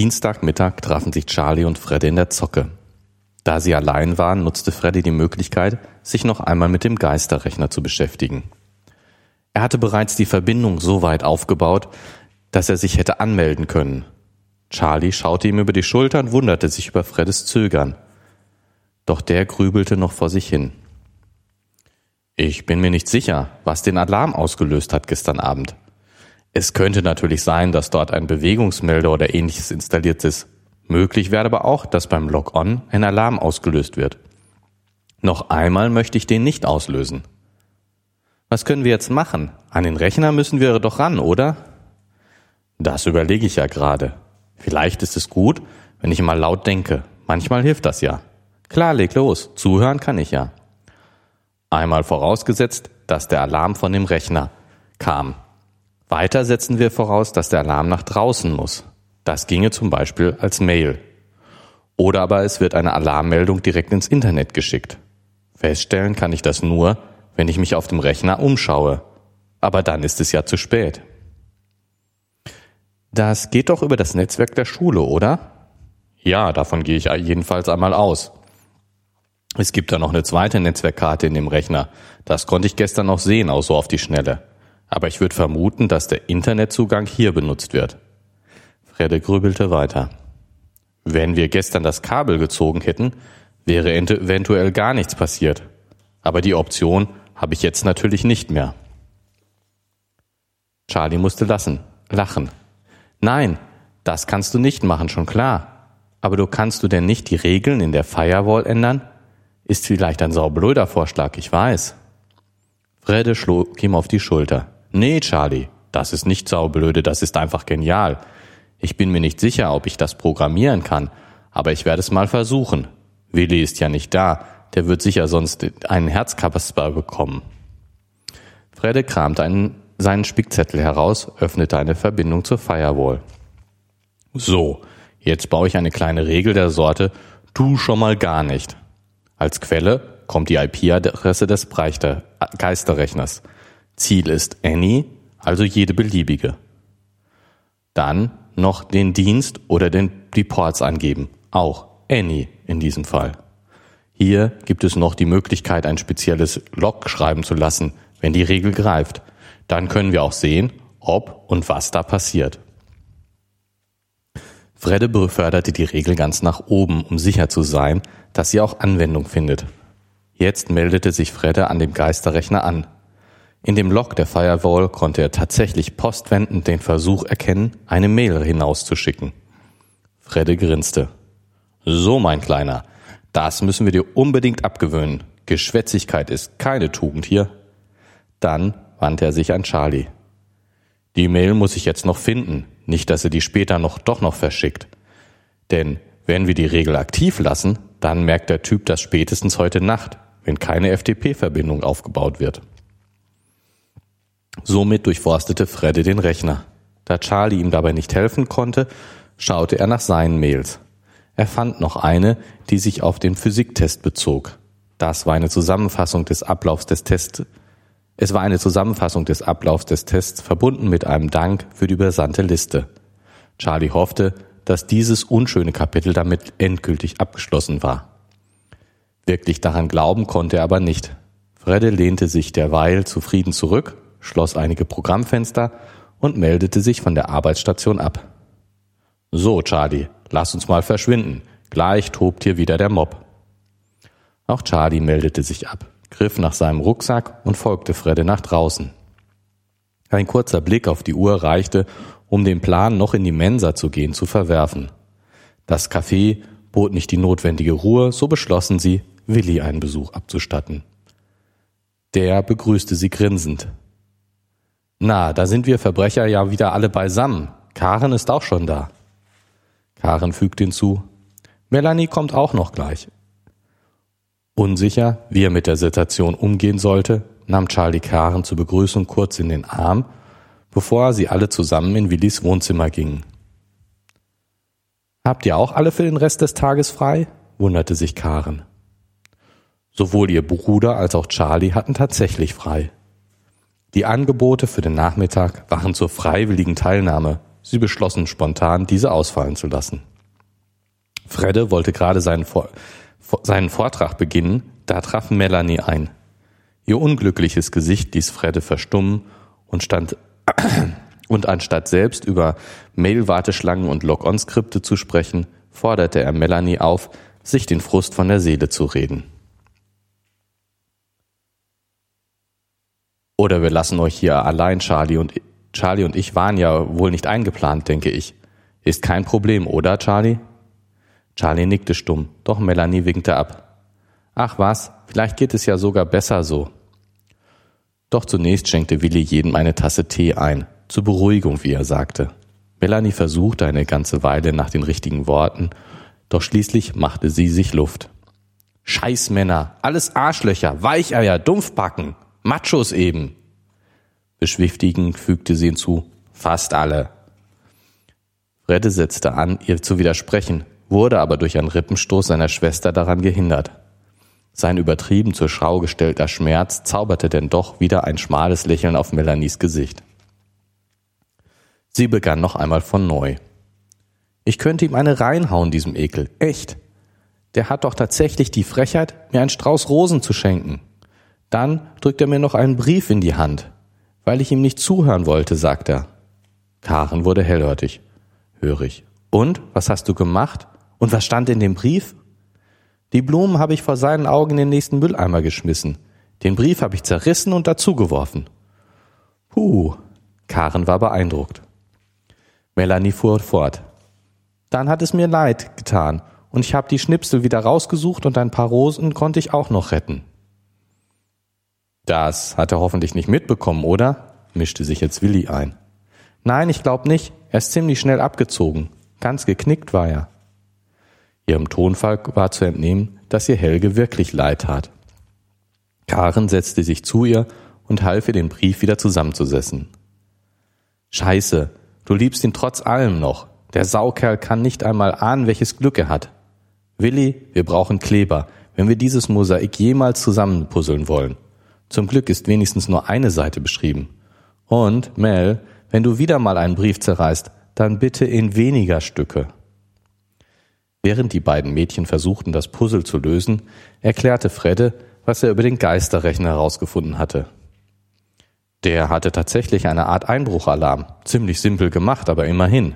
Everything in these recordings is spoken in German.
Dienstagmittag trafen sich Charlie und Freddy in der Zocke. Da sie allein waren, nutzte Freddy die Möglichkeit, sich noch einmal mit dem Geisterrechner zu beschäftigen. Er hatte bereits die Verbindung so weit aufgebaut, dass er sich hätte anmelden können. Charlie schaute ihm über die Schulter und wunderte sich über Freddes Zögern. Doch der grübelte noch vor sich hin. Ich bin mir nicht sicher, was den Alarm ausgelöst hat gestern Abend. Es könnte natürlich sein, dass dort ein Bewegungsmelder oder ähnliches installiert ist. Möglich wäre aber auch, dass beim Log-On ein Alarm ausgelöst wird. Noch einmal möchte ich den nicht auslösen. Was können wir jetzt machen? An den Rechner müssen wir doch ran, oder? Das überlege ich ja gerade. Vielleicht ist es gut, wenn ich mal laut denke. Manchmal hilft das ja. Klar, leg los. Zuhören kann ich ja. Einmal vorausgesetzt, dass der Alarm von dem Rechner kam. Weiter setzen wir voraus, dass der Alarm nach draußen muss. Das ginge zum Beispiel als Mail. Oder aber es wird eine Alarmmeldung direkt ins Internet geschickt. Feststellen kann ich das nur, wenn ich mich auf dem Rechner umschaue. Aber dann ist es ja zu spät. Das geht doch über das Netzwerk der Schule, oder? Ja, davon gehe ich jedenfalls einmal aus. Es gibt da noch eine zweite Netzwerkkarte in dem Rechner. Das konnte ich gestern noch sehen, auch so auf die Schnelle. Aber ich würde vermuten, dass der Internetzugang hier benutzt wird. Fredde grübelte weiter. Wenn wir gestern das Kabel gezogen hätten, wäre eventuell gar nichts passiert. Aber die Option habe ich jetzt natürlich nicht mehr. Charlie musste lassen, lachen. Nein, das kannst du nicht machen, schon klar. Aber du kannst du denn nicht die Regeln in der Firewall ändern? Ist vielleicht ein saublöder Vorschlag, ich weiß. Fredde schlug ihm auf die Schulter. Nee, Charlie, das ist nicht saublöde, das ist einfach genial. Ich bin mir nicht sicher, ob ich das programmieren kann, aber ich werde es mal versuchen. Willi ist ja nicht da, der wird sicher sonst einen Herzkasper bekommen. Fredde kramte einen, seinen Spickzettel heraus, öffnete eine Verbindung zur Firewall. So, jetzt baue ich eine kleine Regel der Sorte, tu schon mal gar nicht. Als Quelle kommt die IP-Adresse des Geisterrechners. Ziel ist any, also jede beliebige. Dann noch den Dienst oder den, die Ports angeben, auch any in diesem Fall. Hier gibt es noch die Möglichkeit, ein spezielles Log schreiben zu lassen, wenn die Regel greift. Dann können wir auch sehen, ob und was da passiert. Fredde beförderte die Regel ganz nach oben, um sicher zu sein, dass sie auch Anwendung findet. Jetzt meldete sich Fredde an dem Geisterrechner an. In dem Log der Firewall konnte er tatsächlich postwendend den Versuch erkennen, eine Mail hinauszuschicken. Fredde grinste. So, mein Kleiner, das müssen wir dir unbedingt abgewöhnen. Geschwätzigkeit ist keine Tugend hier. Dann wandte er sich an Charlie. Die Mail muss ich jetzt noch finden, nicht dass er die später noch doch noch verschickt. Denn wenn wir die Regel aktiv lassen, dann merkt der Typ das spätestens heute Nacht, wenn keine FTP-Verbindung aufgebaut wird. Somit durchforstete Fredde den Rechner. Da Charlie ihm dabei nicht helfen konnte, schaute er nach seinen Mails. Er fand noch eine, die sich auf den Physiktest bezog. Das war eine Zusammenfassung des Ablaufs des Tests. Es war eine Zusammenfassung des Ablaufs des Tests verbunden mit einem Dank für die übersandte Liste. Charlie hoffte, dass dieses unschöne Kapitel damit endgültig abgeschlossen war. Wirklich daran glauben konnte er aber nicht. Fredde lehnte sich derweil zufrieden zurück schloss einige Programmfenster und meldete sich von der Arbeitsstation ab. So, Charlie, lass uns mal verschwinden. Gleich tobt hier wieder der Mob. Auch Charlie meldete sich ab, griff nach seinem Rucksack und folgte Fredde nach draußen. Ein kurzer Blick auf die Uhr reichte, um den Plan, noch in die Mensa zu gehen, zu verwerfen. Das Café bot nicht die notwendige Ruhe, so beschlossen sie, Willi einen Besuch abzustatten. Der begrüßte sie grinsend. Na, da sind wir Verbrecher ja wieder alle beisammen. Karen ist auch schon da. Karen fügt hinzu. Melanie kommt auch noch gleich. Unsicher, wie er mit der Situation umgehen sollte, nahm Charlie Karen zur Begrüßung kurz in den Arm, bevor sie alle zusammen in Willis Wohnzimmer gingen. Habt ihr auch alle für den Rest des Tages frei? wunderte sich Karen. Sowohl ihr Bruder als auch Charlie hatten tatsächlich frei. Die Angebote für den Nachmittag waren zur freiwilligen Teilnahme Sie beschlossen spontan, diese ausfallen zu lassen. Fredde wollte gerade seinen, Vor seinen Vortrag beginnen, da traf Melanie ein. Ihr unglückliches Gesicht ließ Fredde verstummen und stand und anstatt selbst über Mail-Warteschlangen und Log-on-Skripte zu sprechen, forderte er Melanie auf, sich den Frust von der Seele zu reden. Oder wir lassen euch hier allein, Charlie und Charlie und ich waren ja wohl nicht eingeplant, denke ich. Ist kein Problem, oder, Charlie? Charlie nickte stumm, doch Melanie winkte ab. Ach was, vielleicht geht es ja sogar besser so. Doch zunächst schenkte Willi jedem eine Tasse Tee ein, zur Beruhigung, wie er sagte. Melanie versuchte eine ganze Weile nach den richtigen Worten, doch schließlich machte sie sich Luft. Scheißmänner, alles Arschlöcher, Weicheier, Dumpfbacken, Machos eben. Beschwichtigend fügte sie hinzu, fast alle. Fredde setzte an, ihr zu widersprechen, wurde aber durch einen Rippenstoß seiner Schwester daran gehindert. Sein übertrieben zur Schau gestellter Schmerz zauberte denn doch wieder ein schmales Lächeln auf Melanies Gesicht. Sie begann noch einmal von neu. Ich könnte ihm eine reinhauen, diesem Ekel. Echt. Der hat doch tatsächlich die Frechheit, mir einen Strauß Rosen zu schenken. Dann drückt er mir noch einen Brief in die Hand weil ich ihm nicht zuhören wollte, sagt er. Karen wurde hellhörtig. Hörig. Und? Was hast du gemacht? Und was stand in dem Brief? Die Blumen habe ich vor seinen Augen in den nächsten Mülleimer geschmissen. Den Brief habe ich zerrissen und dazugeworfen. Puh. Karen war beeindruckt. Melanie fuhr fort. Dann hat es mir leid getan und ich habe die Schnipsel wieder rausgesucht und ein paar Rosen konnte ich auch noch retten. Das hat er hoffentlich nicht mitbekommen, oder? mischte sich jetzt Willi ein. Nein, ich glaub nicht. Er ist ziemlich schnell abgezogen. Ganz geknickt war er. Ihrem Tonfall war zu entnehmen, dass ihr Helge wirklich leid tat. Karen setzte sich zu ihr und half ihr den Brief wieder zusammenzusetzen. Scheiße, du liebst ihn trotz allem noch. Der Saukerl kann nicht einmal ahnen, welches Glück er hat. Willi, wir brauchen Kleber, wenn wir dieses Mosaik jemals zusammenpuzzeln wollen. Zum Glück ist wenigstens nur eine Seite beschrieben. Und, Mel, wenn du wieder mal einen Brief zerreißt, dann bitte in weniger Stücke. Während die beiden Mädchen versuchten, das Puzzle zu lösen, erklärte Fredde, was er über den Geisterrechner herausgefunden hatte. Der hatte tatsächlich eine Art Einbruchalarm. Ziemlich simpel gemacht, aber immerhin.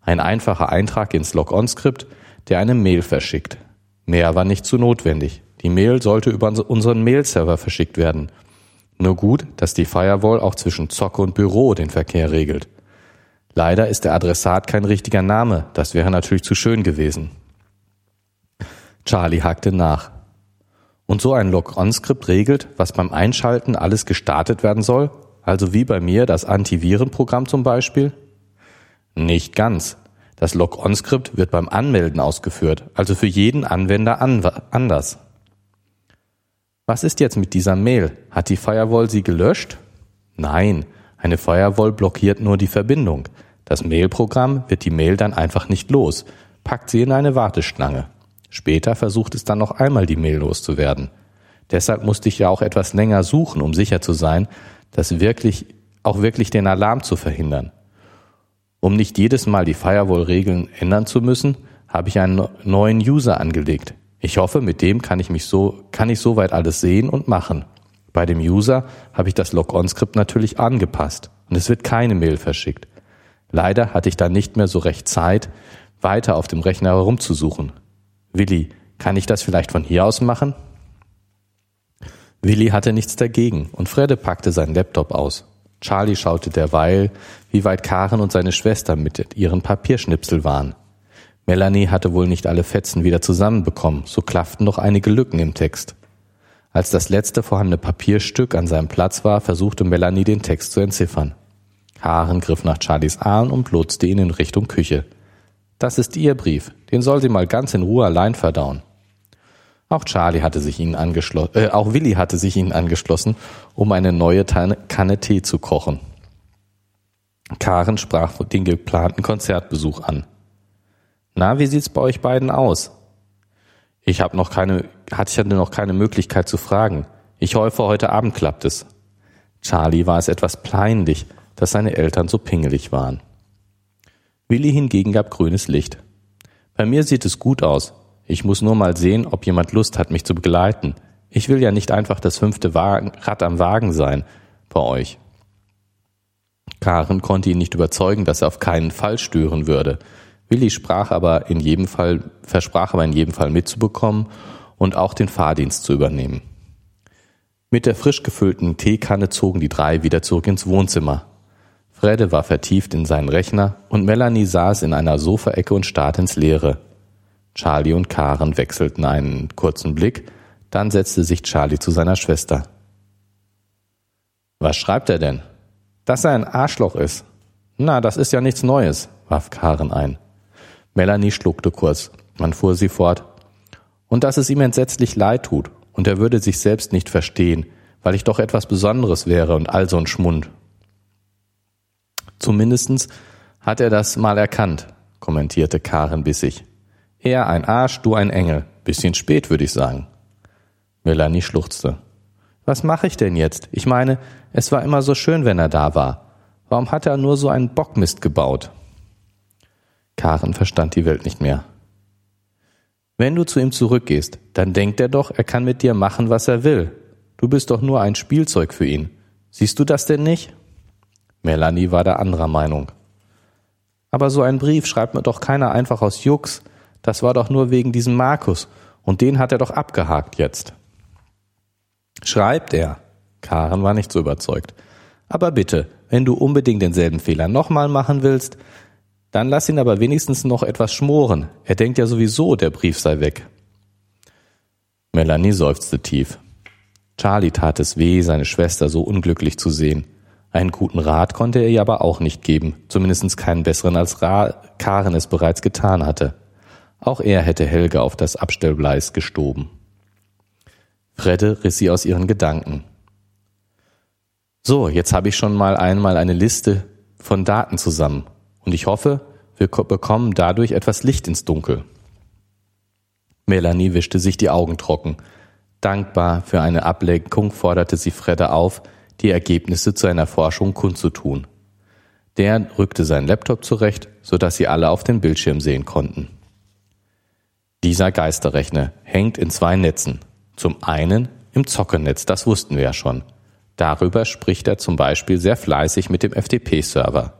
Ein einfacher Eintrag ins Log-on-Skript, der eine Mail verschickt. Mehr war nicht zu notwendig. Die Mail sollte über unseren Mail-Server verschickt werden. Nur gut, dass die Firewall auch zwischen Zocke und Büro den Verkehr regelt. Leider ist der Adressat kein richtiger Name, das wäre natürlich zu schön gewesen. Charlie hakte nach. Und so ein Log-on-Skript regelt, was beim Einschalten alles gestartet werden soll? Also wie bei mir das Antivirenprogramm zum Beispiel? Nicht ganz. Das Log-on-Skript wird beim Anmelden ausgeführt, also für jeden Anwender anders. Was ist jetzt mit dieser Mail? Hat die Firewall sie gelöscht? Nein, eine Firewall blockiert nur die Verbindung. Das Mailprogramm wird die Mail dann einfach nicht los, packt sie in eine Warteschlange. Später versucht es dann noch einmal die Mail loszuwerden. Deshalb musste ich ja auch etwas länger suchen, um sicher zu sein, dass wirklich, auch wirklich den Alarm zu verhindern. Um nicht jedes Mal die Firewall-Regeln ändern zu müssen, habe ich einen neuen User angelegt. Ich hoffe, mit dem kann ich mich so, kann ich soweit alles sehen und machen. Bei dem User habe ich das Log-on-Skript natürlich angepasst und es wird keine Mail verschickt. Leider hatte ich dann nicht mehr so recht Zeit, weiter auf dem Rechner herumzusuchen. Willi, kann ich das vielleicht von hier aus machen? Willi hatte nichts dagegen und Fredde packte seinen Laptop aus. Charlie schaute derweil, wie weit Karen und seine Schwester mit ihren Papierschnipsel waren. Melanie hatte wohl nicht alle Fetzen wieder zusammenbekommen, so klafften noch einige Lücken im Text. Als das letzte vorhandene Papierstück an seinem Platz war, versuchte Melanie den Text zu entziffern. Karen griff nach Charlies Arm und lotste ihn in Richtung Küche. Das ist Ihr Brief, den soll sie mal ganz in Ruhe allein verdauen. Auch Charlie hatte sich ihnen angeschlossen, äh, auch Willi hatte sich ihnen angeschlossen, um eine neue Kanne Tee zu kochen. Karen sprach den geplanten Konzertbesuch an. Na, wie sieht's bei euch beiden aus? Ich habe noch keine, hatte ich hatte noch keine Möglichkeit zu fragen. Ich hoffe, heute Abend klappt es. Charlie war es etwas peinlich, dass seine Eltern so pingelig waren. Willi hingegen gab grünes Licht. Bei mir sieht es gut aus. Ich muss nur mal sehen, ob jemand Lust hat, mich zu begleiten. Ich will ja nicht einfach das fünfte Wagen, Rad am Wagen sein bei euch. Karen konnte ihn nicht überzeugen, dass er auf keinen Fall stören würde. Willi sprach aber in jedem Fall, versprach aber in jedem Fall mitzubekommen und auch den Fahrdienst zu übernehmen. Mit der frisch gefüllten Teekanne zogen die drei wieder zurück ins Wohnzimmer. Fredde war vertieft in seinen Rechner und Melanie saß in einer Sofaecke und starrte ins Leere. Charlie und Karen wechselten einen kurzen Blick, dann setzte sich Charlie zu seiner Schwester. Was schreibt er denn? Dass er ein Arschloch ist. Na, das ist ja nichts Neues, warf Karen ein. Melanie schluckte kurz. Man fuhr sie fort. Und dass es ihm entsetzlich leid tut, und er würde sich selbst nicht verstehen, weil ich doch etwas Besonderes wäre und all so ein Schmund. Zumindestens hat er das mal erkannt, kommentierte Karen bissig. Er ein Arsch, du ein Engel. Bisschen spät, würde ich sagen. Melanie schluchzte. Was mache ich denn jetzt? Ich meine, es war immer so schön, wenn er da war. Warum hat er nur so einen Bockmist gebaut? Karen verstand die Welt nicht mehr. Wenn du zu ihm zurückgehst, dann denkt er doch, er kann mit dir machen, was er will. Du bist doch nur ein Spielzeug für ihn. Siehst du das denn nicht? Melanie war der anderer Meinung. Aber so ein Brief schreibt mir doch keiner einfach aus Jux. Das war doch nur wegen diesem Markus. Und den hat er doch abgehakt jetzt. Schreibt er. Karen war nicht so überzeugt. Aber bitte, wenn du unbedingt denselben Fehler nochmal machen willst, dann lass ihn aber wenigstens noch etwas schmoren. Er denkt ja sowieso, der Brief sei weg. Melanie seufzte tief. Charlie tat es weh, seine Schwester so unglücklich zu sehen. Einen guten Rat konnte er ihr aber auch nicht geben, zumindest keinen besseren, als Ra Karen es bereits getan hatte. Auch er hätte Helga auf das Abstellgleis gestoben. Fredde riss sie aus ihren Gedanken. So, jetzt habe ich schon mal einmal eine Liste von Daten zusammen und ich hoffe, wir bekommen dadurch etwas Licht ins Dunkel. Melanie wischte sich die Augen trocken. Dankbar für eine Ablenkung forderte sie Fredde auf, die Ergebnisse zu einer Forschung kundzutun. Der rückte seinen Laptop zurecht, sodass sie alle auf dem Bildschirm sehen konnten. Dieser Geisterrechner hängt in zwei Netzen. Zum einen im Zockernetz, das wussten wir ja schon. Darüber spricht er zum Beispiel sehr fleißig mit dem FTP-Server.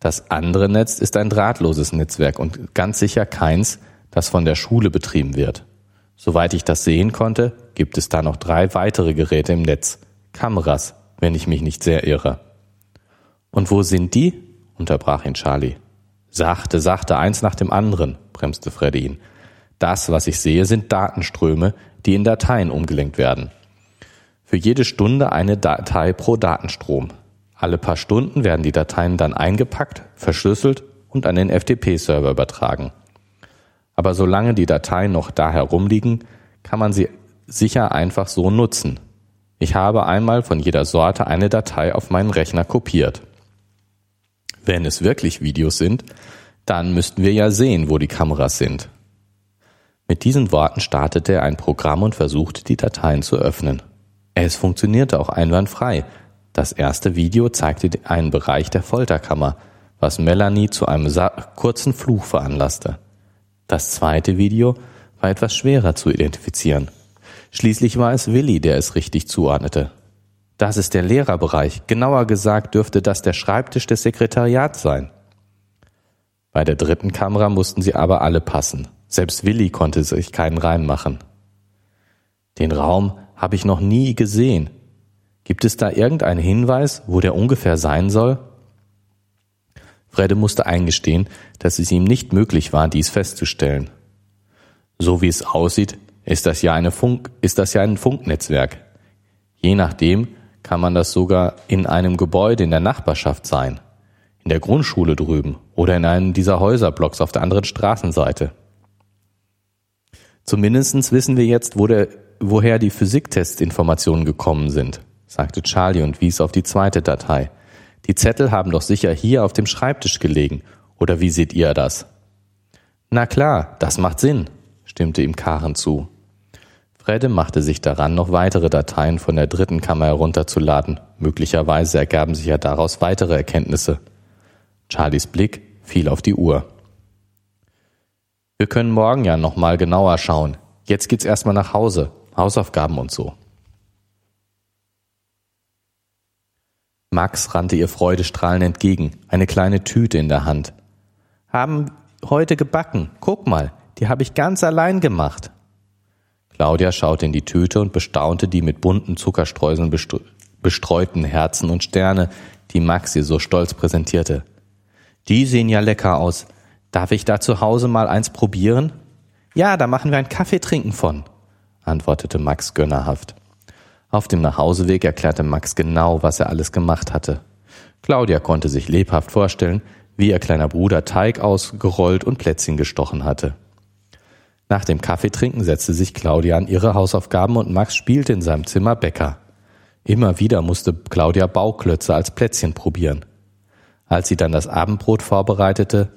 Das andere Netz ist ein drahtloses Netzwerk und ganz sicher keins, das von der Schule betrieben wird. Soweit ich das sehen konnte, gibt es da noch drei weitere Geräte im Netz. Kameras, wenn ich mich nicht sehr irre. Und wo sind die? unterbrach ihn Charlie. Sachte, sachte, eins nach dem anderen, bremste Freddy ihn. Das, was ich sehe, sind Datenströme, die in Dateien umgelenkt werden. Für jede Stunde eine Datei pro Datenstrom. Alle paar Stunden werden die Dateien dann eingepackt, verschlüsselt und an den FTP-Server übertragen. Aber solange die Dateien noch da herumliegen, kann man sie sicher einfach so nutzen. Ich habe einmal von jeder Sorte eine Datei auf meinen Rechner kopiert. Wenn es wirklich Videos sind, dann müssten wir ja sehen, wo die Kameras sind. Mit diesen Worten startete er ein Programm und versuchte, die Dateien zu öffnen. Es funktionierte auch einwandfrei, das erste Video zeigte einen Bereich der Folterkammer, was Melanie zu einem kurzen Fluch veranlasste. Das zweite Video war etwas schwerer zu identifizieren. Schließlich war es Willi, der es richtig zuordnete. Das ist der Lehrerbereich. Genauer gesagt dürfte das der Schreibtisch des Sekretariats sein. Bei der dritten Kamera mussten sie aber alle passen. Selbst Willi konnte sich keinen Reim machen. Den Raum habe ich noch nie gesehen, Gibt es da irgendeinen Hinweis, wo der ungefähr sein soll? Fredde musste eingestehen, dass es ihm nicht möglich war, dies festzustellen. So wie es aussieht, ist das ja, eine Funk, ist das ja ein Funknetzwerk. Je nachdem kann man das sogar in einem Gebäude in der Nachbarschaft sein, in der Grundschule drüben oder in einem dieser Häuserblocks auf der anderen Straßenseite. Zumindestens wissen wir jetzt, wo der, woher die Physiktestinformationen gekommen sind sagte Charlie und wies auf die zweite Datei. Die Zettel haben doch sicher hier auf dem Schreibtisch gelegen. Oder wie seht ihr das? Na klar, das macht Sinn, stimmte ihm Karen zu. Fredde machte sich daran, noch weitere Dateien von der dritten Kammer herunterzuladen. Möglicherweise ergaben sich ja daraus weitere Erkenntnisse. Charlies Blick fiel auf die Uhr. Wir können morgen ja nochmal genauer schauen. Jetzt geht's erstmal nach Hause. Hausaufgaben und so. Max rannte ihr freudestrahlend entgegen, eine kleine Tüte in der Hand. Haben heute gebacken. Guck mal, die habe ich ganz allein gemacht. Claudia schaute in die Tüte und bestaunte die mit bunten Zuckerstreuseln bestreuten Herzen und Sterne, die Max ihr so stolz präsentierte. Die sehen ja lecker aus. Darf ich da zu Hause mal eins probieren? Ja, da machen wir ein Kaffee trinken von, antwortete Max gönnerhaft. Auf dem Nachhauseweg erklärte Max genau, was er alles gemacht hatte. Claudia konnte sich lebhaft vorstellen, wie ihr kleiner Bruder Teig ausgerollt und Plätzchen gestochen hatte. Nach dem Kaffeetrinken setzte sich Claudia an ihre Hausaufgaben und Max spielte in seinem Zimmer Bäcker. Immer wieder musste Claudia Bauklötze als Plätzchen probieren. Als sie dann das Abendbrot vorbereitete,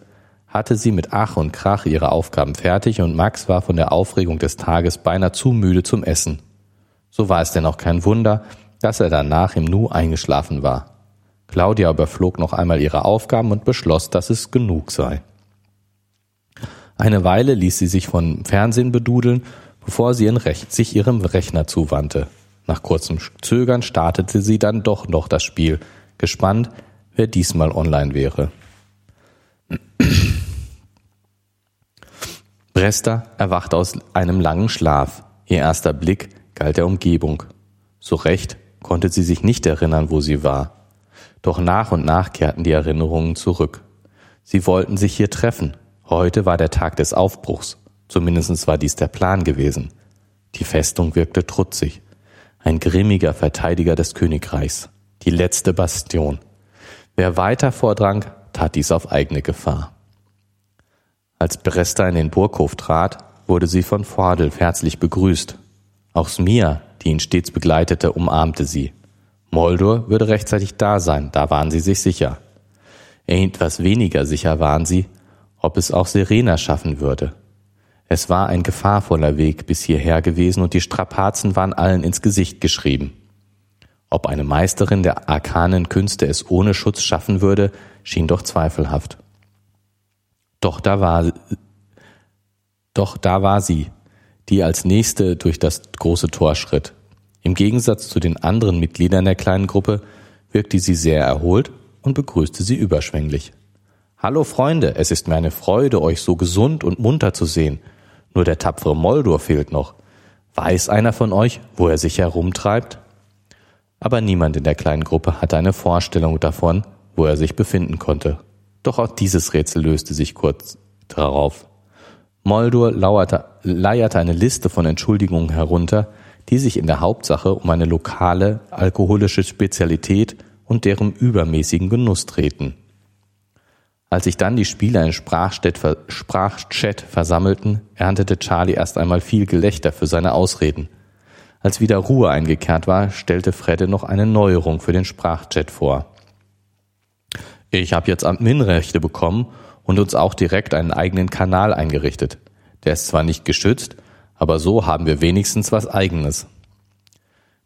hatte sie mit Ach und Krach ihre Aufgaben fertig und Max war von der Aufregung des Tages beinahe zu müde zum Essen. So war es denn auch kein Wunder, dass er danach im Nu eingeschlafen war. Claudia überflog noch einmal ihre Aufgaben und beschloss, dass es genug sei. Eine Weile ließ sie sich von Fernsehen bedudeln, bevor sie sich ihrem Rechner zuwandte. Nach kurzem Zögern startete sie dann doch noch das Spiel, gespannt, wer diesmal online wäre. Bresta erwachte aus einem langen Schlaf. Ihr erster Blick galt der Umgebung. So recht konnte sie sich nicht erinnern, wo sie war. Doch nach und nach kehrten die Erinnerungen zurück. Sie wollten sich hier treffen. Heute war der Tag des Aufbruchs. Zumindest war dies der Plan gewesen. Die Festung wirkte trutzig. Ein grimmiger Verteidiger des Königreichs. Die letzte Bastion. Wer weiter vordrang, tat dies auf eigene Gefahr. Als Bresta in den Burghof trat, wurde sie von Vordel herzlich begrüßt. Auch Smia, die ihn stets begleitete, umarmte sie. Moldor würde rechtzeitig da sein, da waren sie sich sicher. Etwas weniger sicher waren sie, ob es auch Serena schaffen würde. Es war ein gefahrvoller Weg bis hierher gewesen und die Strapazen waren allen ins Gesicht geschrieben. Ob eine Meisterin der arkanen Künste es ohne Schutz schaffen würde, schien doch zweifelhaft. Doch da war, doch da war sie, die als nächste durch das große Tor schritt. Im Gegensatz zu den anderen Mitgliedern der kleinen Gruppe wirkte sie sehr erholt und begrüßte sie überschwänglich. Hallo Freunde, es ist mir eine Freude, euch so gesund und munter zu sehen. Nur der tapfere Moldor fehlt noch. Weiß einer von euch, wo er sich herumtreibt? Aber niemand in der kleinen Gruppe hatte eine Vorstellung davon, wo er sich befinden konnte. Doch auch dieses Rätsel löste sich kurz darauf. Moldor lauerte, leierte eine Liste von Entschuldigungen herunter, die sich in der Hauptsache um eine lokale alkoholische Spezialität und deren übermäßigen Genuss drehten. Als sich dann die Spieler in Sprachchat, Sprachchat versammelten, erntete Charlie erst einmal viel Gelächter für seine Ausreden. Als wieder Ruhe eingekehrt war, stellte Fredde noch eine Neuerung für den Sprachchat vor. Ich habe jetzt Admin-Rechte bekommen und uns auch direkt einen eigenen Kanal eingerichtet. Der ist zwar nicht geschützt, aber so haben wir wenigstens was eigenes.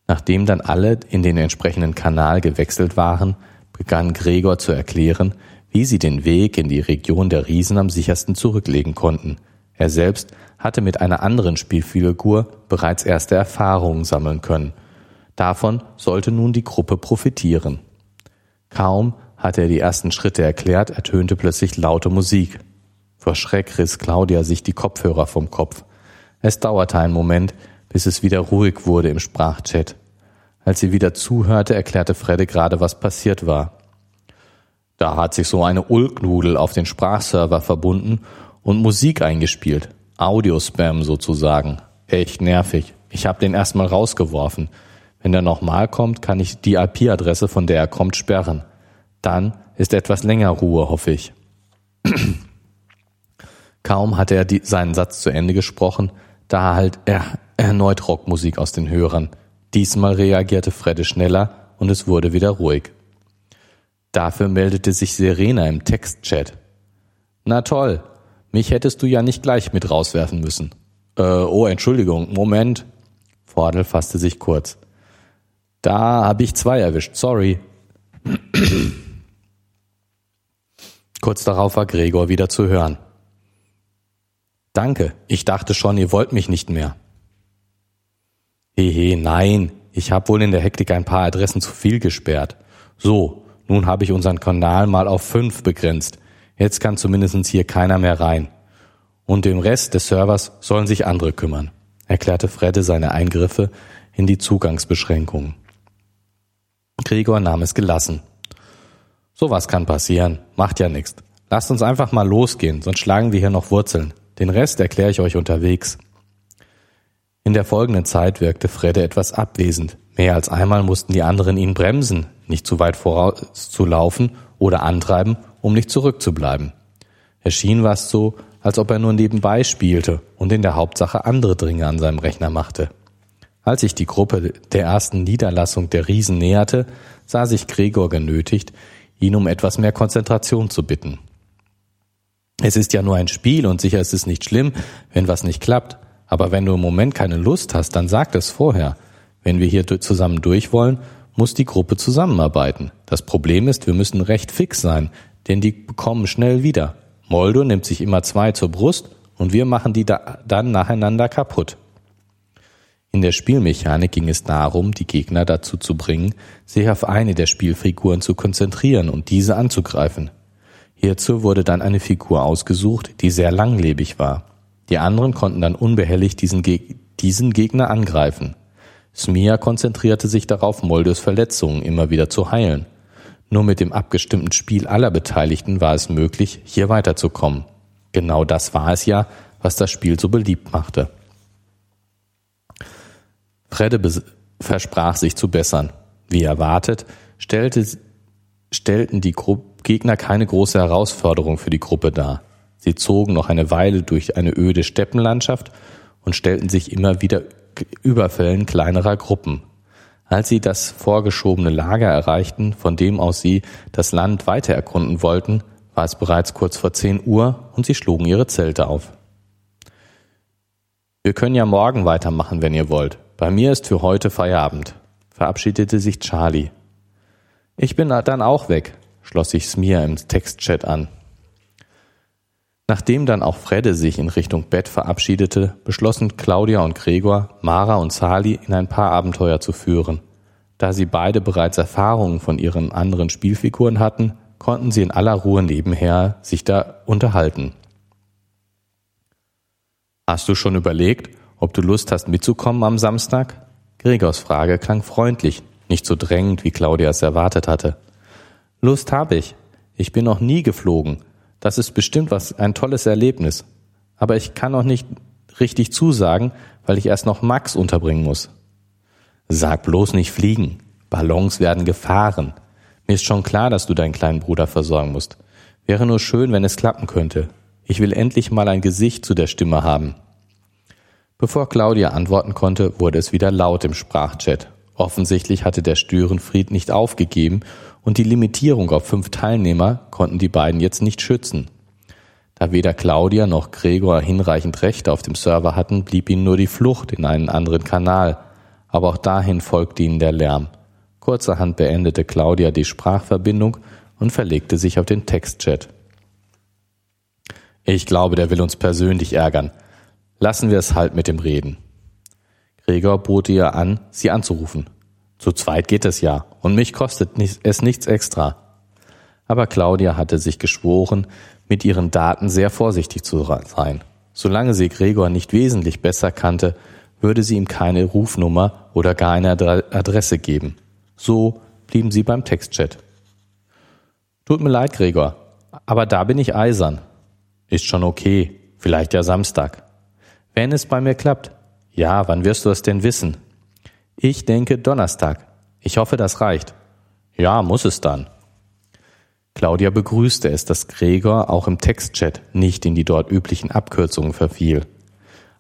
Nachdem dann alle in den entsprechenden Kanal gewechselt waren, begann Gregor zu erklären, wie sie den Weg in die Region der Riesen am sichersten zurücklegen konnten. Er selbst hatte mit einer anderen Spielfigur bereits erste Erfahrungen sammeln können. Davon sollte nun die Gruppe profitieren. Kaum hatte er die ersten Schritte erklärt, ertönte plötzlich laute Musik. Vor Schreck riss Claudia sich die Kopfhörer vom Kopf. Es dauerte einen Moment, bis es wieder ruhig wurde im Sprachchat. Als sie wieder zuhörte, erklärte Fredde gerade, was passiert war. Da hat sich so eine Ulknudel auf den Sprachserver verbunden und Musik eingespielt. Audiospam sozusagen. Echt nervig. Ich habe den erstmal rausgeworfen. Wenn er nochmal kommt, kann ich die IP-Adresse, von der er kommt, sperren. Dann ist etwas länger Ruhe, hoffe ich. Kaum hatte er die, seinen Satz zu Ende gesprochen, da halt er erneut Rockmusik aus den Hörern. Diesmal reagierte Fredde schneller und es wurde wieder ruhig. Dafür meldete sich Serena im Textchat. Na toll, mich hättest du ja nicht gleich mit rauswerfen müssen. Äh, oh, Entschuldigung, Moment. Vordel fasste sich kurz. Da habe ich zwei erwischt, sorry. Kurz darauf war Gregor wieder zu hören. Danke, ich dachte schon, ihr wollt mich nicht mehr. Hehe, nein, ich habe wohl in der Hektik ein paar Adressen zu viel gesperrt. So, nun habe ich unseren Kanal mal auf fünf begrenzt. Jetzt kann zumindest hier keiner mehr rein. Und dem Rest des Servers sollen sich andere kümmern, erklärte Fredde seine Eingriffe in die Zugangsbeschränkungen. Gregor nahm es gelassen. Sowas kann passieren, macht ja nichts. Lasst uns einfach mal losgehen, sonst schlagen wir hier noch Wurzeln. Den Rest erkläre ich euch unterwegs. In der folgenden Zeit wirkte Fredde etwas abwesend. Mehr als einmal mussten die anderen ihn bremsen, nicht zu weit vorauszulaufen oder antreiben, um nicht zurückzubleiben. Er schien was so, als ob er nur nebenbei spielte und in der Hauptsache andere Dinge an seinem Rechner machte. Als sich die Gruppe der ersten Niederlassung der Riesen näherte, sah sich Gregor genötigt, ihn um etwas mehr Konzentration zu bitten. Es ist ja nur ein Spiel und sicher ist es nicht schlimm, wenn was nicht klappt. Aber wenn du im Moment keine Lust hast, dann sag es vorher. Wenn wir hier zusammen durch wollen, muss die Gruppe zusammenarbeiten. Das Problem ist, wir müssen recht fix sein, denn die bekommen schnell wieder. Moldo nimmt sich immer zwei zur Brust und wir machen die da dann nacheinander kaputt. In der Spielmechanik ging es darum, die Gegner dazu zu bringen, sich auf eine der Spielfiguren zu konzentrieren und diese anzugreifen. Hierzu wurde dann eine Figur ausgesucht, die sehr langlebig war. Die anderen konnten dann unbehelligt diesen, Geg diesen Gegner angreifen. Smia konzentrierte sich darauf, Moldos Verletzungen immer wieder zu heilen. Nur mit dem abgestimmten Spiel aller Beteiligten war es möglich, hier weiterzukommen. Genau das war es ja, was das Spiel so beliebt machte. Fredde versprach sich zu bessern. Wie erwartet, stellte, stellten die Gru Gegner keine große Herausforderung für die Gruppe dar. Sie zogen noch eine Weile durch eine öde Steppenlandschaft und stellten sich immer wieder Überfällen kleinerer Gruppen. Als sie das vorgeschobene Lager erreichten, von dem aus sie das Land weiter erkunden wollten, war es bereits kurz vor zehn Uhr und sie schlugen ihre Zelte auf. Wir können ja morgen weitermachen, wenn ihr wollt, bei mir ist für heute Feierabend, verabschiedete sich Charlie. Ich bin dann auch weg, schloss sich Smir im Textchat an. Nachdem dann auch Fredde sich in Richtung Bett verabschiedete, beschlossen Claudia und Gregor, Mara und Sali in ein paar Abenteuer zu führen. Da sie beide bereits Erfahrungen von ihren anderen Spielfiguren hatten, konnten sie in aller Ruhe nebenher sich da unterhalten. Hast du schon überlegt, ob du Lust hast mitzukommen am Samstag? Gregors Frage klang freundlich, nicht so drängend, wie Claudia es erwartet hatte. Lust habe ich. Ich bin noch nie geflogen. Das ist bestimmt was ein tolles Erlebnis. Aber ich kann noch nicht richtig zusagen, weil ich erst noch Max unterbringen muss. Sag bloß nicht fliegen. Ballons werden gefahren. Mir ist schon klar, dass du deinen kleinen Bruder versorgen musst. Wäre nur schön, wenn es klappen könnte. Ich will endlich mal ein Gesicht zu der Stimme haben. Bevor Claudia antworten konnte, wurde es wieder laut im Sprachchat. Offensichtlich hatte der Störenfried nicht aufgegeben und die Limitierung auf fünf Teilnehmer konnten die beiden jetzt nicht schützen. Da weder Claudia noch Gregor hinreichend Rechte auf dem Server hatten, blieb ihnen nur die Flucht in einen anderen Kanal, aber auch dahin folgte ihnen der Lärm. Kurzerhand beendete Claudia die Sprachverbindung und verlegte sich auf den Textchat. Ich glaube, der will uns persönlich ärgern. Lassen wir es halt mit dem Reden. Gregor bot ihr an, sie anzurufen. Zu zweit geht es ja, und mich kostet es nichts extra. Aber Claudia hatte sich geschworen, mit ihren Daten sehr vorsichtig zu sein. Solange sie Gregor nicht wesentlich besser kannte, würde sie ihm keine Rufnummer oder gar eine Adresse geben. So blieben sie beim Textchat. Tut mir leid, Gregor, aber da bin ich eisern. Ist schon okay, vielleicht ja Samstag. Wenn es bei mir klappt. Ja, wann wirst du es denn wissen? Ich denke Donnerstag. Ich hoffe, das reicht. Ja, muss es dann. Claudia begrüßte es, dass Gregor auch im Textchat nicht in die dort üblichen Abkürzungen verfiel.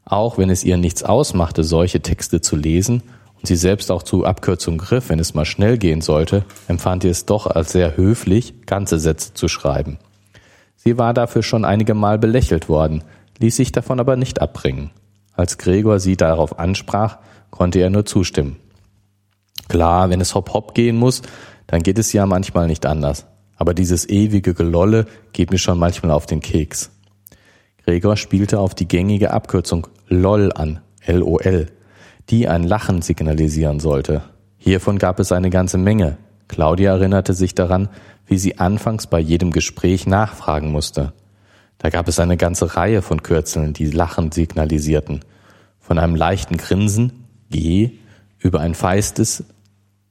Auch wenn es ihr nichts ausmachte, solche Texte zu lesen und sie selbst auch zu Abkürzungen griff, wenn es mal schnell gehen sollte, empfand sie es doch als sehr höflich, ganze Sätze zu schreiben. Sie war dafür schon einige Mal belächelt worden, ließ sich davon aber nicht abbringen. Als Gregor sie darauf ansprach, konnte er nur zustimmen. Klar, wenn es hopp hopp gehen muss, dann geht es ja manchmal nicht anders. aber dieses ewige Gelolle geht mir schon manchmal auf den Keks. Gregor spielte auf die gängige Abkürzung LOL an, LOL, die ein Lachen signalisieren sollte. Hiervon gab es eine ganze Menge. Claudia erinnerte sich daran, wie sie anfangs bei jedem Gespräch nachfragen musste. Da gab es eine ganze Reihe von Kürzeln, die Lachen signalisierten. Von einem leichten Grinsen, G, über ein feistes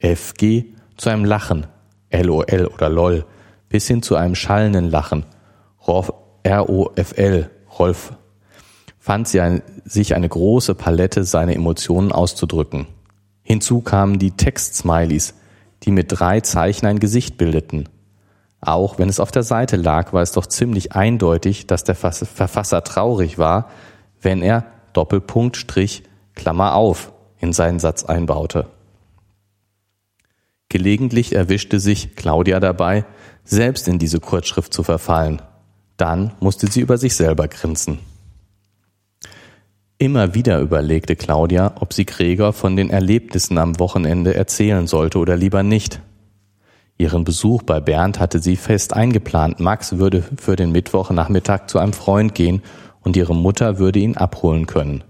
FG zu einem Lachen, LOL oder LOL, bis hin zu einem schallenden Lachen, ROFL, Rolf, fand sie ein, sich eine große Palette seiner Emotionen auszudrücken. Hinzu kamen die Text-Smileys, die mit drei Zeichen ein Gesicht bildeten. Auch wenn es auf der Seite lag, war es doch ziemlich eindeutig, dass der Verfasser traurig war, wenn er Doppelpunkt Strich Klammer auf in seinen Satz einbaute. Gelegentlich erwischte sich Claudia dabei, selbst in diese Kurzschrift zu verfallen. Dann musste sie über sich selber grinsen. Immer wieder überlegte Claudia, ob sie Gregor von den Erlebnissen am Wochenende erzählen sollte oder lieber nicht. Ihren Besuch bei Bernd hatte sie fest eingeplant. Max würde für den Mittwochnachmittag zu einem Freund gehen und ihre Mutter würde ihn abholen können.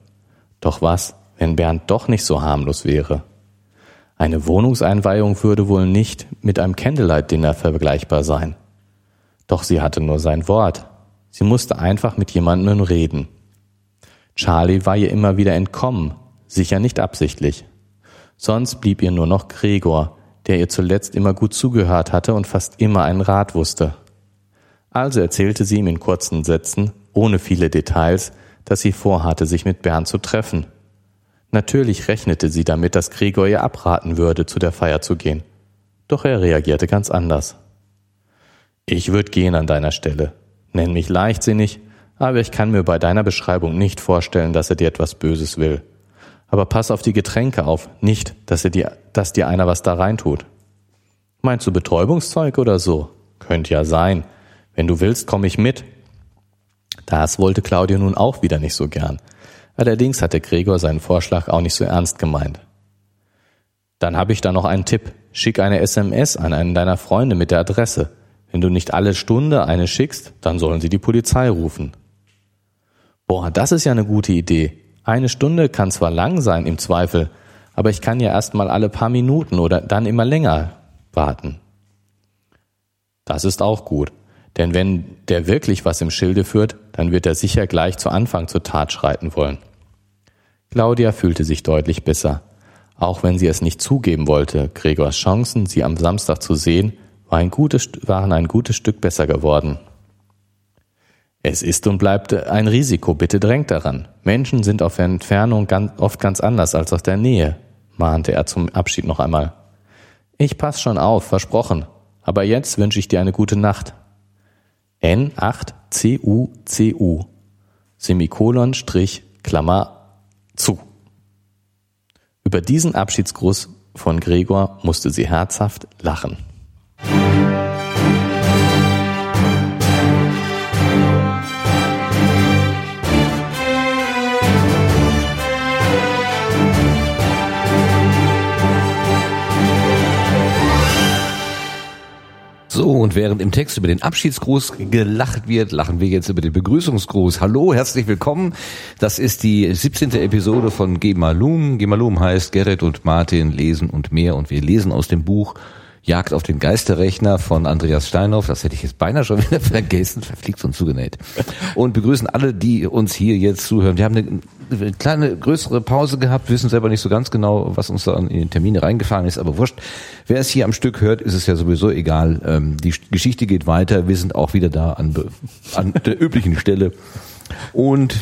Doch was, wenn Bernd doch nicht so harmlos wäre? Eine Wohnungseinweihung würde wohl nicht mit einem Candlelight-Dinner vergleichbar sein. Doch sie hatte nur sein Wort. Sie musste einfach mit jemandem reden. Charlie war ihr immer wieder entkommen, sicher nicht absichtlich. Sonst blieb ihr nur noch Gregor, der ihr zuletzt immer gut zugehört hatte und fast immer einen Rat wusste. Also erzählte sie ihm in kurzen Sätzen, ohne viele Details, dass sie vorhatte, sich mit Bernd zu treffen. Natürlich rechnete sie damit, dass Gregor ihr abraten würde, zu der Feier zu gehen. Doch er reagierte ganz anders. Ich würde gehen an deiner Stelle. Nenn mich leichtsinnig, aber ich kann mir bei deiner Beschreibung nicht vorstellen, dass er dir etwas Böses will. Aber pass auf die Getränke auf, nicht, dass, dir, dass dir einer was da reintut. Meinst du Betäubungszeug oder so? Könnte ja sein. Wenn du willst, komme ich mit. Das wollte Claudia nun auch wieder nicht so gern. Allerdings hatte Gregor seinen Vorschlag auch nicht so ernst gemeint. Dann habe ich da noch einen Tipp. Schick eine SMS an einen deiner Freunde mit der Adresse. Wenn du nicht alle Stunde eine schickst, dann sollen sie die Polizei rufen. Boah, das ist ja eine gute Idee. Eine Stunde kann zwar lang sein im Zweifel, aber ich kann ja erst mal alle paar Minuten oder dann immer länger warten. Das ist auch gut. Denn wenn der wirklich was im Schilde führt, dann wird er sicher gleich zu Anfang zur Tat schreiten wollen. Claudia fühlte sich deutlich besser. Auch wenn sie es nicht zugeben wollte, Gregors Chancen, sie am Samstag zu sehen, waren ein gutes Stück besser geworden. Es ist und bleibt ein Risiko, bitte drängt daran. Menschen sind auf Entfernung ganz, oft ganz anders als auf der Nähe, mahnte er zum Abschied noch einmal. Ich pass schon auf, versprochen. Aber jetzt wünsche ich dir eine gute Nacht. N8CUCU. Semikolon Strich Klammer zu. Über diesen Abschiedsgruß von Gregor musste sie herzhaft lachen. So, und während im Text über den Abschiedsgruß gelacht wird, lachen wir jetzt über den Begrüßungsgruß. Hallo, herzlich willkommen. Das ist die 17. Episode von Gemalum. Gemalum heißt Gerrit und Martin lesen und mehr. Und wir lesen aus dem Buch Jagd auf den Geisterrechner von Andreas Steinhoff. Das hätte ich jetzt beinahe schon wieder vergessen. Verfliegt und zugenäht. Und begrüßen alle, die uns hier jetzt zuhören. Wir haben eine kleine, größere Pause gehabt, wissen selber nicht so ganz genau, was uns da in den Termine reingefahren ist, aber wurscht. Wer es hier am Stück hört, ist es ja sowieso egal. Ähm, die Geschichte geht weiter. Wir sind auch wieder da an, an der üblichen Stelle. Und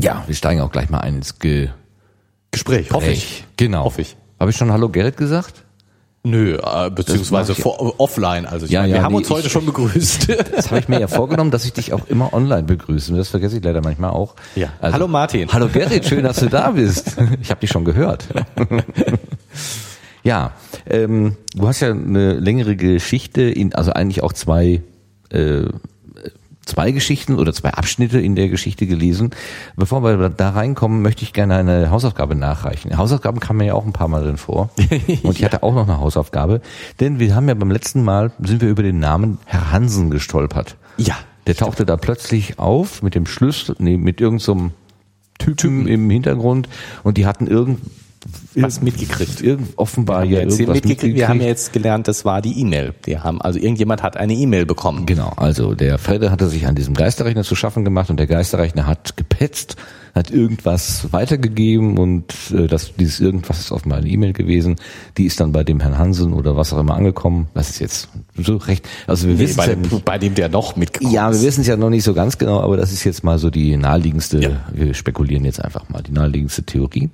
ja, wir steigen auch gleich mal ein ins Ge Gespräch. Hoffe ich. Genau. Hoffe ich. Habe ich schon Hallo Gerrit gesagt? Nö, äh, beziehungsweise vor, offline. Also ja, meine, ja, wir haben nee, uns heute ich- schon begrüßt. Das habe ich mir ja vorgenommen, dass ich dich auch immer online begrüße. Das vergesse ich leider manchmal auch. Ja. Also, Hallo Martin. Hallo Gerrit, schön, dass du da bist. Ich habe dich schon gehört. Ja, ähm, du hast ja eine längere Geschichte, in, also eigentlich auch zwei äh, zwei Geschichten oder zwei Abschnitte in der Geschichte gelesen. Bevor wir da reinkommen, möchte ich gerne eine Hausaufgabe nachreichen. Hausaufgaben kamen mir ja auch ein paar Mal drin vor. Und ich hatte auch noch eine Hausaufgabe. Denn wir haben ja beim letzten Mal, sind wir über den Namen Herr Hansen gestolpert. Ja. Der tauchte da plötzlich auf mit dem Schlüssel, nee, mit irgendeinem so Typen im Hintergrund und die hatten irgend was mitgekriegt. Irgend, offenbar ja Jetzt irgendwas mitgekriegt. Wir haben ja jetzt gelernt, das war die E-Mail. Wir haben, also irgendjemand hat eine E-Mail bekommen. Genau, also der Fredde hatte sich an diesem Geisterrechner zu schaffen gemacht und der Geisterrechner hat gepetzt, hat irgendwas weitergegeben und äh, das, dieses irgendwas ist offenbar eine E-Mail gewesen. Die ist dann bei dem Herrn Hansen oder was auch immer angekommen. Das ist jetzt so recht. Also wir Nee, wissen bei, ja dem, bei dem der noch mitgekommen Ja, wir wissen es ja noch nicht so ganz genau, aber das ist jetzt mal so die naheliegendste, Ja. wir spekulieren jetzt einfach mal, die naheliegendste Theorie.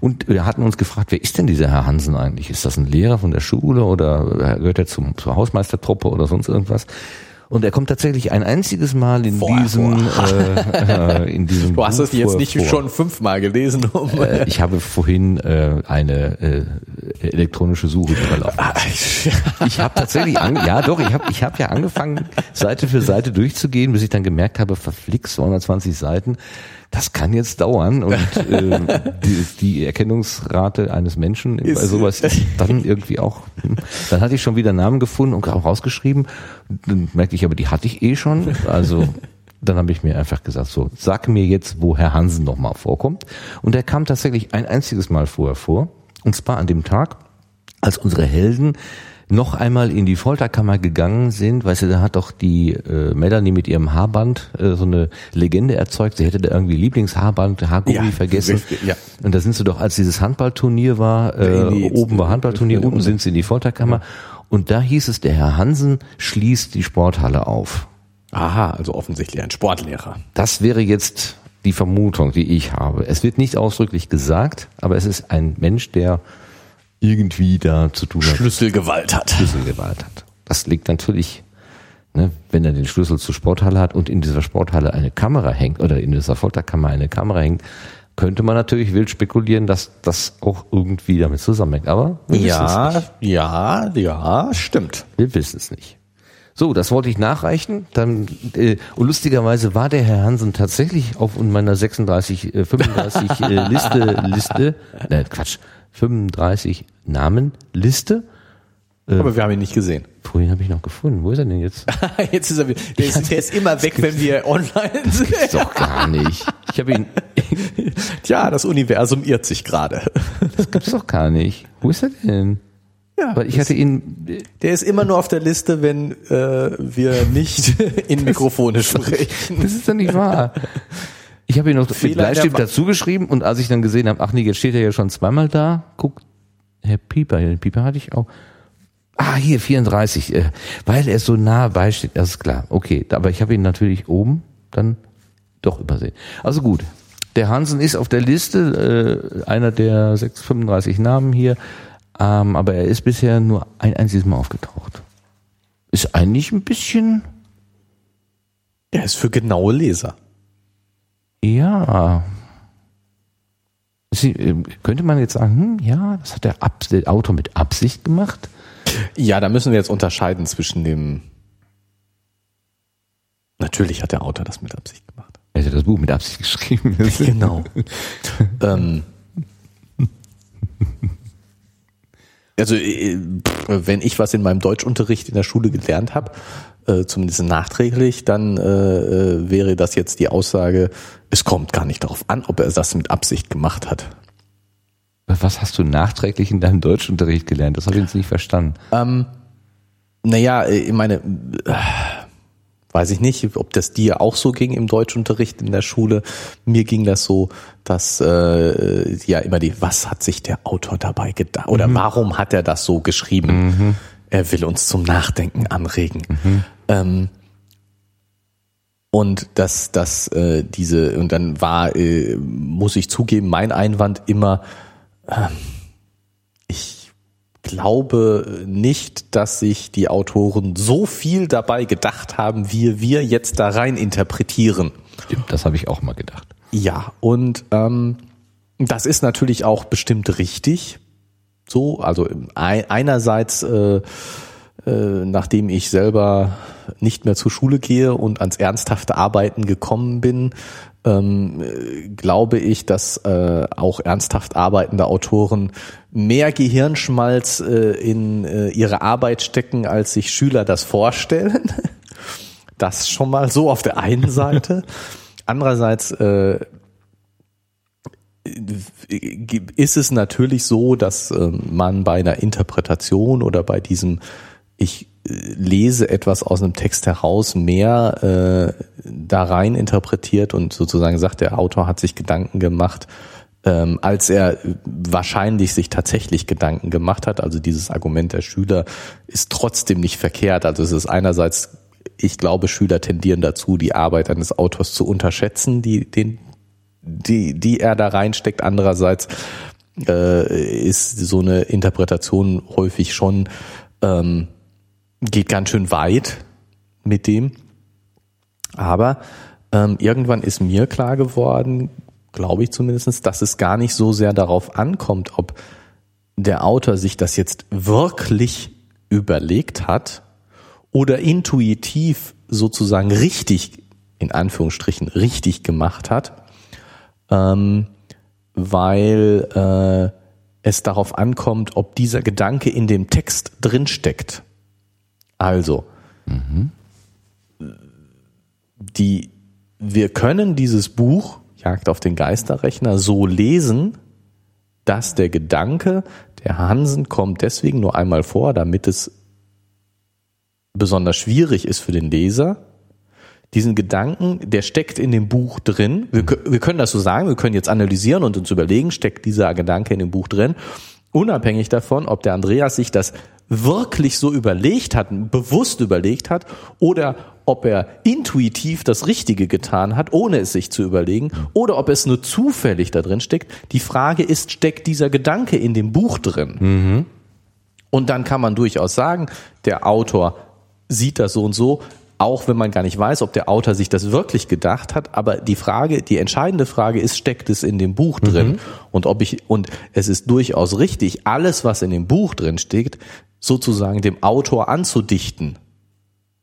Und wir hatten uns gefragt, wer ist denn dieser Herr Hansen eigentlich? Ist das ein Lehrer von der Schule oder gehört er zum, zur Hausmeistertruppe oder sonst irgendwas? Und er kommt tatsächlich ein einziges Mal in Vorher, diesem, äh, äh, in diesem Du hast es jetzt vor- nicht vor. schon fünfmal gelesen. Um Äh, ich habe vorhin äh, eine äh, elektronische Suche überlaufen. Ich habe tatsächlich, an, ja doch, ich habe ich hab ja angefangen, Seite für Seite durchzugehen, bis ich dann gemerkt habe, verflixt 220 Seiten, das kann jetzt dauern und äh, die, die Erkennungsrate eines Menschen bei Ist- sowas ist dann irgendwie auch, hm. dann hatte ich schon wieder Namen gefunden und auch rausgeschrieben, dann merkte ich aber, die hatte ich eh schon, also dann habe ich mir einfach gesagt, so, sag mir jetzt, wo Herr Hansen nochmal vorkommt. Und er kam tatsächlich ein einziges Mal vorher vor. Und zwar an dem Tag, als unsere Helden noch einmal in die Folterkammer gegangen sind, weißt du, da hat doch die äh, Melanie mit ihrem Haarband äh, so eine Legende erzeugt, sie hätte da irgendwie Lieblingshaarband, Haargummi Ja, vergessen. richtig, ja. Und da sind sie doch, als dieses Handballturnier war, äh, Nee, oben war Handballturnier, unten sind sie in die Folterkammer. Und da hieß es, der Herr Hansen schließt die Sporthalle auf. Aha, also offensichtlich ein Sportlehrer. Das wäre jetzt die Vermutung, die ich habe. Es wird nicht ausdrücklich gesagt, aber es ist ein Mensch, der irgendwie da zu tun hat, Schlüsselgewalt hat. Schlüsselgewalt hat. Das liegt natürlich, ne, wenn er den Schlüssel zur Sporthalle hat und in dieser Sporthalle eine Kamera hängt oder in dieser Folterkammer eine Kamera hängt, könnte man natürlich wild spekulieren, dass das auch irgendwie damit zusammenhängt. Aber wir wissen es nicht. Ja, ja, ja, stimmt. Wir wissen es nicht. So, das wollte ich nachreichen. Dann äh, und lustigerweise war der Herr Hansen tatsächlich auf meiner 36, äh, 35 äh, Liste, Liste, nein, Quatsch, 35 Namen Liste. Aber wir haben ihn nicht gesehen. Vorhin habe ich noch gefunden. Wo ist er denn jetzt? Jetzt ist er wieder. Der ist, der ist immer weg, wenn wir online sind. Doch gar nicht. Ich habe ihn. Tja, das Universum irrt sich gerade. Das gibt's doch gar nicht. Wo ist er denn? Ja, Weil ich hatte ihn. der ist immer nur auf der Liste, wenn äh, wir nicht in Mikrofone sprechen. Das ist doch nicht wahr. Ich habe ihn noch mit Bleistift dazu geschrieben und als ich dann gesehen habe, ach nee, jetzt steht er ja schon zweimal da. Guck, Herr Pieper, den Pieper hatte ich auch. Ah, hier 34, äh, weil er so nah beisteht, das ist klar. Okay, aber ich habe ihn natürlich oben dann doch übersehen. Also gut, der Hansen ist auf der Liste, äh, einer der 635 Namen hier, ähm, aber er ist bisher nur ein einziges Mal aufgetaucht. Ist eigentlich ein bisschen, Der ist für genaue Leser. Ja. Sie, äh, könnte man jetzt sagen, hm, ja, das hat der, Ab der Autor mit Absicht gemacht? Ja, da müssen wir jetzt unterscheiden zwischen dem. Natürlich hat der Autor das mit Absicht gemacht. Er hat das Buch mit Absicht geschrieben. Genau. ähm, also äh, wenn ich was in meinem Deutschunterricht in der Schule gelernt habe, äh, zumindest nachträglich, dann äh, äh, wäre das jetzt die Aussage, es kommt gar nicht darauf an, ob er das mit Absicht gemacht hat. Was hast du nachträglich in deinem Deutschunterricht gelernt? Das habe ich jetzt nicht verstanden. Ähm, naja, äh, ich meine, äh, weiß ich nicht, ob das dir auch so ging im Deutschunterricht in der Schule. Mir ging das so, dass äh, ja immer die, was hat sich der Autor dabei gedacht? Oder warum hat er das so geschrieben? Er will uns zum Nachdenken anregen. Ähm, und dass dass äh, diese und dann war äh, muss ich zugeben mein Einwand immer ähm, ich glaube nicht, dass sich die Autoren so viel dabei gedacht haben, wie wir jetzt da rein interpretieren. Stimmt, das habe ich auch mal gedacht. Ja, und ähm, das ist natürlich auch bestimmt richtig. So, also ein- einerseits äh, äh, nachdem ich selber nicht mehr zur Schule gehe und ans ernsthafte Arbeiten gekommen bin, ähm, äh, glaube ich, dass äh, auch ernsthaft arbeitende Autoren mehr Gehirnschmalz in ihre Arbeit stecken, als sich Schüler das vorstellen. Das schon mal so auf der einen Seite. Andererseits ist es natürlich so, dass äh, man bei einer Interpretation oder bei diesem ich äh, lese etwas aus einem Text heraus mehr äh, da rein interpretiert und sozusagen sagt, der Autor hat sich Gedanken gemacht, ähm, als er wahrscheinlich sich tatsächlich Gedanken gemacht hat. Also dieses Argument der Schüler ist trotzdem nicht verkehrt. Also es ist einerseits, ich glaube, Schüler tendieren dazu, die Arbeit eines Autors zu unterschätzen, die, den, die, die er da reinsteckt. Andererseits äh, ist so eine Interpretation häufig schon ähm, geht ganz schön weit mit dem. Aber ähm, irgendwann ist mir klar geworden, glaube ich zumindest, dass es gar nicht so sehr darauf ankommt, ob der Autor sich das jetzt wirklich überlegt hat oder intuitiv sozusagen richtig, in Anführungsstrichen, richtig gemacht hat, ähm, weil äh, es darauf ankommt, ob dieser Gedanke in dem Text drinsteckt. Also, mhm. die, wir können dieses Buch Jagd auf den Geisterrechner so lesen, dass der Gedanke, der Hansen kommt deswegen nur einmal vor, damit es besonders schwierig ist für den Leser. Diesen Gedanken, der steckt in dem Buch drin. Wir, wir können das so sagen, wir können jetzt analysieren und uns überlegen, steckt dieser Gedanke in dem Buch drin. Unabhängig davon, ob der Andreas sich das wirklich so überlegt hat, bewusst überlegt hat, oder ob er intuitiv das Richtige getan hat, ohne es sich zu überlegen, oder ob es nur zufällig da drin steckt. Die Frage ist, steckt dieser Gedanke in dem Buch drin? Mhm. Und dann kann man durchaus sagen, der Autor sieht das so und so, auch wenn man gar nicht weiß, ob der Autor sich das wirklich gedacht hat. Aber die Frage, die entscheidende Frage ist, steckt es in dem Buch drin? Mhm. Und ob ich, und es ist durchaus richtig, alles, was in dem Buch drin steht, sozusagen dem Autor anzudichten.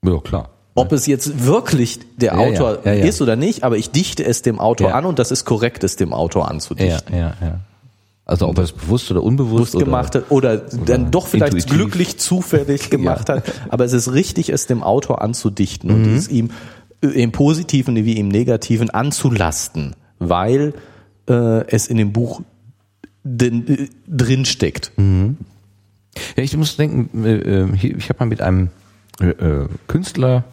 Ja, klar. Ob es jetzt wirklich der ja, Autor ja, ja, ist oder nicht, aber ich dichte es dem Autor an und das ist korrekt, es dem Autor anzudichten. Ja, ja, ja. Also ob er es bewusst oder unbewusst oder, gemacht hat oder, oder dann doch vielleicht intuitiv. glücklich zufällig gemacht ja. hat. Aber es ist richtig, es dem Autor anzudichten mhm. und es ihm äh, im Positiven wie im Negativen anzulasten, weil äh, es in dem Buch äh, drin steckt. Mhm. Ja, ich muss denken, äh, ich habe mal mit einem Künstler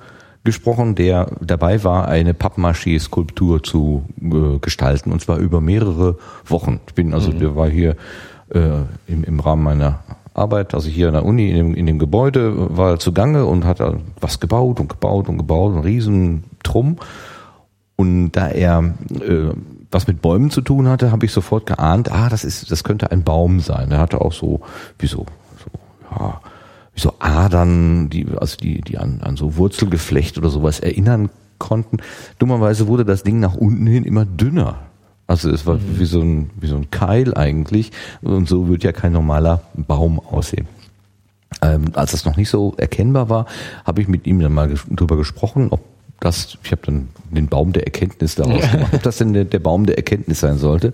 gesprochen, der dabei war, eine Pappmaché-Skulptur zu äh, gestalten und zwar über mehrere Wochen. Ich bin also, mhm. der war hier äh, im, im Rahmen meiner Arbeit, also hier an der Uni in dem, in dem Gebäude, war er zugange und hat was gebaut und gebaut und gebaut, ein riesen Trumm. Und da er äh, was mit Bäumen zu tun hatte, habe ich sofort geahnt, ah, das ist, das könnte ein Baum sein. Er hatte auch so, wie so, so ja, wie so Adern, die, also die, die an, an so Wurzelgeflecht oder sowas erinnern konnten. Dummerweise wurde das Ding nach unten hin immer dünner. Also es war mhm. wie so ein, wie so ein Keil eigentlich. Und so wird ja kein normaler Baum aussehen. Ähm, als das noch nicht so erkennbar war, habe ich mit ihm dann mal drüber gesprochen, ob das, ich habe dann den Baum der Erkenntnis daraus gemacht, ob das denn der, der Baum der Erkenntnis sein sollte.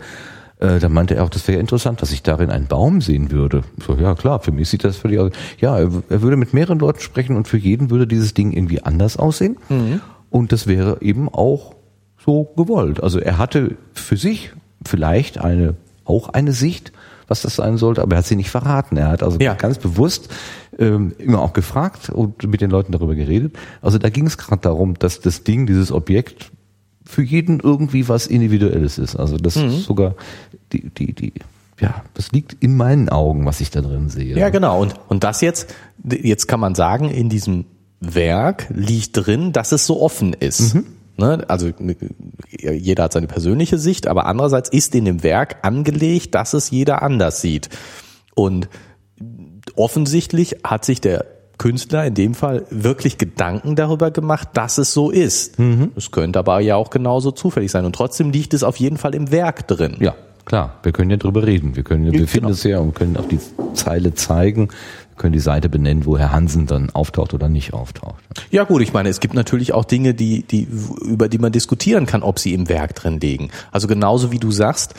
Äh, da meinte er auch, das wäre interessant, dass ich darin einen Baum sehen würde. So, ja klar, für mich sieht das völlig aus. Ja, er, er, würde mit mehreren Leuten sprechen und für jeden würde dieses Ding irgendwie anders aussehen. Mhm. Und das wäre eben auch so gewollt. Also er hatte für sich vielleicht eine, auch eine Sicht, was das sein sollte, aber er hat sie nicht verraten. Er hat also ja. ganz bewusst ähm, immer auch gefragt und mit den Leuten darüber geredet. Also da ging es gerade darum, dass das Ding, dieses Objekt für jeden irgendwie was Individuelles ist. Also das mhm. ist sogar die, die, die, ja, das liegt in meinen Augen, was ich da drin sehe. Ja, genau. Und, und das jetzt, jetzt kann man sagen, in diesem Werk liegt drin, dass es so offen ist. Mhm. Ne? Also jeder hat seine persönliche Sicht, aber andererseits ist in dem Werk angelegt, dass es jeder anders sieht. Und offensichtlich hat sich der Künstler in dem Fall wirklich Gedanken darüber gemacht, dass es so ist. Mhm. Es könnte aber ja auch genauso zufällig sein. Und trotzdem liegt es auf jeden Fall im Werk drin. Ja, klar. Wir können ja drüber reden. Wir können, wir genau. finden es ja und können auch die Zeile zeigen. Wir können die Seite benennen, wo Herr Hansen dann auftaucht oder nicht auftaucht. Ja gut, ich meine, es gibt natürlich auch Dinge, die, die, über die man diskutieren kann, ob sie im Werk drin liegen. Also genauso wie du sagst,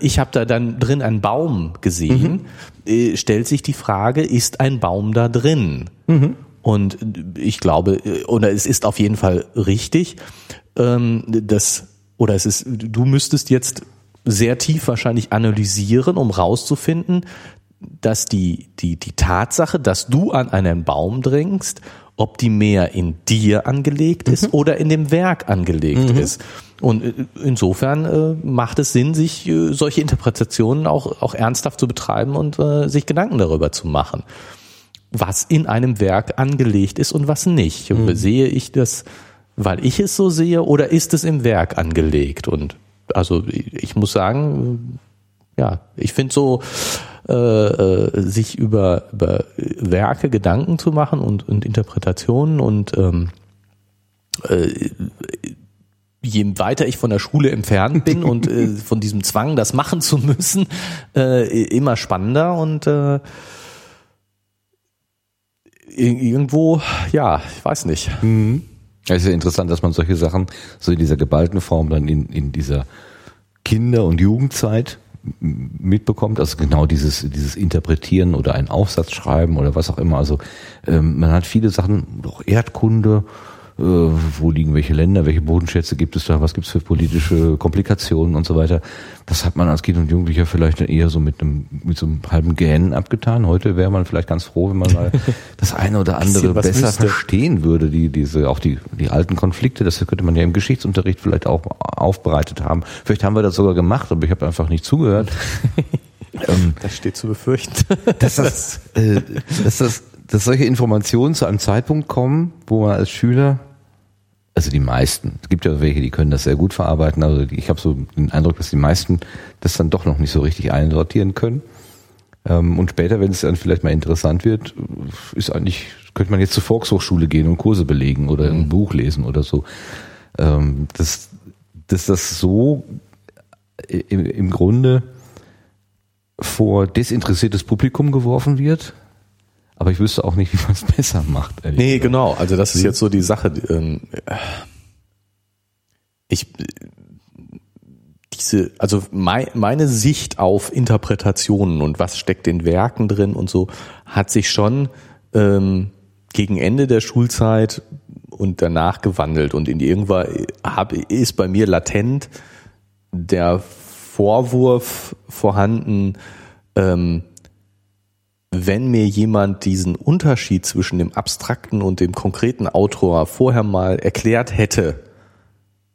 ich habe da dann drin einen Baum gesehen, mhm. äh, stellt sich die Frage, ist ein Baum da drin? Mhm. Und ich glaube, äh, oder es ist auf jeden Fall richtig, ähm, dass, oder es ist, du müsstest jetzt sehr tief wahrscheinlich analysieren, um rauszufinden, dass die, die, die Tatsache, dass du an einen Baum drängst, ob die mehr in dir angelegt ist mhm. oder in dem Werk angelegt mhm. ist. Und äh, insofern äh, macht es Sinn, sich äh, solche Interpretationen auch, auch ernsthaft zu betreiben und äh, sich Gedanken darüber zu machen, was in einem Werk angelegt ist und was nicht. Mhm. Sehe ich das, weil ich es so sehe, oder ist es im Werk angelegt? Und also ich muss sagen, ja, ich finde so, äh, äh, sich über, über Werke Gedanken zu machen und, und Interpretationen und ähm, äh, je weiter ich von der Schule entfernt bin und äh, von diesem Zwang, das machen zu müssen, äh, immer spannender und äh, irgendwo, ja, ich weiß nicht. Mhm. Es ist ja interessant, dass man solche Sachen so in dieser geballten Form dann in, in dieser Kinder- und Jugendzeit mitbekommt, also genau dieses, dieses Interpretieren oder einen Aufsatz schreiben oder was auch immer. Also ähm, man hat viele Sachen, doch Erdkunde, wo liegen welche Länder, welche Bodenschätze gibt es da, was gibt es für politische Komplikationen und so weiter. Das hat man als Kind und Jugendlicher vielleicht eher so mit einem mit so einem halben Gähnen abgetan. Heute wäre man vielleicht ganz froh, wenn man mal das eine oder andere besser müsste. verstehen würde, die diese auch die die alten Konflikte. Das könnte man ja im Geschichtsunterricht vielleicht auch aufbereitet haben. Vielleicht haben wir das sogar gemacht, aber ich habe einfach nicht zugehört. ähm, das steht zu befürchten. dass das, äh, dass das dass solche Informationen zu einem Zeitpunkt kommen, wo man als Schüler also die meisten. Es gibt ja welche, die können das sehr gut verarbeiten. Also ich habe so den Eindruck, dass die meisten das dann doch noch nicht so richtig einsortieren können. Ähm, und später, wenn es dann vielleicht mal interessant wird, ist eigentlich, könnte man jetzt zur Volkshochschule gehen und Kurse belegen oder ein mhm. Buch lesen oder so. Ähm, dass, dass das so im, im Grunde vor desinteressiertes Publikum geworfen wird, aber ich wüsste auch nicht, wie man es besser macht. Nee, gesagt. genau. Also das ist jetzt so die Sache. Ähm, ich diese, also meine Sicht auf Interpretationen und was steckt in Werken drin und so, hat sich schon ähm, gegen Ende der Schulzeit und danach gewandelt und in irgendwann hab, ist bei mir latent der Vorwurf vorhanden, ähm, wenn mir jemand diesen Unterschied zwischen dem abstrakten und dem konkreten Autor vorher mal erklärt hätte,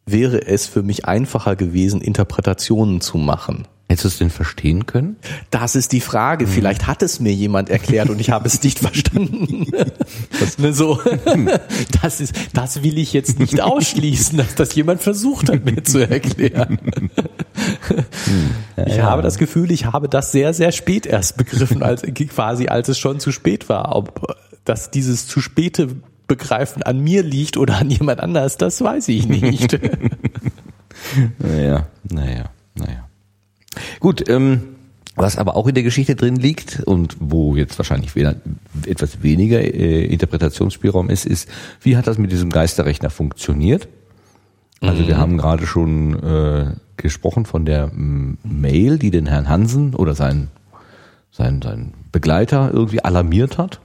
wäre es für mich einfacher gewesen, Interpretationen zu machen. Hättest du es denn verstehen können? Das ist die Frage. Vielleicht hat es mir jemand erklärt und ich habe es nicht verstanden. Das, ne, so, das, ist, das will ich jetzt nicht ausschließen, dass das jemand versucht hat, mir zu erklären. Ich habe das Gefühl, ich habe das sehr, sehr spät erst begriffen, als quasi als es schon zu spät war. Ob dass dieses zu späte Begreifen an mir liegt oder an jemand anders, das weiß ich nicht. naja, naja, naja. Gut, ähm, was aber auch in der Geschichte drin liegt und wo jetzt wahrscheinlich wieder etwas weniger äh, Interpretationsspielraum ist, ist, wie hat das mit diesem Geisterrechner funktioniert? Also mhm. wir haben gerade schon äh, gesprochen von der m, Mail, die den Herrn Hansen oder sein, sein, sein Begleiter irgendwie alarmiert hat.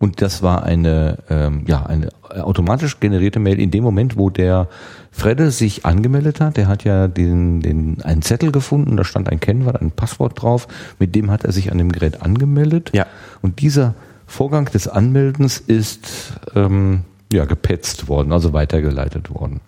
Und das war eine, ähm, ja, eine automatisch generierte Mail in dem Moment, wo der Fredde sich angemeldet hat. Der hat ja den, den, einen Zettel gefunden, da stand ein Kennwort, ein Passwort drauf. Mit dem hat er sich an dem Gerät angemeldet. Ja. Und dieser Vorgang des Anmeldens ist ähm, ja gepetzt worden, also weitergeleitet worden.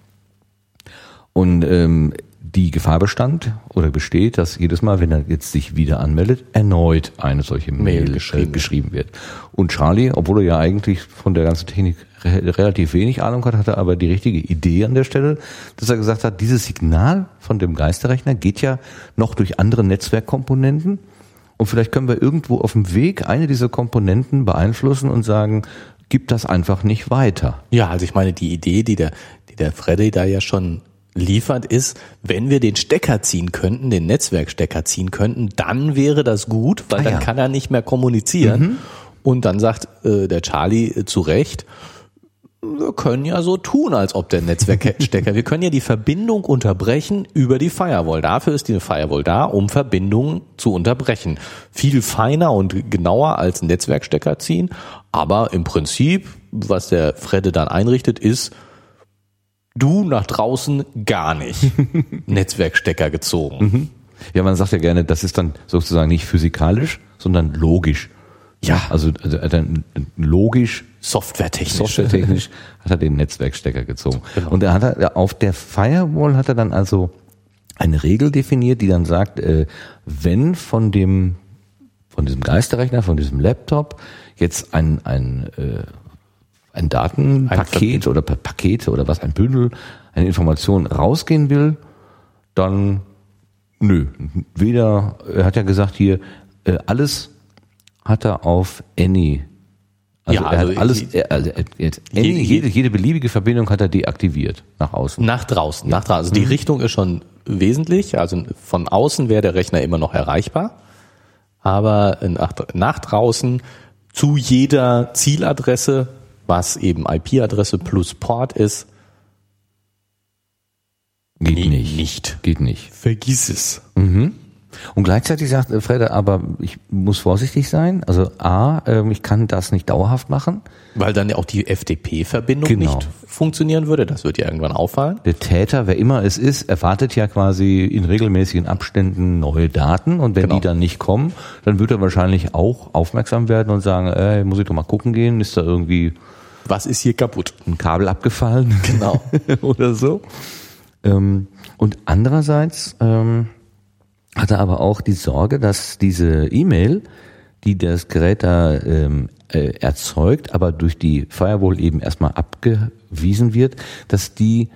Und ähm, die Gefahr bestand oder besteht, dass jedes Mal, wenn er jetzt sich wieder anmeldet, erneut eine solche Mail, Mail geschrieben. Äh, geschrieben. wird. Und Charlie, obwohl er ja eigentlich von der ganzen Technik re relativ wenig Ahnung hat, hatte aber die richtige Idee an der Stelle, dass er gesagt hat, dieses Signal von dem Geisterrechner geht ja noch durch andere Netzwerkkomponenten und vielleicht können wir irgendwo auf dem Weg eine dieser Komponenten beeinflussen und sagen, gib das einfach nicht weiter. Ja, also ich meine, die Idee, die der, die der Freddy da ja schon liefert, ist, wenn wir den Stecker ziehen könnten, den Netzwerkstecker ziehen könnten, dann wäre das gut, weil ah, dann ja. kann er nicht mehr kommunizieren. Mhm. Und dann sagt äh, der Charlie äh, zu Recht, wir können ja so tun, als ob der Netzwerkstecker, wir können ja die Verbindung unterbrechen über die Firewall. Dafür ist die Firewall da, um Verbindungen zu unterbrechen. Viel feiner und genauer als ein Netzwerkstecker ziehen, aber im Prinzip, was der Fredde dann einrichtet, ist, du nach draußen gar nicht Netzwerkstecker gezogen. Mhm. Ja, man sagt ja gerne, das ist dann sozusagen nicht physikalisch, sondern logisch. Ja, also, also dann logisch, softwaretechnisch, softwaretechnisch hat er den Netzwerkstecker gezogen. Genau. Und er hat auf der Firewall hat er dann also eine Regel definiert, die dann sagt, äh, wenn von dem von diesem Geisterrechner, von diesem Laptop jetzt ein ein äh, ein Datenpaket ein oder Pakete oder was, ein Bündel, eine Information rausgehen will, dann nö, weder, er hat ja gesagt hier, äh, alles hat er auf Any. Also, ja, also er hat alles, er, also er, er, Any, jede, jede beliebige Verbindung hat er deaktiviert nach außen. Nach draußen, ja. nach draußen. Also die mhm. Richtung ist schon wesentlich. Also von außen wäre der Rechner immer noch erreichbar, aber nach, nach draußen zu jeder Zieladresse, was eben IP-Adresse plus Port ist, Geht nee, nicht. nicht. Geht nicht. Vergiss es. Mhm. Und gleichzeitig sagt äh, Fred, aber ich muss vorsichtig sein. Also A, äh, ich kann das nicht dauerhaft machen. Weil dann ja auch die FTP-Verbindung genau. nicht funktionieren würde. Das wird ja irgendwann auffallen. Der Täter, wer immer es ist, erwartet ja quasi in regelmäßigen Abständen neue Daten. Und wenn genau. die dann nicht kommen, dann wird er wahrscheinlich auch aufmerksam werden und sagen, äh, muss ich doch mal gucken gehen, ist da irgendwie... Was ist hier kaputt? Ein Kabel abgefallen? Genau. Oder so. Ähm, und andererseits ähm, hat er aber auch die Sorge, dass diese E-Mail, die das Gerät da ähm, äh, erzeugt, aber durch die Firewall eben erstmal abgewiesen wird, dass die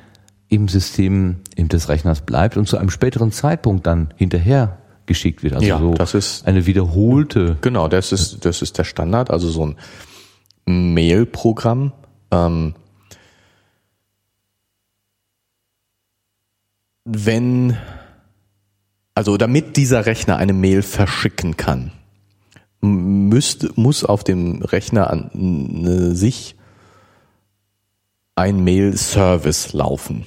im System des Rechners bleibt und zu einem späteren Zeitpunkt dann hinterher geschickt wird. Also ja, so das ist eine wiederholte. Genau, das ist das ist der Standard. Also so ein Mail-Programm. Ähm, wenn, also damit dieser Rechner eine Mail verschicken kann, müsste, muss auf dem Rechner an, ne, sich ein Mail-Service laufen.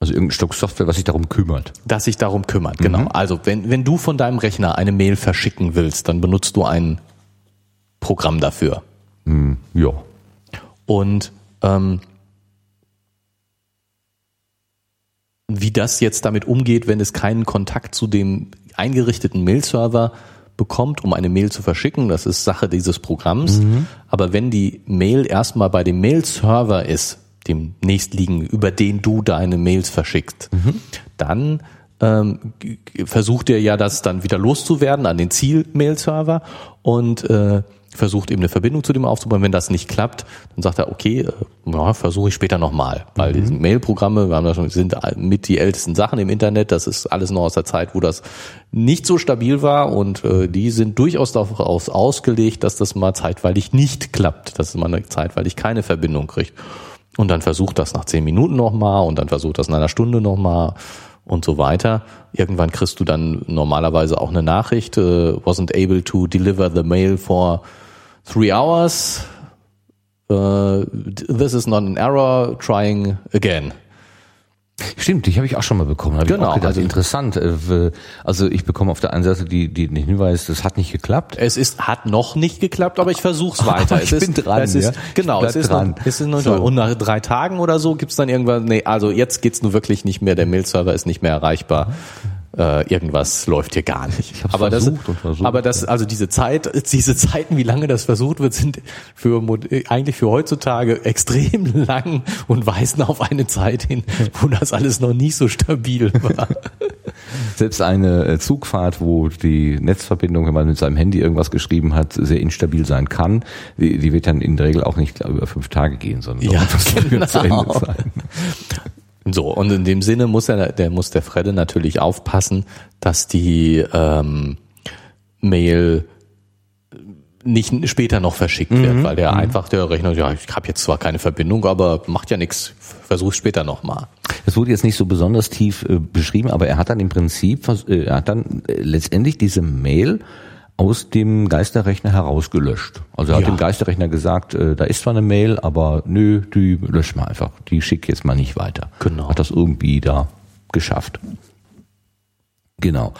Also irgendein Stück Software, was sich darum kümmert. Das sich darum kümmert, genau. Mhm. Also wenn, wenn du von deinem Rechner eine Mail verschicken willst, dann benutzt du ein Programm dafür. Mhm, ja. Und ähm, wie das jetzt damit umgeht, wenn es keinen Kontakt zu dem eingerichteten Mail-Server bekommt, um eine Mail zu verschicken. Das ist Sache dieses Programms. Mhm. Aber wenn die Mail erstmal bei dem Mail-Server ist, dem nächstliegen, über den du deine Mails verschickst, mhm. dann ähm, versucht er ja das dann wieder loszuwerden an den Ziel-Mail-Server und äh, versucht eben eine Verbindung zu dem aufzubauen. Wenn das nicht klappt, dann sagt er, okay, äh, ja, versuche ich später nochmal. Weil mhm. diese Mail-Programme, wir haben da schon, sind mit die ältesten Sachen im Internet. Das ist alles noch aus der Zeit, wo das nicht so stabil war und äh, die sind durchaus darauf ausgelegt, dass das mal zeitweilig nicht klappt, dass man zeitweilig keine Verbindung kriegt. Und dann versucht das nach zehn Minuten nochmal und dann versucht das in einer Stunde nochmal und so weiter. Irgendwann kriegst du dann normalerweise auch eine Nachricht, äh, wasn't able to deliver the mail for three hours. Uh, this is not an error, trying again. Stimmt, die habe ich auch schon mal bekommen. Genau, gedacht, also interessant. Äh, also ich bekomme auf der einen Seite die, die, den Hinweis, das hat nicht geklappt. Es ist hat noch nicht geklappt, aber ich versuche es weiter. ich es bin ist, dran. Es ist, ja? Genau, es ist, dran. Noch, es ist noch so. und nach drei Tagen oder so gibt's dann irgendwann. Nee, also jetzt geht's nur wirklich nicht mehr. Der Mail-Server ist nicht mehr erreichbar äh, irgendwas läuft hier gar nicht. Ich aber das, und versucht, aber das, also diese Zeit, diese Zeiten, wie lange das versucht wird, sind für eigentlich für heutzutage extrem lang und weisen auf eine Zeit hin, wo das alles noch nicht so stabil war. Selbst eine äh, Zugfahrt, wo die Netzverbindung, wenn man mit seinem Handy irgendwas geschrieben hat, sehr instabil sein kann, die, die wird dann in der Regel auch nicht über fünf Tage gehen, sondern ja, genau. zu Ende sein. So, und in dem Sinne muss er, der muss der Fredde natürlich aufpassen, dass die ähm, Mail nicht später noch verschickt mhm. wird, weil der mhm. einfach der Rechner, ja, ich habe jetzt zwar keine Verbindung, aber macht ja nichts, versuch später nochmal. Das wurde jetzt nicht so besonders tief äh, beschrieben, aber er hat dann im Prinzip, äh, er hat dann äh, letztendlich diese Mail aus dem Geisterrechner herausgelöscht. Also er hat Ja. dem Geisterrechner gesagt, äh, da ist zwar eine Mail, aber nö, die lösch mal einfach. Die schick jetzt mal nicht weiter. Genau. Hat das irgendwie da geschafft. Genau.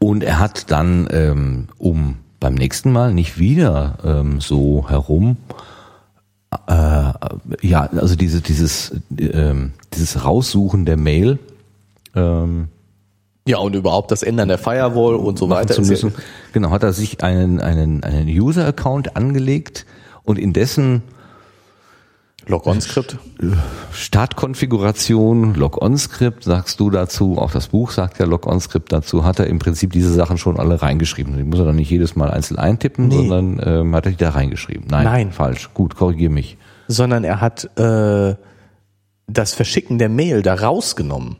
Und er hat dann, ähm, um beim nächsten Mal nicht wieder ähm, so herum, äh, ja, also diese, dieses, ähm, dieses Raussuchen der Mail ähm, Ja, und überhaupt das Ändern der Firewall und so weiter. zu müssen. Genau, hat er sich einen, einen, einen User-Account angelegt und in dessen Log-on-Skript. Startkonfiguration, Log-on-Skript, sagst du dazu, auch das Buch sagt ja Log-on-Skript dazu, hat er im Prinzip diese Sachen schon alle reingeschrieben. Die muss er dann nicht jedes Mal einzeln eintippen, Nee. sondern ähm, hat er die da reingeschrieben. Nein, Nein. falsch. Gut, korrigier mich. Sondern er hat äh, das Verschicken der Mail da rausgenommen.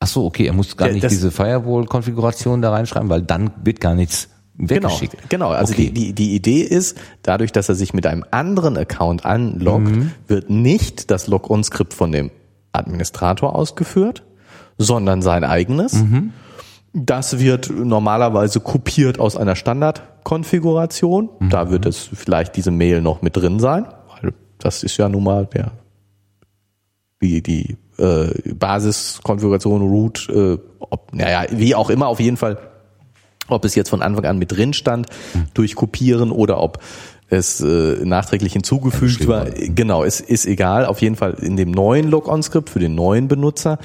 Ach so, okay, er muss gar Ja, nicht diese Firewall-Konfiguration da reinschreiben, weil dann wird gar nichts Genau, weggeschickt. genau. Also Okay. die, die, die Idee ist, dadurch, dass er sich mit einem anderen Account anloggt, Mhm. wird nicht das Log-on-Skript von dem Administrator ausgeführt, sondern sein eigenes. Mhm. Das wird normalerweise kopiert aus einer Standardkonfiguration. Mhm. Da wird es vielleicht diese Mail noch mit drin sein, weil das ist ja nun mal der die, die äh, Basiskonfiguration, Root, äh, ob, naja, wie auch immer, auf jeden Fall, ob es jetzt von Anfang an mit drin stand, durch Kopieren oder ob es äh, nachträglich hinzugefügt war. Genau, es ist egal. Auf jeden Fall in dem neuen Log-on-Skript für den neuen Benutzer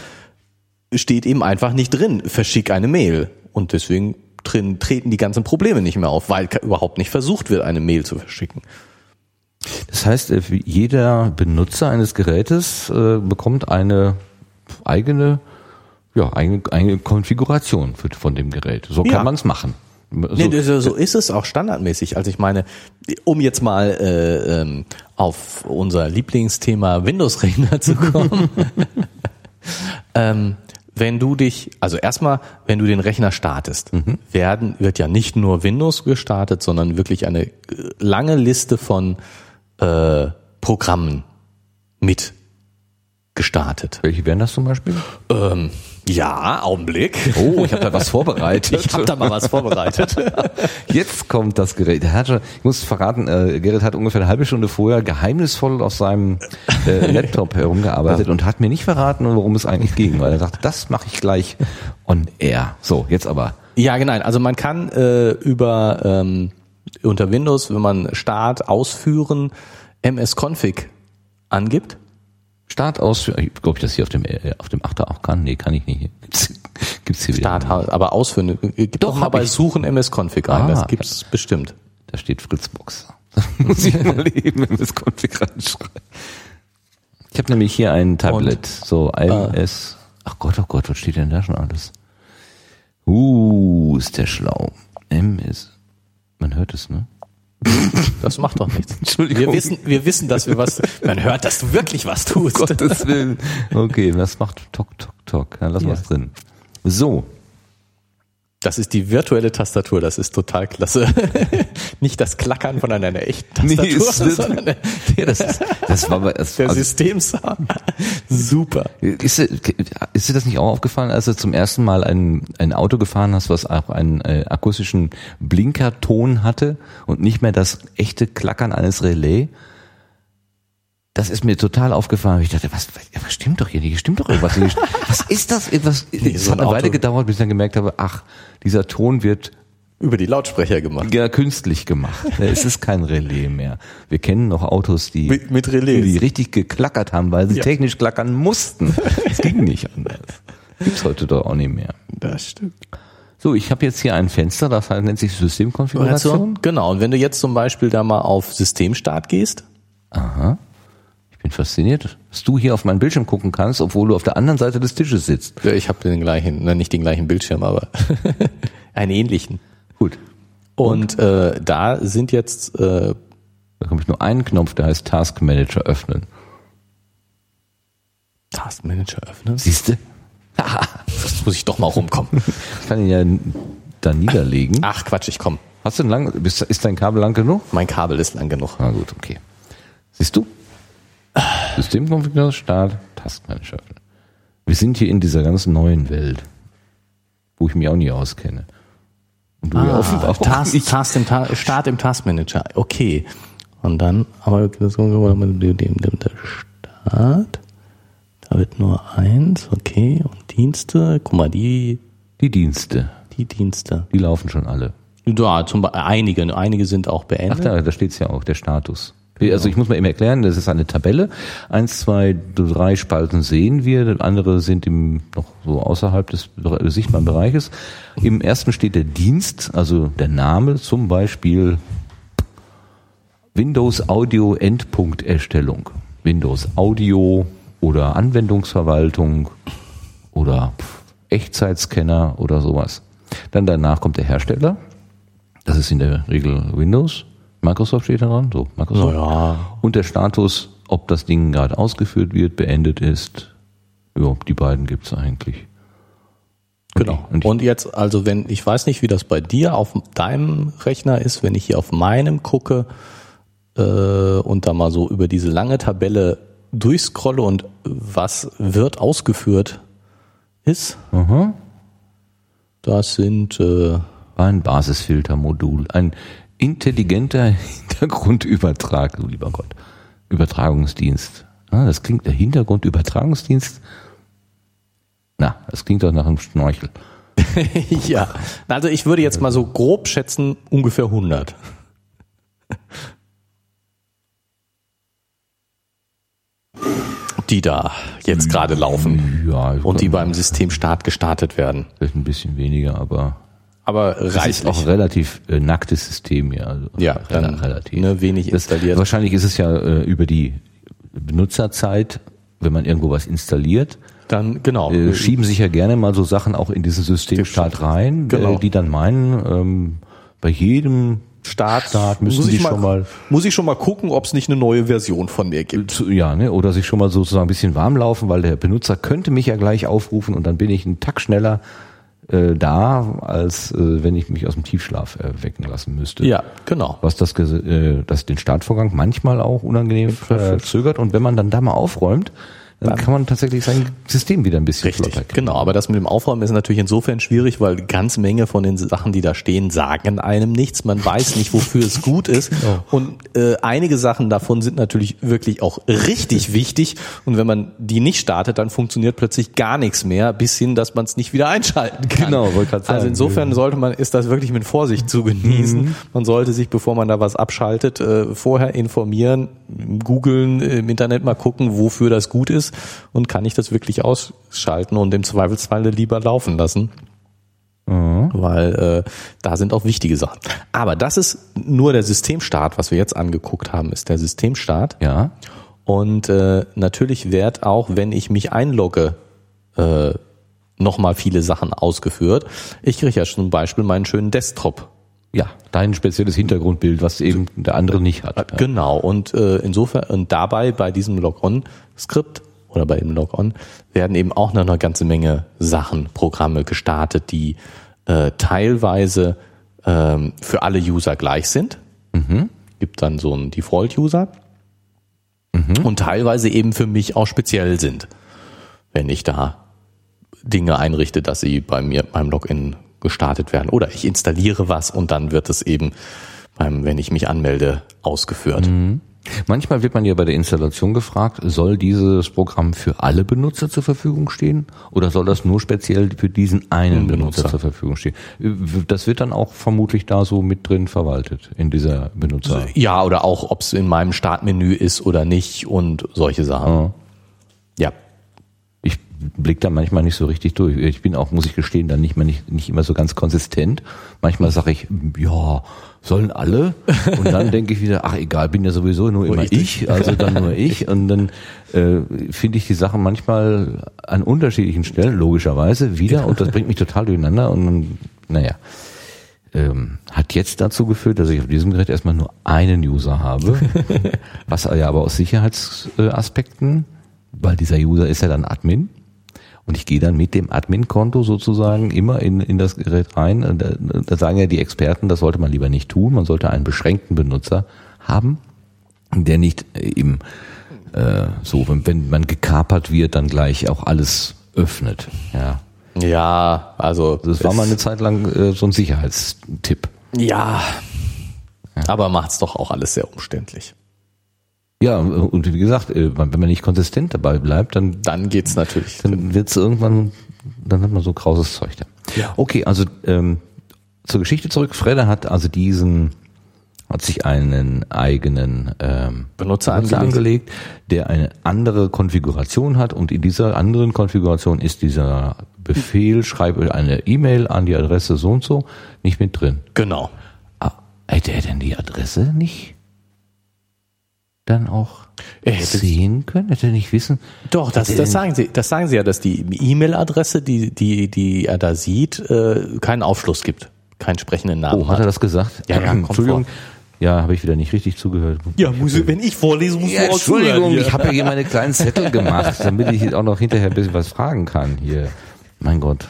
steht eben einfach nicht drin, verschick eine Mail. Und deswegen drin, treten die ganzen Probleme nicht mehr auf, weil überhaupt nicht versucht wird, eine Mail zu verschicken. Das heißt, äh, jeder Benutzer eines Gerätes äh, bekommt eine eigene, ja, eigene, eigene Konfiguration für, von dem Gerät. So Ja. kann man es machen. So, Nee, das, so ist es auch standardmäßig. Also ich meine, um jetzt mal äh, ähm, auf unser Lieblingsthema Windows-Rechner zu kommen. ähm, wenn du dich, also erstmal, wenn du den Rechner startest, werden, wird ja nicht nur Windows gestartet, sondern wirklich eine äh, lange Liste von äh, Programmen mit gestartet. welche wären das zum Beispiel? Ähm, ja, Augenblick. Oh, ich habe da was vorbereitet. Ich habe da mal was vorbereitet. Jetzt kommt das Gerät. Ich muss verraten, äh, Gerrit hat ungefähr eine halbe Stunde vorher geheimnisvoll auf seinem äh, Laptop herumgearbeitet und hat mir nicht verraten, worum es eigentlich ging, weil er dachte, das mache ich gleich on air. So, jetzt aber. Ja, genau. Also man kann äh, über ähm, unter Windows, wenn man Start ausführen, msconfig angibt. Start aus, ich glaube, ich das hier auf dem äh, auf dem Achter auch kann. Nee, kann ich nicht. Gibt's, gibt's hier wieder. Start, aber ausführen. Gib doch, Doch, mal bei ich. Suchen msconfig ein. Ah, das gibt's bestimmt. Da steht Fritzbox. Da muss ich mal eben in das Config reinschreiben. Ich habe nämlich hier ein Tablet, so MS. Ach Gott, oh Gott, was steht denn da schon alles? Uh, ist der schlau. MS. Man hört es, ne? Das macht doch nichts. Entschuldigung. Wir wissen, wir wissen, dass wir was. Man hört, dass du wirklich was tust. Gottes Willen. Okay, das macht Tok, Tok, Tok. Dann lassen wir Ja. es drin. So, Das ist die virtuelle Tastatur. Das ist total klasse. Nicht das Klackern von einer echten Nee, Tastatur, ist das- sondern ja, das, ist, das war das, der also, Systemsound. Super. Ist, dir- ist dir das nicht auch aufgefallen, als du zum ersten Mal ein, ein Auto gefahren hast, was auch einen äh, akustischen Blinkerton hatte und nicht mehr das echte Klackern eines Relais? Das ist mir total aufgefallen. Ich dachte, was, was, was stimmt doch hier nicht? Stimmt doch irgendwas nicht. Was ist das? Etwas, es so hat ein eine Weile gedauert, bis ich dann gemerkt habe, ach, dieser Ton wird Über die Lautsprecher gemacht. ja, künstlich gemacht. Es ist kein Relais mehr. Wir kennen noch Autos, die, Mit, mit Relais. die richtig geklackert haben, weil sie Ja. technisch klackern mussten. Es ging nicht anders. Gibt's heute doch auch nicht mehr. Das stimmt. So, ich habe jetzt hier ein Fenster, das heißt, nennt sich Systemkonfiguration. Genau, und wenn du jetzt zum Beispiel da mal auf Systemstart gehst, Aha. Ich bin fasziniert, dass du hier auf meinen Bildschirm gucken kannst, obwohl du auf der anderen Seite des Tisches sitzt. ja, ich habe den gleichen, na, nicht den gleichen Bildschirm, aber einen ähnlichen. Gut. Und äh, da sind jetzt, äh, Da kommt nur einen Knopf, der heißt Task Manager öffnen. Task Manager öffnen. Siehst du? Das muss ich doch mal rumkommen. Ich kann ihn ja da niederlegen. Ach Quatsch, ich komm. Hast du lang, ist dein Kabel lang genug? Mein Kabel ist lang genug. Na gut, okay. Siehst du? Systemkonfiguration, Start, Taskmanager. Wir sind hier in dieser ganz neuen Welt. wo ich mich auch nie auskenne. Und du ja Ah, offenbar auch Task, nicht. Task im Ta Start im Taskmanager. Okay. Und dann, aber das mit dem dem- der Start. Da wird nur eins, okay. Und Dienste, guck mal, die, Die Dienste, die Dienste. die laufen schon alle. Ja, zum Beispiel einige, einige sind auch Ach, beendet. da, da steht's ja auch, der Status. Also ich muss mal eben erklären, das ist eine Tabelle. Eins, zwei, drei Spalten sehen wir, andere sind im, noch so außerhalb des sichtbaren Bereiches. Im ersten steht der Dienst, also der Name, zum Beispiel Windows Audio Endpunkterstellung. Windows Audio oder Anwendungsverwaltung oder Echtzeitscanner oder sowas. Dann danach kommt der Hersteller. Das ist in der Regel Windows. Microsoft steht da dran. So, Microsoft. Naja. Und der Status, ob das Ding gerade ausgeführt wird, beendet ist. Ja, die beiden gibt's eigentlich. Genau. Und, Und jetzt, also wenn, ich weiß nicht, wie das bei dir auf deinem Rechner ist, wenn ich hier auf meinem gucke äh, und da mal so über diese lange Tabelle durchscrolle und was wird ausgeführt ist, aha, das sind äh, ein Basisfiltermodul, ein intelligenter Hintergrundübertrag, du lieber Gott. Übertragungsdienst. Ah, das klingt der Hintergrundübertragungsdienst. Na, das klingt doch nach einem Schnorchel. ja. Also ich würde jetzt mal so grob schätzen, ungefähr 100. Die da jetzt gerade laufen Ja, und die beim Systemstart gestartet werden. vielleicht ein bisschen weniger, aber Aber das ist auch ein relativ äh, nacktes System hier. Also Ja, dann relativ. ne, wenig Das, installiert. wahrscheinlich ist es ja äh, über die Benutzerzeit, wenn man irgendwo was installiert, Dann, genau. äh, schieben sich ja gerne mal so Sachen auch in diesen Systemstart rein, Genau. äh, die dann meinen, ähm, bei jedem Start, Start müssen muss die ich schon mal muss ich schon mal gucken, ob es nicht eine neue Version von mir gibt. ja, ne, oder sich schon mal sozusagen ein bisschen warm laufen, weil der Benutzer könnte mich ja gleich aufrufen und dann bin ich einen Tag schneller äh, da, als äh, wenn ich mich aus dem Tiefschlaf erwecken lassen müsste. Ja, genau. was das, äh, das den Startvorgang manchmal auch unangenehm verzögert. Und wenn man dann da mal aufräumt, dann, kann man tatsächlich sein System wieder ein bisschen Richtig, flotter kriegen. genau. Aber das mit dem Aufräumen ist natürlich insofern schwierig, weil ganz Menge von den Sachen, die da stehen, sagen einem nichts. Man weiß nicht, wofür es gut ist. Und äh, einige Sachen davon sind natürlich wirklich auch richtig wichtig. Und wenn man die nicht startet, dann funktioniert plötzlich gar nichts mehr, bis hin, dass man es nicht wieder einschalten kann. Genau, wollte grad sagen. Also insofern sollte man, ist das wirklich mit Vorsicht zu genießen. Man sollte sich, bevor man da was abschaltet, äh, vorher informieren, googeln, im Internet mal gucken, wofür das gut ist und kann ich das wirklich ausschalten und im Zweifelsfalle lieber laufen lassen. Weil äh, da sind auch wichtige Sachen. Aber das ist nur der Systemstart, was wir jetzt angeguckt haben, ist der Systemstart. Ja, Und äh, natürlich wird auch, wenn ich mich einlogge, äh, nochmal viele Sachen ausgeführt. Ich kriege ja zum Beispiel meinen schönen Desktop. Ja, dein spezielles Hintergrundbild, was eben der andere nicht hat. Ja. Genau. Und äh, insofern und dabei bei diesem Log-on-Skript oder bei dem Log-on werden eben auch noch eine ganze Menge Sachen, Programme gestartet, die äh, teilweise ähm, für alle User gleich sind. Gibt dann so einen Default-User. Und teilweise eben für mich auch speziell sind, wenn ich da Dinge einrichte, dass sie bei mir beim Login gestartet werden. Oder ich installiere was und dann wird es eben beim, wenn ich mich anmelde, ausgeführt. Manchmal wird man ja bei der Installation gefragt, soll dieses Programm für alle Benutzer zur Verfügung stehen oder soll das nur speziell für diesen einen Benutzer, Benutzer. zur Verfügung stehen? Das wird dann auch vermutlich da so mit drin verwaltet in dieser Benutzer. Ja, oder auch, ob es in meinem Startmenü ist oder nicht und solche Sachen. Ja. Blick da manchmal nicht so richtig durch. Ich bin auch, muss ich gestehen, dann nicht, mehr nicht, nicht immer so ganz konsistent. Manchmal sage ich, ja, sollen alle? Und dann denke ich wieder, ach egal, bin ja sowieso nur immer ich. ich, also dann nur ich. Und dann äh, finde ich die Sachen manchmal an unterschiedlichen Stellen, logischerweise, wieder. Und das bringt mich total durcheinander. Und naja. Ähm, hat jetzt dazu geführt, dass ich auf diesem Gerät erstmal nur einen User habe, was ja aber aus Sicherheitsaspekten, weil dieser User ist ja dann Admin, und ich gehe dann mit dem Admin-Konto sozusagen immer in, in das Gerät rein. Da, da sagen ja die Experten, das sollte man lieber nicht tun. Man sollte einen beschränkten Benutzer haben, der nicht äh, im äh, so, wenn, wenn man gekapert wird, dann gleich auch alles öffnet. Ja. Ja, also. Das war mal eine Zeit lang äh, so ein Sicherheitstipp. Ja. Aber macht's doch auch alles sehr umständlich. Ja, und wie gesagt, äh, wenn man nicht konsistent dabei bleibt, dann, Dann geht's natürlich. dann wird's irgendwann, dann hat man so krauses Zeug da. Ja. Okay, also ähm, zur Geschichte zurück. Fredde hat also diesen, hat sich einen eigenen ähm, Benutzer Benutzer angelegt. angelegt, der eine andere Konfiguration hat und in dieser anderen Konfiguration ist dieser Befehl, schreibe eine E-Mail an die Adresse so und so, nicht mit drin. Genau. Ah, hätte er denn die Adresse nicht dann auch hätte- sehen können? Hätte er nicht wissen? Doch, das, das sagen sie, das sagen sie ja, dass die E-Mail-Adresse, die, die, die er da sieht, äh, keinen Aufschluss gibt. Keinen sprechenden Namen Oh, hat er das gesagt? Ja, ja, Entschuldigung. vor. Ja, habe ich wieder nicht richtig zugehört. Ja, muss, ich- wenn ich vorlese, muss Ja, Entschuldigung, ich habe ja hier meine kleinen Zettel gemacht, damit ich auch noch hinterher ein bisschen was fragen kann hier. Mein Gott.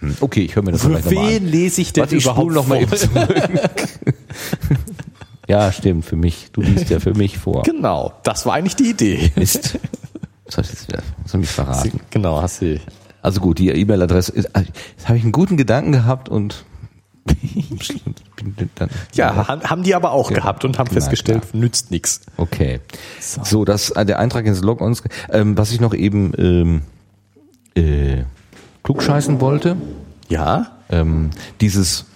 Hm, Okay, ich höre mir das Für vielleicht nochmal an. wen lese ich denn Warte, ich überhaupt noch mal eben zurück. ja, stimmt, für mich. Du liest ja für mich vor. Genau, das war eigentlich die Idee. Mist. Soll ich jetzt wieder? Soll ich verraten? Genau, hast du. Also gut, die E-Mail-Adresse also, jetzt habe ich einen guten Gedanken gehabt und Ja, haben die aber auch gehabt und haben festgestellt, nützt nichts. Okay. So, das äh, der Eintrag ins Log uns. Ähm, was ich noch eben ähm, äh, klugscheißen wollte, Ja, ähm, dieses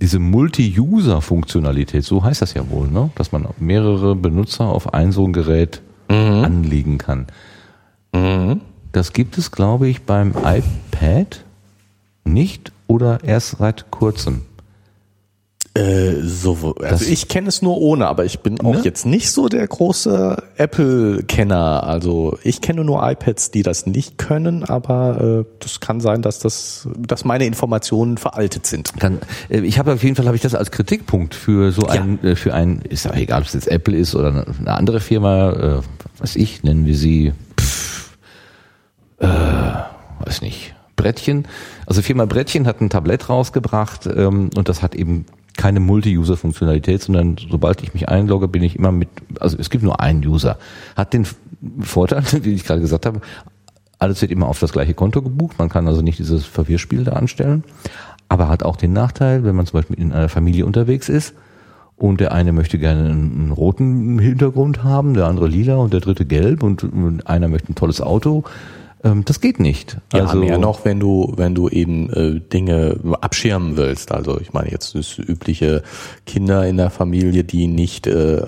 diese Multi-User-Funktionalität, so heißt das ja wohl, ne? dass man mehrere Benutzer auf ein so ein Gerät anlegen kann. Das gibt es, glaube ich, beim iPad nicht oder erst seit kurzem. Äh, so, also Das- ich kenne es nur ohne, aber ich bin auch Ne? jetzt nicht so der große Apple-Kenner. Also ich kenne nur iPads, die das nicht können, aber äh, das kann sein, dass das, dass meine Informationen veraltet sind. Kann, äh, ich habe auf jeden Fall habe ich das als Kritikpunkt für so ein äh, für ein ist aber egal, ob es jetzt Apple ist oder eine- andere Firma, äh, was ich nennen wir sie, pff, äh, weiß nicht, Brettchen. Also Firma Brettchen hat ein Tablett rausgebracht ähm, und das hat eben keine Multi-User-Funktionalität, sondern sobald ich mich einlogge, bin ich immer mit, also es gibt nur einen User. Hat den Vorteil, wie ich gerade gesagt habe, alles wird immer auf das gleiche Konto gebucht. Man kann also nicht dieses Verwirrspiel da anstellen. Aber hat auch den Nachteil, wenn man zum Beispiel in einer Familie unterwegs ist und der eine möchte gerne einen, roten Hintergrund haben, der andere lila und der dritte gelb und einer möchte ein tolles Auto. Ähm, das geht nicht. Ja, also, mehr noch, wenn du, wenn du eben äh, Dinge abschirmen willst. Also ich meine jetzt das übliche Kinder in der Familie, die nicht äh,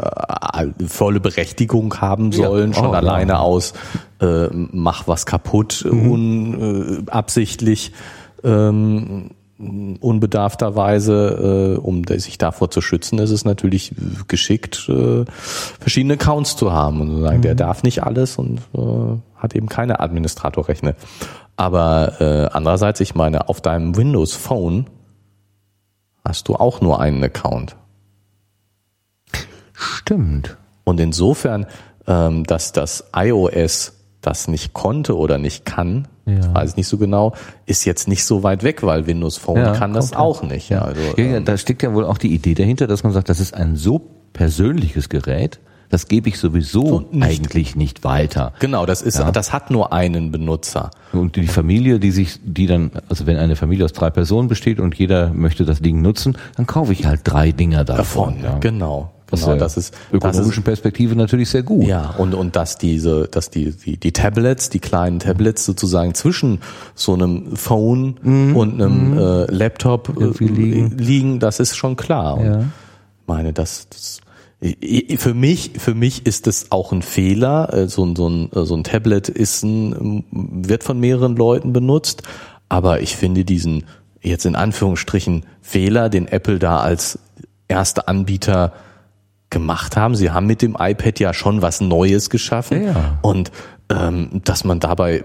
volle Berechtigung haben Ja. sollen, schon Oh, alleine ja. aus äh, mach was kaputt, Mhm. unabsichtlich. Ähm, unbedarfterweise, äh, um sich davor zu schützen, ist es natürlich geschickt, äh, verschiedene Accounts zu haben und zu sagen, der darf nicht alles und äh, hat eben keine Administratorrechte. Aber äh, andererseits, ich meine, auf deinem Windows Phone hast du auch nur einen Account. Stimmt. Und insofern, ähm, dass das iOS das nicht konnte oder nicht kann, ich weiß nicht so genau, ist jetzt nicht so weit weg, weil Windows Phone Ja, kann das ja. auch nicht. Ja, also, Ja, ja, ähm, da steckt ja wohl auch die Idee dahinter, dass man sagt, das ist ein so persönliches Gerät, das gebe ich sowieso nicht. eigentlich nicht weiter. genau, das ist, das hat nur einen Benutzer. Und die Familie, die sich, die dann, also wenn eine Familie aus drei Personen besteht und jeder möchte das Ding nutzen, dann kaufe ich halt drei Dinger davon. Davon, ja. genau. Genau, ist das ist, das ökonomischen ist Perspektive natürlich sehr gut. Ja, und, und dass diese, dass die, die, die Tablets, die kleinen Tablets sozusagen zwischen so einem Phone und einem äh, Laptop äh, Mhm. Liegen. liegen, das ist schon klar. Und Ja. meine, das, das für mich, für mich ist es auch ein Fehler. Äh, So ein, so ein, so ein Tablet ist ein, wird von mehreren Leuten benutzt, aber ich finde diesen jetzt in Anführungsstrichen Fehler, den Apple da als erster Anbieter gemacht haben. Sie haben mit dem iPad ja schon was Neues geschaffen Ja. und ähm, dass man dabei,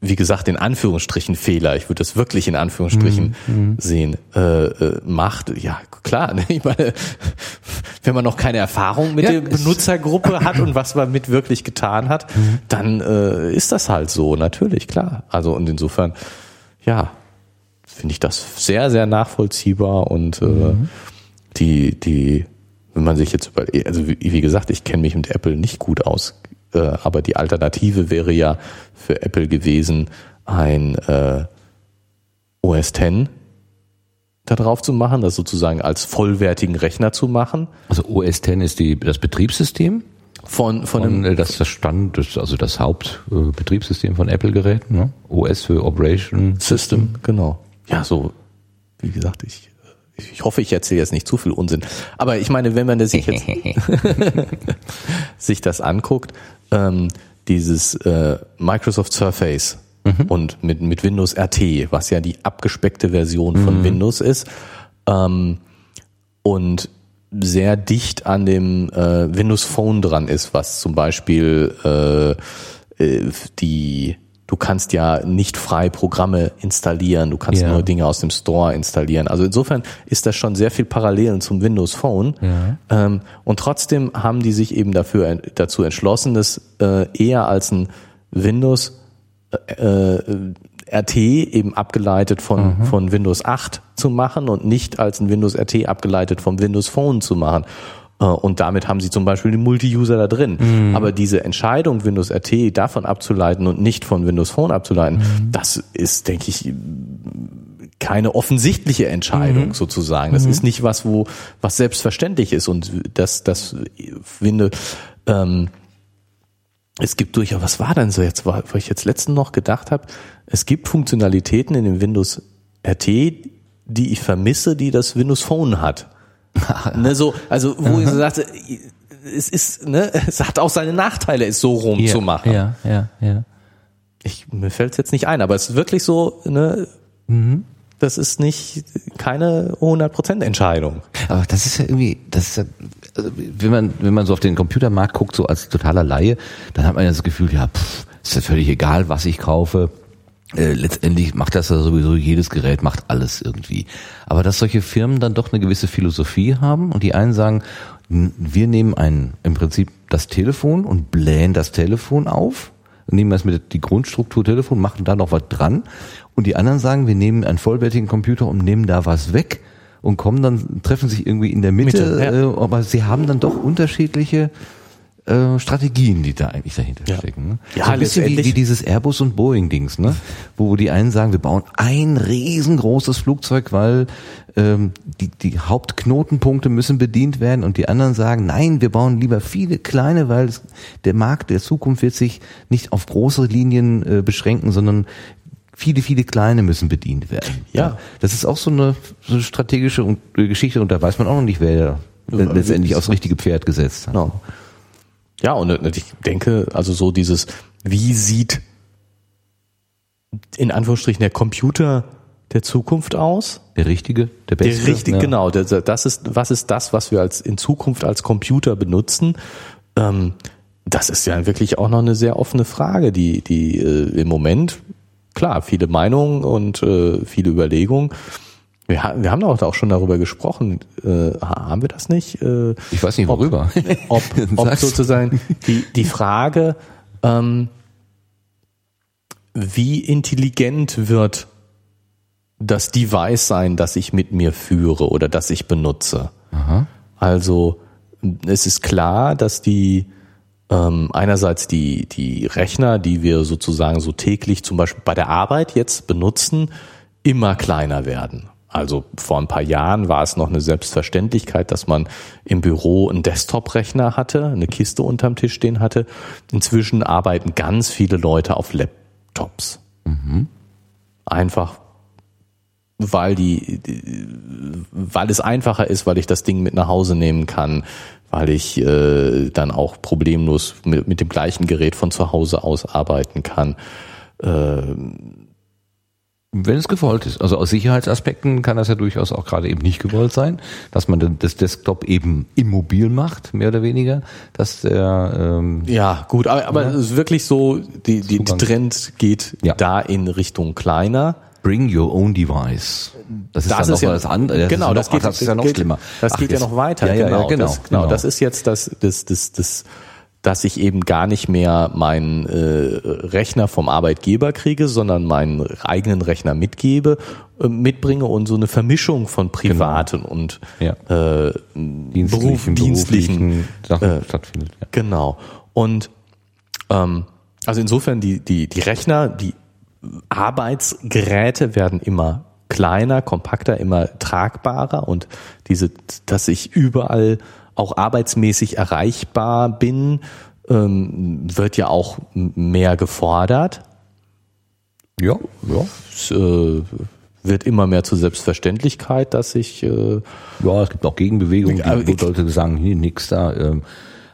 wie gesagt, in Anführungsstrichen Fehler, ich würde das wirklich in Anführungsstrichen Mhm. sehen, äh, äh, macht. Ja, klar. Ne? Ich meine, wenn man noch keine Erfahrung mit Ja, der Benutzergruppe hat und was man mit wirklich getan hat, Mhm. dann äh, ist das halt so, natürlich, klar. Also und insofern, ja, finde ich das sehr, sehr nachvollziehbar und äh, Mhm. die, die, wenn man sich jetzt über, also wie, wie gesagt, ich kenne mich mit Apple nicht gut aus, äh, aber die Alternative wäre ja für Apple gewesen, ein äh, OS X da drauf zu machen, das sozusagen als vollwertigen Rechner zu machen. Also OS X ist die, das Betriebssystem? Von, von Und einem, äh, das, das Stand, das, also das Hauptbetriebssystem von Apple-Geräten, ne? OS für Operation System, genau. Ja, so, wie gesagt, ich, ich hoffe, ich erzähle jetzt nicht zu viel Unsinn. Aber ich meine, wenn man sich jetzt sich das anguckt, ähm, dieses äh, Microsoft Surface und mit, mit Windows RT, was ja die abgespeckte Version von Windows ist, ähm, und sehr dicht an dem äh, Windows Phone dran ist, was zum Beispiel äh, äh, die du kannst ja nicht frei Programme installieren, du kannst Ja. nur Dinge aus dem Store installieren. Also insofern ist das schon sehr viel Parallelen zum Windows Phone. Ähm, und trotzdem haben die sich eben dafür dazu entschlossen, das äh, eher als ein Windows äh, RT eben abgeleitet von, von Windows 8 zu machen und nicht als ein Windows RT abgeleitet vom Windows Phone zu machen. Äh, Und damit haben sie zum Beispiel den Multi-User da drin. Aber diese Entscheidung, Windows RT davon abzuleiten und nicht von Windows Phone abzuleiten, das ist, denke ich, keine offensichtliche Entscheidung sozusagen. Das ist nicht was, wo was selbstverständlich ist und das, das finde ähm, es gibt durchaus, was war denn so jetzt, wo ich jetzt letztens noch gedacht habe, es gibt Funktionalitäten in dem Windows RT, die ich vermisse, die das Windows Phone hat. ne, so, also wo ich so sagte, es ist, ne, es hat auch seine Nachteile, es so rum zu machen. Ja, ja, ja. Ich, mir fällt es jetzt nicht ein, aber es ist wirklich so, ne, das ist nicht keine 100% Entscheidung. Aber das ist ja irgendwie, das ist ja, also wenn man, wenn man so auf den Computermarkt guckt, so als totaler Laie, dann hat man ja das Gefühl, ja, pff, ist ja völlig egal, was ich kaufe. Äh, letztendlich macht das ja sowieso jedes Gerät, macht alles irgendwie. Aber dass solche Firmen dann doch eine gewisse Philosophie haben und die einen sagen, wir nehmen ein, im Prinzip das Telefon und blähen das Telefon auf, nehmen das mit die Grundstruktur Telefon, machen da noch was dran und die anderen sagen, wir nehmen einen vollwertigen Computer und nehmen da was weg und kommen dann, treffen sich irgendwie in der Mitte, Mitte, ja. äh, aber sie haben dann doch unterschiedliche äh, Strategien, die da eigentlich dahinter Ja. stecken. Ne? Ja, so ein bisschen wie, wie dieses Airbus und Boeing Dings, ne? Wo die einen sagen, wir bauen ein riesengroßes Flugzeug, weil ähm, die, die Hauptknotenpunkte müssen bedient werden und die anderen sagen, nein, wir bauen lieber viele kleine, weil es, der Markt der Zukunft wird sich nicht auf große Linien äh, beschränken, sondern viele, viele kleine müssen bedient werden. Ja. Das ist auch so eine, so eine strategische äh, Geschichte und da weiß man auch noch nicht, wer letztendlich aufs richtige Pferd gesetzt hat. Genau. Ja, und äh, ich denke, also so dieses, wie sieht in Anführungsstrichen der Computer der Zukunft aus? Der richtige, der beste. Der richtig, ja. genau. Das ist, was ist das, was wir als in Zukunft als Computer benutzen? Ähm, das ist ja wirklich auch noch eine sehr offene Frage, die, die äh, im Moment, klar, viele Meinungen und äh, viele Überlegungen. Wir, wir haben doch auch schon darüber gesprochen. Äh, haben wir das nicht? Äh, Ich weiß nicht, worüber. ob, ob Sag's. sozusagen die, die Frage, ähm, wie intelligent wird das Device sein, das ich mit mir führe oder das ich benutze. Also es ist klar, dass die ähm, einerseits die, die Rechner, die wir sozusagen so täglich zum Beispiel bei der Arbeit jetzt benutzen, immer kleiner werden. Also vor ein paar Jahren war es noch eine Selbstverständlichkeit, dass man im Büro einen Desktop-Rechner hatte, eine Kiste unterm Tisch stehen hatte. Inzwischen arbeiten ganz viele Leute auf Laptops. Einfach weil die, weil es einfacher ist, weil ich das Ding mit nach Hause nehmen kann, weil ich äh, dann auch problemlos mit, mit dem gleichen Gerät von zu Hause aus arbeiten kann. Wenn es gewollt ist. Also aus Sicherheitsaspekten kann das ja durchaus auch gerade eben nicht gewollt sein, dass man das Desktop eben immobil macht, mehr oder weniger, dass der ähm, Ja, gut, aber, aber es ist wirklich so, die, die, die. Trend geht Ja. da in Richtung kleiner. Bring your own device. Das ist Das ist noch ja- das andere. genau, das, geht- das ist ja noch schlimmer. Das geht ja noch weiter. Genau, genau, das, genau. Das ist jetzt das, das, das, das, dass ich eben gar nicht mehr meinen äh, Rechner vom Arbeitgeber kriege, sondern meinen eigenen Rechner mitgebe, äh, mitbringe und so eine Vermischung von privaten und Ja. äh, dienstlichen, Beruf, dienstlichen beruflichen Sachen äh, stattfindet. Ja. Genau. Und ähm, also insofern die, die, die Rechner, die Arbeitsgeräte werden immer kleiner, kompakter, immer tragbarer und diese, dass ich überall auch arbeitsmäßig erreichbar bin, ähm, wird ja auch mehr gefordert. Ja, ja. Es äh, wird immer mehr zur Selbstverständlichkeit, dass ich äh, Ja, es gibt auch Gegenbewegungen, die, wo ich- Leute sagen, hier nix da. Ähm,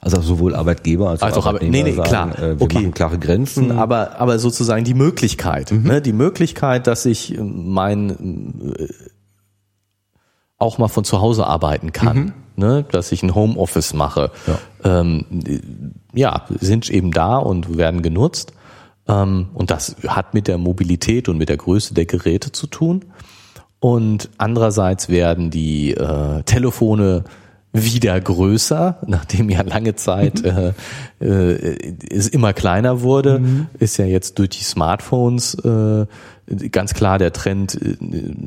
also sowohl Arbeitgeber als auch Also, Arbeitnehmer nee, nee, sagen, klar. äh, wir Okay. machen klare Grenzen. aber aber sozusagen die Möglichkeit, ne, die Möglichkeit, dass ich äh, mein äh, auch mal von zu Hause arbeiten kann, ne, dass ich ein Homeoffice mache, Ja. ähm, ja, sind eben da und werden genutzt. Ähm, und das hat mit der Mobilität und mit der Größe der Geräte zu tun. Und andererseits werden die äh, Telefone wieder größer, nachdem ja lange Zeit äh, äh, es immer kleiner wurde, ist ja jetzt durch die Smartphones äh, ganz klar der Trend, äh,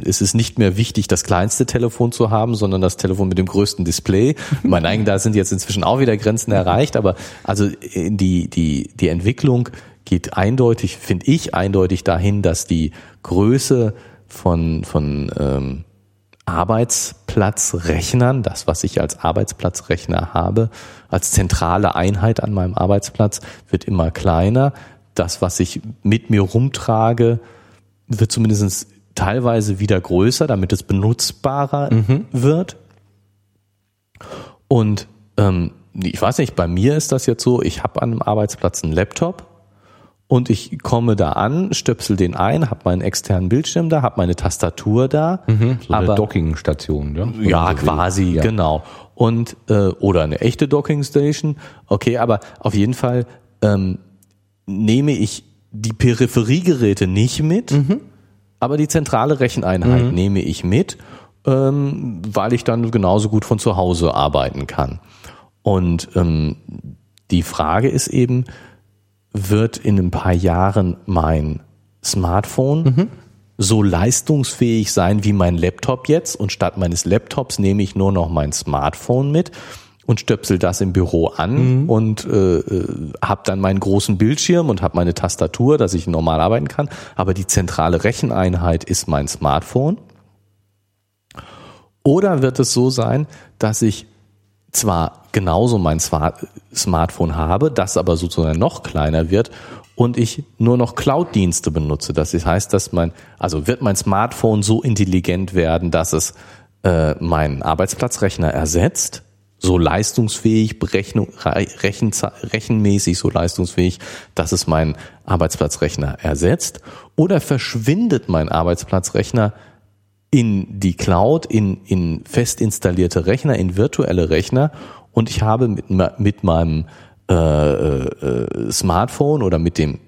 es ist nicht mehr wichtig, das kleinste Telefon zu haben, sondern das Telefon mit dem größten Display. Ich meine, eigentlich, da sind jetzt inzwischen auch wieder Grenzen erreicht, aber also äh, die, die, die Entwicklung geht eindeutig, finde ich, eindeutig dahin, dass die Größe von, von ähm, Arbeitsplatzrechnern, das, was ich als Arbeitsplatzrechner habe, als zentrale Einheit an meinem Arbeitsplatz, wird immer kleiner. Das, was ich mit mir rumtrage, wird zumindest teilweise wieder größer, damit es benutzbarer wird. Und ähm, ich weiß nicht, bei mir ist das jetzt so, ich habe an einem Arbeitsplatz einen Laptop und ich komme da an, stöpsel den ein, habe meinen externen Bildschirm da, habe meine Tastatur da, so eine Dockingstation, ja? Wenn ja, so quasi, Ja. genau. Und äh, oder eine echte Docking Station. Okay, aber auf jeden Fall ähm, nehme ich die Peripheriegeräte nicht mit, Mhm. aber die zentrale Recheneinheit nehme ich mit, ähm, weil ich dann genauso gut von zu Hause arbeiten kann. Und ähm, die Frage ist eben, wird in ein paar Jahren mein Smartphone so leistungsfähig sein wie mein Laptop jetzt und statt meines Laptops nehme ich nur noch mein Smartphone mit und stöpsel das im Büro an und äh, äh, habe dann meinen großen Bildschirm und habe meine Tastatur, dass ich normal arbeiten kann, aber die zentrale Recheneinheit ist mein Smartphone. Oder wird es so sein, dass ich zwar genauso mein Smart Smartphone habe, das aber sozusagen noch kleiner wird und ich nur noch Cloud-Dienste benutze. Das heißt, dass mein, also wird mein Smartphone so intelligent werden, dass es äh, meinen Arbeitsplatzrechner ersetzt, so leistungsfähig, Berechnung, Rechen, rechenmäßig so leistungsfähig, dass es meinen Arbeitsplatzrechner ersetzt, oder verschwindet mein Arbeitsplatzrechner in die Cloud, in, in fest installierte Rechner, in virtuelle Rechner? Und ich habe mit, mit meinem äh, äh, Smartphone oder mit dem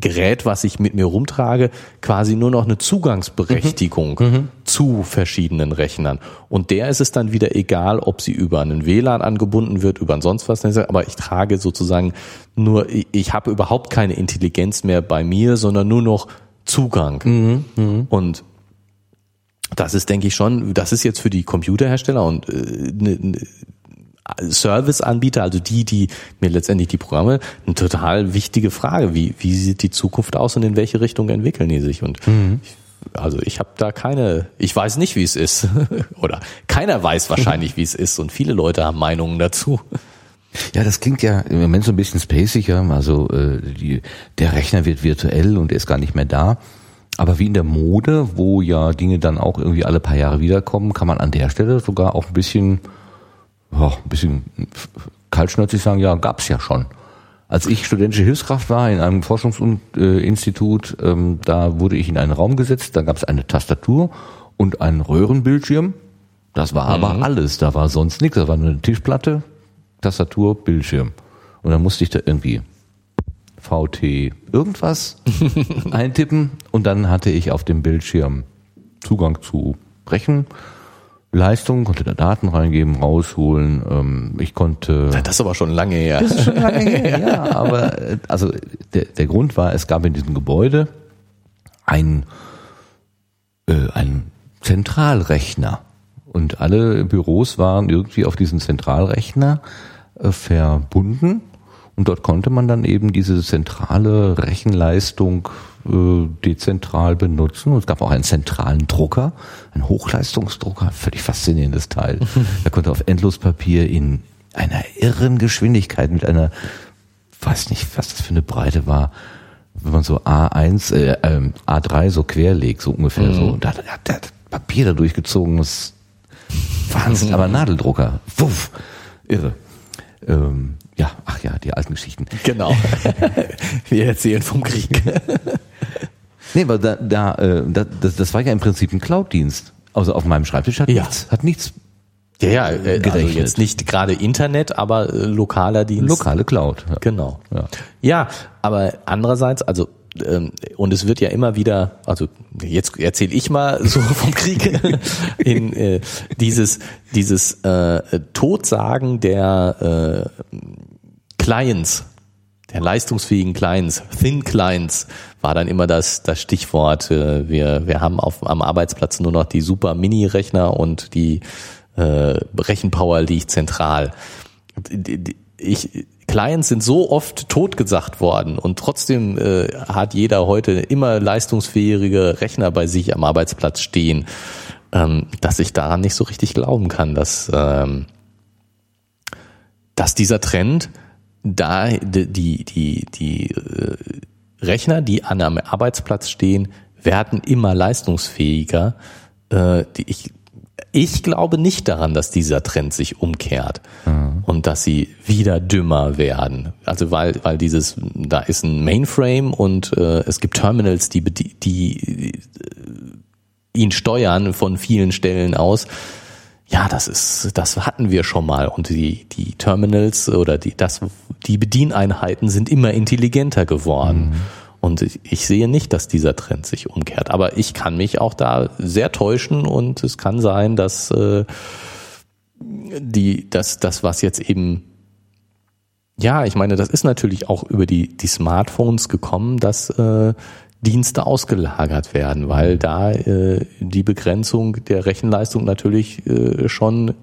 Gerät, was ich mit mir rumtrage, quasi nur noch eine Zugangsberechtigung zu verschiedenen Rechnern. Und der ist es dann wieder egal, ob sie über einen WLAN angebunden wird, über ein sonst was, aber ich trage sozusagen nur, ich, habe überhaupt keine Intelligenz mehr bei mir, sondern nur noch Zugang. Und das ist, denke ich schon, das ist jetzt für die Computerhersteller und äh, ne, ne, Serviceanbieter, also die, die mir letztendlich die Programme, eine total wichtige Frage. Wie, wie sieht die Zukunft aus und in welche Richtung entwickeln die sich? Und ich, also ich habe da keine, ich weiß nicht, wie es ist. Oder keiner weiß wahrscheinlich, wie es ist. Und viele Leute haben Meinungen dazu. Ja, das klingt ja im Moment so ein bisschen spaciger. Also äh, die, der Rechner wird virtuell und er ist gar nicht mehr da. Aber wie in der Mode, wo ja Dinge dann auch irgendwie alle paar Jahre wiederkommen, kann man an der Stelle sogar auch ein bisschen, ja, ein bisschen kaltschnäuzig sagen, ja, gab's ja schon. Als ich studentische Hilfskraft war in einem Forschungsinstitut, ähm, da wurde ich in einen Raum gesetzt, da gab's eine Tastatur und einen Röhrenbildschirm. Das war aber alles, da war sonst nichts, da war nur eine Tischplatte, Tastatur, Bildschirm. Und dann musste ich da irgendwie VT irgendwas eintippen und dann hatte ich auf dem Bildschirm Zugang zu Rechenleistung, konnte da Daten reingeben, rausholen. Ähm, ich konnte Das ist aber schon lange her. das ist schon lange her, ja, aber äh, also der, der Grund war, es gab in diesem Gebäude ein, äh, ein Zentralrechner und alle Büros waren irgendwie auf diesen Zentralrechner äh, verbunden Und dort konnte man dann eben diese zentrale Rechenleistung äh, dezentral benutzen. Und es gab auch einen zentralen Drucker, einen Hochleistungsdrucker, völlig faszinierendes Teil. Er konnte auf Endlospapier in einer irren Geschwindigkeit mit einer, weiß nicht, was das für eine Breite war, wenn man so A1, äh, äh, A3 so querlegt, so ungefähr mhm. so. Und da hat der Papiere durchgezogen, das Wahnsinn, aber Nadeldrucker. Wuff, irre. Ähm, ja, ach ja, die alten Geschichten. Genau. Wir erzählen vom Krieg. nee, aber da, da, äh, das, das war ja im Prinzip ein Cloud-Dienst. Also auf meinem Schreibtisch hat ja. nichts, hat nichts ja, ja, äh, also jetzt nicht gerade Internet, aber äh, lokaler Dienst. Lokale Cloud. Ja. Genau. Ja. ja, aber andererseits, also ähm, und es wird ja immer wieder, also jetzt erzähle ich mal so vom Krieg, in äh, dieses dieses äh, Totsagen der äh, Clients, der leistungsfähigen Clients, Thin Clients, war dann immer das das Stichwort. Äh, wir wir haben auf am Arbeitsplatz nur noch die super Mini-Rechner und die äh, Rechenpower liegt zentral. Ich, Clients sind so oft totgesagt worden und trotzdem äh, hat jeder heute immer leistungsfähige Rechner bei sich am Arbeitsplatz stehen, ähm, dass ich daran nicht so richtig glauben kann, dass, ähm, dass dieser Trend da die, die, die, die äh, Rechner, die an einem Arbeitsplatz stehen, werden immer leistungsfähiger. Äh, die, ich ich glaube nicht daran, dass dieser Trend sich umkehrt mhm. und dass sie wieder dümmer werden. Also weil, weil dieses, da ist ein Mainframe und äh, es gibt Terminals, die, die, die äh, ihn steuern von vielen Stellen aus. Ja, das ist, das hatten wir schon mal und die, die Terminals oder die, das, die Bedieneinheiten sind immer intelligenter geworden. Mhm. Und ich sehe nicht, dass dieser Trend sich umkehrt. Aber ich kann mich auch da sehr täuschen und es kann sein, dass äh, die, dass das, was jetzt eben ja, ich meine, das ist natürlich auch über die, die Smartphones gekommen, dass äh, Dienste ausgelagert werden, weil da äh, die Begrenzung der Rechenleistung natürlich äh, schon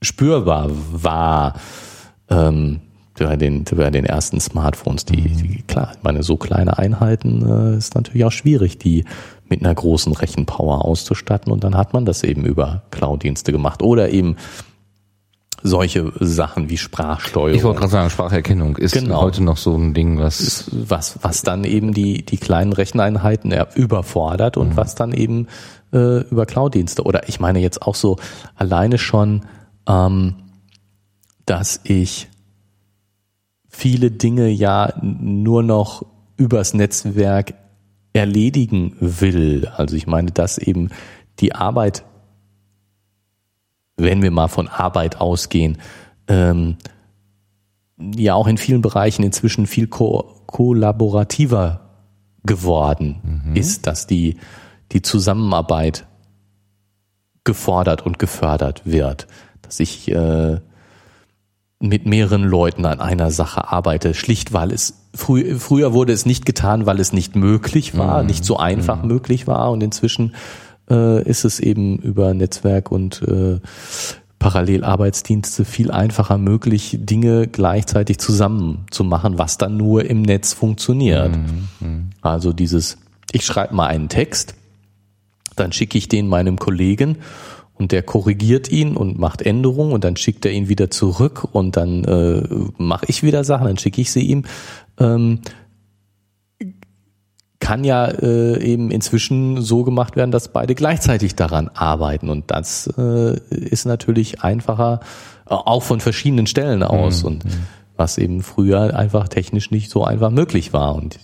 spürbar war. Ähm, bei den, bei den ersten Smartphones, die, die klar, meine, so kleine Einheiten äh, ist natürlich auch schwierig, die mit einer großen Rechenpower auszustatten und dann hat man das eben über Cloud-Dienste gemacht oder eben solche Sachen wie Sprachsteuerung. Ich wollte gerade sagen, Spracherkennung ist genau. heute noch so ein Ding, was was was dann eben die die kleinen Recheneinheiten überfordert und mhm. was dann eben äh, über Cloud-Dienste oder ich meine jetzt auch so alleine schon, ähm, dass ich viele Dinge ja nur noch übers Netzwerk erledigen will. Also ich meine, dass eben die Arbeit, wenn wir mal von Arbeit ausgehen, ähm, ja auch in vielen Bereichen inzwischen viel ko kollaborativer geworden mhm. ist, dass die, die Zusammenarbeit gefordert und gefördert wird. Dass ich äh, mit mehreren Leuten an einer Sache arbeite, schlicht weil es frü früher wurde es nicht getan, weil es nicht möglich war, mhm. nicht so einfach mhm. möglich war und inzwischen äh, ist es eben über Netzwerk und äh, Parallelarbeitsdienste viel einfacher möglich, Dinge gleichzeitig zusammen zu machen, was dann nur im Netz funktioniert. Mhm. mhm. Also dieses, ich schreibe mal einen Text, dann schicke ich den meinem Kollegen und der korrigiert ihn und macht Änderungen und dann schickt er ihn wieder zurück und dann äh, mache ich wieder Sachen, dann schicke ich sie ihm. Ähm, kann ja äh, eben inzwischen so gemacht werden, dass beide gleichzeitig daran arbeiten und das äh, ist natürlich einfacher, auch von verschiedenen Stellen aus mhm. und was eben früher einfach technisch nicht so einfach möglich war. Und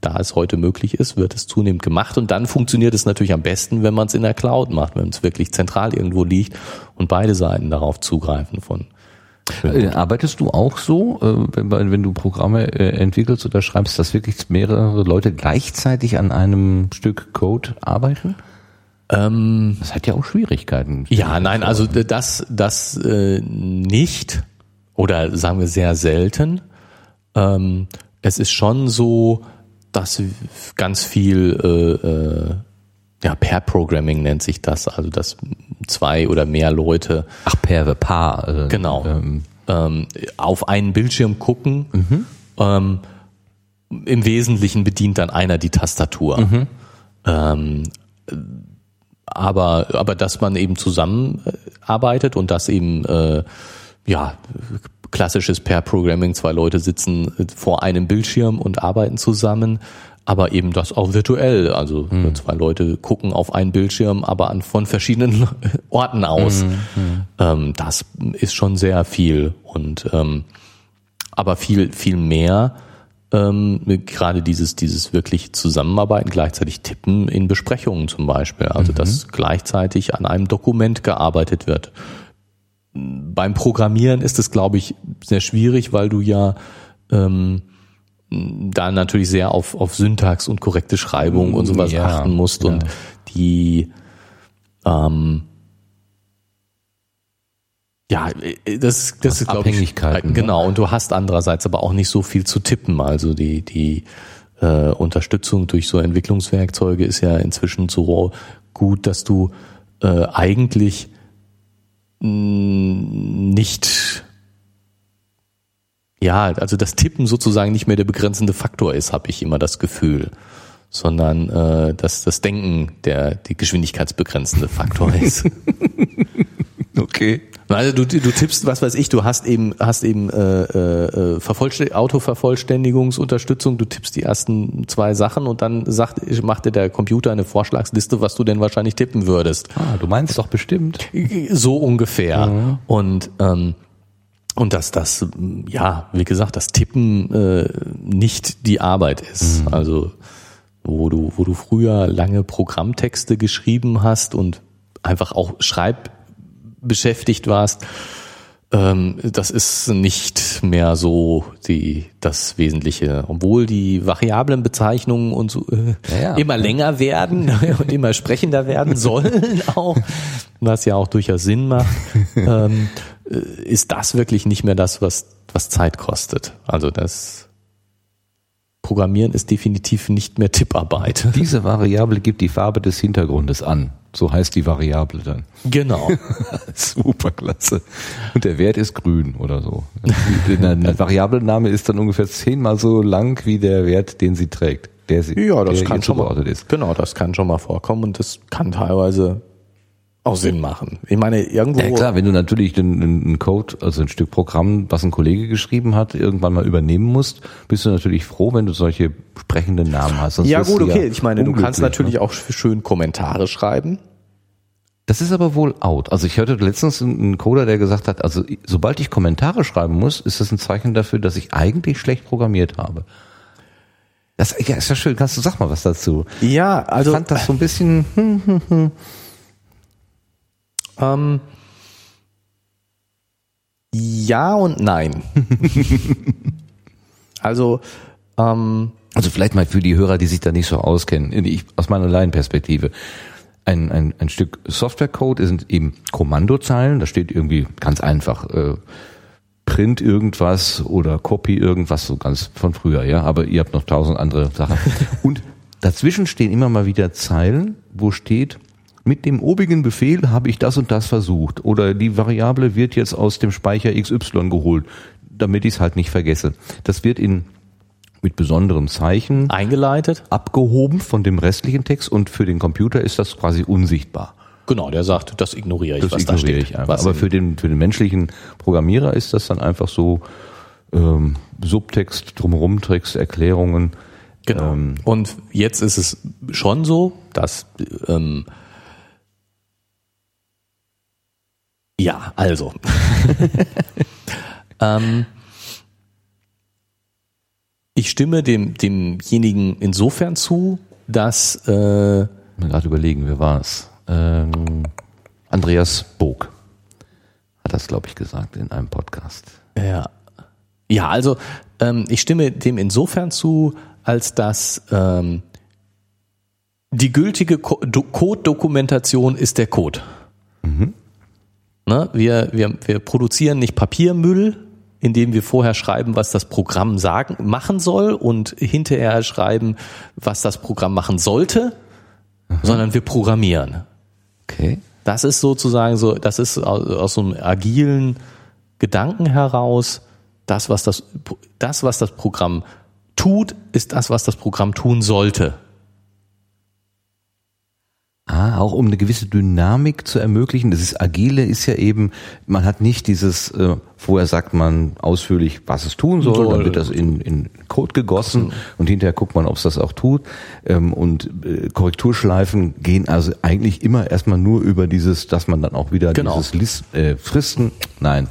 da es heute möglich ist, wird es zunehmend gemacht. Und dann funktioniert es natürlich am besten, wenn man es in der Cloud macht, wenn es wirklich zentral irgendwo liegt und beide Seiten darauf zugreifen von. Äh, arbeitest du auch so, äh, wenn, wenn du Programme äh, entwickelst oder schreibst, dass wirklich mehrere Leute gleichzeitig an einem Stück Code arbeiten? Ähm, das hat ja auch Schwierigkeiten. Ja, nein, also das, das nicht oder sagen wir sehr selten. Ähm, es ist schon so, dass ganz viel ja, Pair Programming nennt sich das, also dass zwei oder mehr Leute ach Pair, Paar äh, genau ähm, ähm, auf einen Bildschirm gucken. Ähm, Im Wesentlichen bedient dann einer die Tastatur. Ähm, aber, aber dass man eben zusammenarbeitet und dass eben äh, ja klassisches Pair-Programming, zwei Leute sitzen vor einem Bildschirm und arbeiten zusammen, aber eben das auch virtuell. Also zwei Leute gucken auf einen Bildschirm, aber an von verschiedenen Orten aus. Ähm, das ist schon sehr viel und ähm, aber viel viel mehr ähm, gerade dieses dieses wirklich Zusammenarbeiten, gleichzeitig Tippen in Besprechungen zum Beispiel. Also dass gleichzeitig an einem Dokument gearbeitet wird. Beim Programmieren ist es, glaube ich, sehr schwierig, weil du ja ähm, da natürlich sehr auf, auf Syntax und korrekte Schreibung und sowas Ja, achten musst und ja. die ähm, ja, äh, das, das ist glaube ich Abhängigkeiten, ne? genau. Und du hast andererseits aber auch nicht so viel zu tippen. Also die die äh, Unterstützung durch so Entwicklungswerkzeuge ist ja inzwischen so gut, dass du äh, eigentlich mh, nicht ja, also das Tippen sozusagen nicht mehr der begrenzende Faktor ist, habe ich immer das Gefühl, sondern äh, dass das Denken der die geschwindigkeitsbegrenzende Faktor ist. Okay. Also du, du tippst, was weiß ich, du hast eben, hast eben äh, äh, Vervollstä- Autovervollständigungsunterstützung, du tippst die ersten zwei Sachen und dann sagt, macht dir der Computer eine Vorschlagsliste, was du denn wahrscheinlich tippen würdest. Ah, du meinst doch bestimmt. So ungefähr. Und ähm, und dass das, ja, wie gesagt, das Tippen äh, nicht die Arbeit ist. Also wo du, wo du früher lange Programmtexte geschrieben hast und einfach auch schreibbeschäftigt warst, ähm, das ist nicht mehr so die, das Wesentliche. Obwohl die Variablenbezeichnungen und so äh, Ja, ja. immer länger werden und immer sprechender werden sollen auch, was ja auch durchaus Sinn macht, ähm, äh, ist das wirklich nicht mehr das, was, was Zeit kostet. Also das Programmieren ist definitiv nicht mehr Tipparbeit. Diese Variable gibt die Farbe des Hintergrundes an. So heißt die Variable dann. Genau. Superklasse. Und der Wert ist grün oder so. Der, Variablenname ist dann ungefähr zehnmal so lang wie der Wert, den sie trägt. Der sie, Ja, das der kann schon mal, ist. genau, das kann schon mal vorkommen und das kann teilweise auch Sinn machen. Ich meine, irgendwo. Ja klar, wenn du natürlich einen, Code, also ein Stück Programm, was ein Kollege geschrieben hat, irgendwann mal übernehmen musst, bist du natürlich froh, wenn du solche sprechenden Namen hast. Sonst ja gut, okay. Ich meine, du kannst unglücklich, natürlich ne? auch schön Kommentare schreiben. Das ist aber wohl out. Also ich hörte letztens einen Coder, der gesagt hat, also sobald ich Kommentare schreiben muss, ist das ein Zeichen dafür, dass ich eigentlich schlecht programmiert habe. Das ja, ist ja schön. Kannst du sag mal was dazu? Ja, also ich fand das so ein bisschen. Hm, ähm, ja und nein. also ähm, Also vielleicht mal für die Hörer, die sich da nicht so auskennen, ich, aus meiner Laienperspektive. Ein, ein, ein Stück Softwarecode sind eben Kommandozeilen, da steht irgendwie ganz einfach äh, Print irgendwas oder Copy irgendwas, so ganz von früher, ja, aber ihr habt noch tausend andere Sachen. Und dazwischen stehen immer mal wieder Zeilen, wo steht, mit dem obigen Befehl habe ich das und das versucht oder die Variable wird jetzt aus dem Speicher XY geholt, damit ich es halt nicht vergesse. Das wird in mit besonderen Zeichen eingeleitet. abgehoben von dem restlichen Text und für den Computer ist das quasi unsichtbar. Genau, der sagt, das ignoriere ich, Das was da ignoriere steht. ich einfach. Was Aber für den, für den menschlichen Programmierer ist das dann einfach so ähm, Subtext, drumherum Text, Erklärungen. Genau. Ähm, und jetzt ist es schon so, dass ähm, ja, also ähm, ich stimme dem demjenigen insofern zu, dass äh, mal gerade überlegen, wer war es? Ähm, Andreas Bog hat das, glaube ich, gesagt in einem Podcast. Ja. Ja, also ähm, ich stimme dem insofern zu, als dass ähm, die gültige Co Do Code-Dokumentation ist der Code. Ne? Wir, wir, wir produzieren nicht Papiermüll, indem wir vorher schreiben, was das Programm sagen, machen soll und hinterher schreiben, was das Programm machen sollte, sondern wir programmieren. Okay. Das ist sozusagen so, das ist aus, aus so einem agilen Gedanken heraus, das, was das, das, was das Programm tut, ist das, was das Programm tun sollte. Ah, auch um eine gewisse Dynamik zu ermöglichen. Das ist Agile ist ja eben, man hat nicht dieses, äh, vorher sagt man ausführlich, was es tun soll, dann wird das in, in Code gegossen und hinterher guckt man, ob es das auch tut. Ähm, und äh, Korrekturschleifen gehen also eigentlich immer erstmal nur über dieses, dass man dann auch wieder Genau. dieses List, äh, Fristen, nein,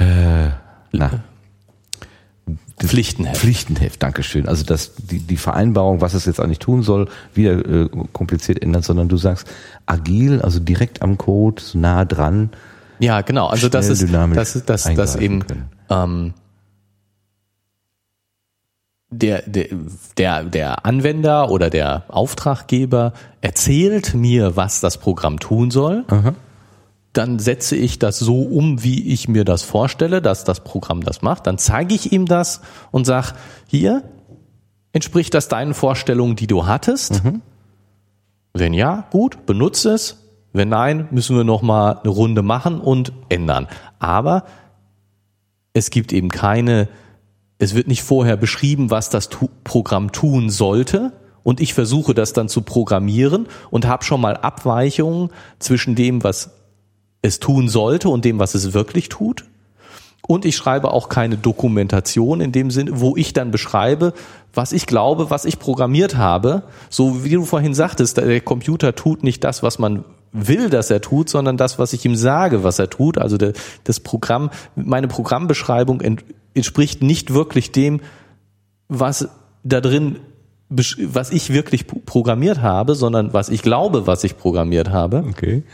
äh, na, Pflichtenheft. Pflichtenheft, Dankeschön. Also dass die, die Vereinbarung, was es jetzt eigentlich tun soll, wieder äh, kompliziert ändert, sondern du sagst agil, also direkt am Code, so nah dran. Ja, genau. Also das ist, dynamisch das ist, das, das eben, ähm, der, der, der, der Anwender oder der Auftraggeber erzählt mir, was das Programm tun soll. Dann setze ich das so um, wie ich mir das vorstelle, dass das Programm das macht. Dann zeige ich ihm das und sag, hier, entspricht das deinen Vorstellungen, die du hattest? Wenn ja, gut, benutze es. Wenn nein, müssen wir noch mal eine Runde machen und ändern. Aber es gibt eben keine, es wird nicht vorher beschrieben, was das tu Programm tun sollte. Und ich versuche das dann zu programmieren und habe schon mal Abweichungen zwischen dem, was es tun sollte und dem, was es wirklich tut. Und ich schreibe auch keine Dokumentation in dem Sinne, wo ich dann beschreibe, was ich glaube, was ich programmiert habe. So wie du vorhin sagtest, der Computer tut nicht das, was man will, dass er tut, sondern das, was ich ihm sage, was er tut. Also der, das Programm, meine Programmbeschreibung ent, entspricht nicht wirklich dem, was da drin, was ich wirklich pro- programmiert habe, sondern was ich glaube, was ich programmiert habe. Okay.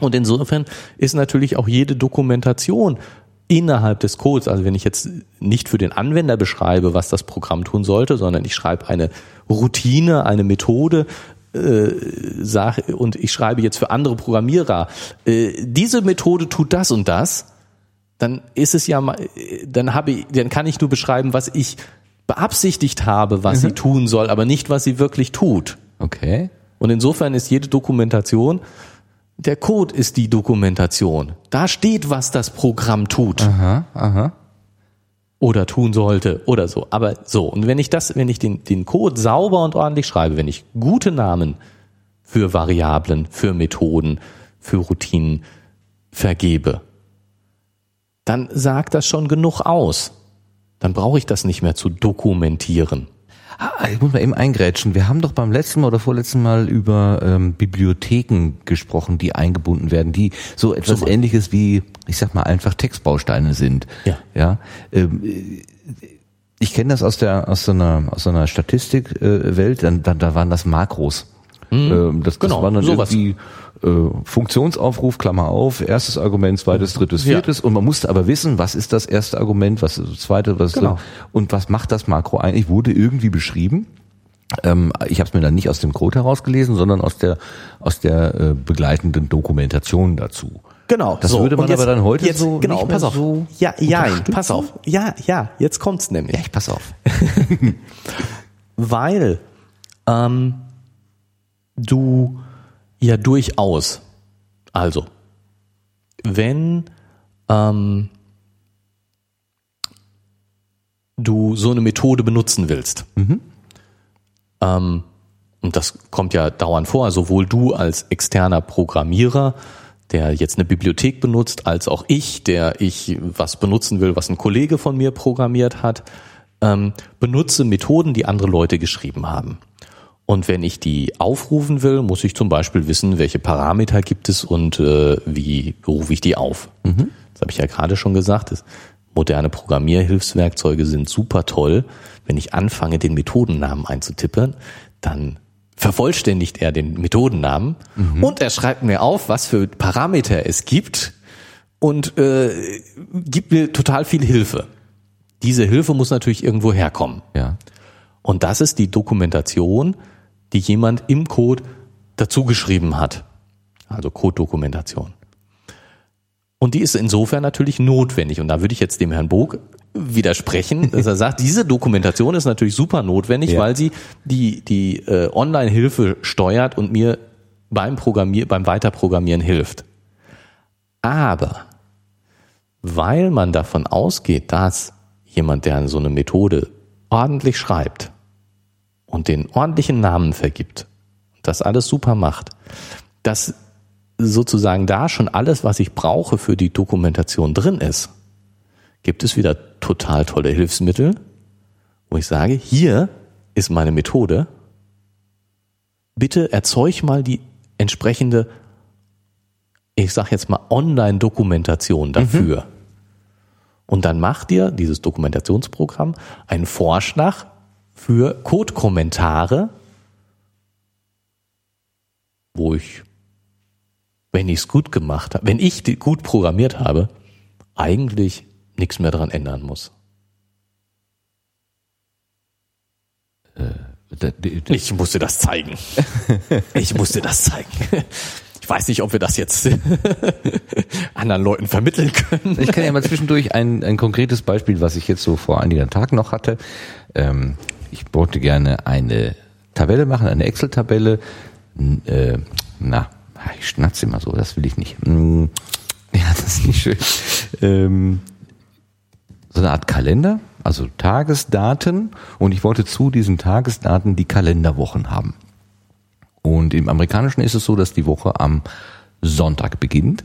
Und insofern ist natürlich auch jede Dokumentation innerhalb des Codes, also wenn ich jetzt nicht für den Anwender beschreibe, was das Programm tun sollte, sondern ich schreibe eine Routine, eine Methode, äh, sag, und ich schreibe jetzt für andere Programmierer, äh, diese Methode tut das und das, dann ist es ja, mal- dann habe ich, dann kann ich nur beschreiben, was ich beabsichtigt habe, was sie tun soll, aber nicht, was sie wirklich tut. Okay. Und insofern ist jede Dokumentation, der Code ist die Dokumentation. Da steht, was das Programm tut. Aha, aha. Oder tun sollte oder so. Aber so. Und wenn ich das, wenn ich den, den Code sauber und ordentlich schreibe, wenn ich gute Namen für Variablen, für Methoden, für Routinen vergebe, dann sagt das schon genug aus. Dann brauche ich das nicht mehr zu dokumentieren. Ah, Ich muss mal eben eingrätschen. Wir haben doch beim letzten Mal oder vorletzten Mal über ähm, Bibliotheken gesprochen, die eingebunden werden, die so etwas Super. ähnliches wie, ich sag mal, einfach Textbausteine sind. Ja. Ja. Ähm, äh, ich kenne das aus der aus so einer aus so einer Statistikwelt, äh, Welt, dann, dann da waren das Makros. Ähm, das, das Genau, war dann sowas. irgendwie äh, Funktionsaufruf, Klammer auf, erstes Argument, zweites, drittes, Ja. viertes und man musste aber wissen, was ist das erste Argument, was ist das zweite, was ist Genau. das, und was macht das Makro eigentlich, wurde irgendwie beschrieben. Ähm, ich habe es mir dann nicht aus dem Code herausgelesen, sondern aus der aus der äh, begleitenden Dokumentation dazu. Genau. Das würde man und aber dann heute jetzt, so genau, nicht pass auf. so ja, ja, pass auf. Ja, ja, jetzt kommt's nämlich. Ja, ich pass auf. Weil ähm, du ja durchaus, also wenn ähm, du so eine Methode benutzen willst, ähm, und das kommt ja dauernd vor, sowohl du als externer Programmierer, der jetzt eine Bibliothek benutzt, als auch ich, der ich was benutzen will, was ein Kollege von mir programmiert hat, ähm, benutze Methoden, die andere Leute geschrieben haben. Und wenn ich die aufrufen will, muss ich zum Beispiel wissen, welche Parameter gibt es und äh, wie rufe ich die auf. Das habe ich ja gerade schon gesagt. Das, moderne Programmierhilfswerkzeuge sind super toll. Wenn ich anfange, den Methodennamen einzutippen, dann vervollständigt er den Methodennamen und er schreibt mir auf, was für Parameter es gibt und äh, gibt mir total viel Hilfe. Diese Hilfe muss natürlich irgendwo herkommen. Ja. Und das ist die Dokumentation, die jemand im Code dazu geschrieben hat. Also Code-Dokumentation. Und die ist insofern natürlich notwendig. Und da würde ich jetzt dem Herrn Bog widersprechen, dass er sagt, diese Dokumentation ist natürlich super notwendig, Ja. weil sie die, die äh, Online-Hilfe steuert und mir beim Programmier, beim Weiterprogrammieren hilft. Aber weil man davon ausgeht, dass jemand, der so eine Methode ordentlich schreibt und den ordentlichen Namen vergibt, das alles super macht, dass sozusagen da schon alles, was ich brauche für die Dokumentation drin ist, gibt es wieder total tolle Hilfsmittel, wo ich sage, hier ist meine Methode. Bitte erzeug mal die entsprechende, ich sag jetzt mal Online-Dokumentation dafür. Mhm. Und dann macht dir dieses Dokumentationsprogramm einen Vorschlag für Code-Kommentare, wo ich, wenn ich es gut gemacht habe, wenn ich gut programmiert habe, eigentlich nichts mehr dran ändern muss. Äh, ich musste das zeigen. Ich musste das zeigen. Ich weiß nicht, ob wir das jetzt anderen Leuten vermitteln können. Ich kann ja mal zwischendurch ein, ein konkretes Beispiel, was ich jetzt so vor einigen Tagen noch hatte. Ähm, ich wollte gerne eine Tabelle machen, eine Excel-Tabelle. Äh, na, ich schnatze immer so, das will ich nicht. Hm, ja, das ist nicht schön. Ähm, so eine Art Kalender, also Tagesdaten. Und ich wollte zu diesen Tagesdaten die Kalenderwochen haben. Und im Amerikanischen ist es so, dass die Woche am Sonntag beginnt.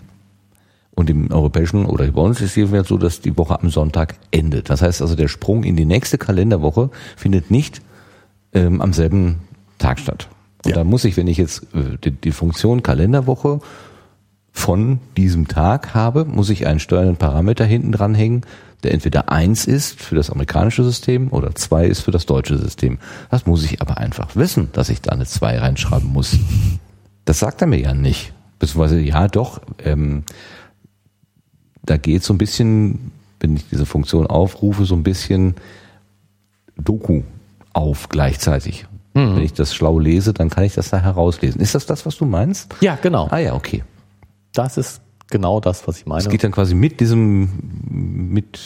Und im europäischen oder bei uns ist es jedenfalls so, dass die Woche am Sonntag endet. Das heißt also, der Sprung in die nächste Kalenderwoche findet nicht ähm, am selben Tag statt. Und ja. da muss ich, wenn ich jetzt äh, die, die, Funktion Kalenderwoche von diesem Tag habe, muss ich einen steuernden Parameter hinten dranhängen, der entweder eins ist für das amerikanische System oder zwei ist für das deutsche System. Das muss ich aber einfach wissen, dass ich da eine zwei reinschreiben muss. Das sagt er mir ja nicht. Beziehungsweise, ja doch, ähm, da geht so ein bisschen, wenn ich diese Funktion aufrufe, so ein bisschen Doku auf gleichzeitig. Mhm. Wenn ich das schlau lese, dann kann ich das da herauslesen. Ist das das, was du meinst? Ja, genau. Ah ja, okay. Das ist genau das, was ich meine. Es geht dann quasi mit diesem, mit,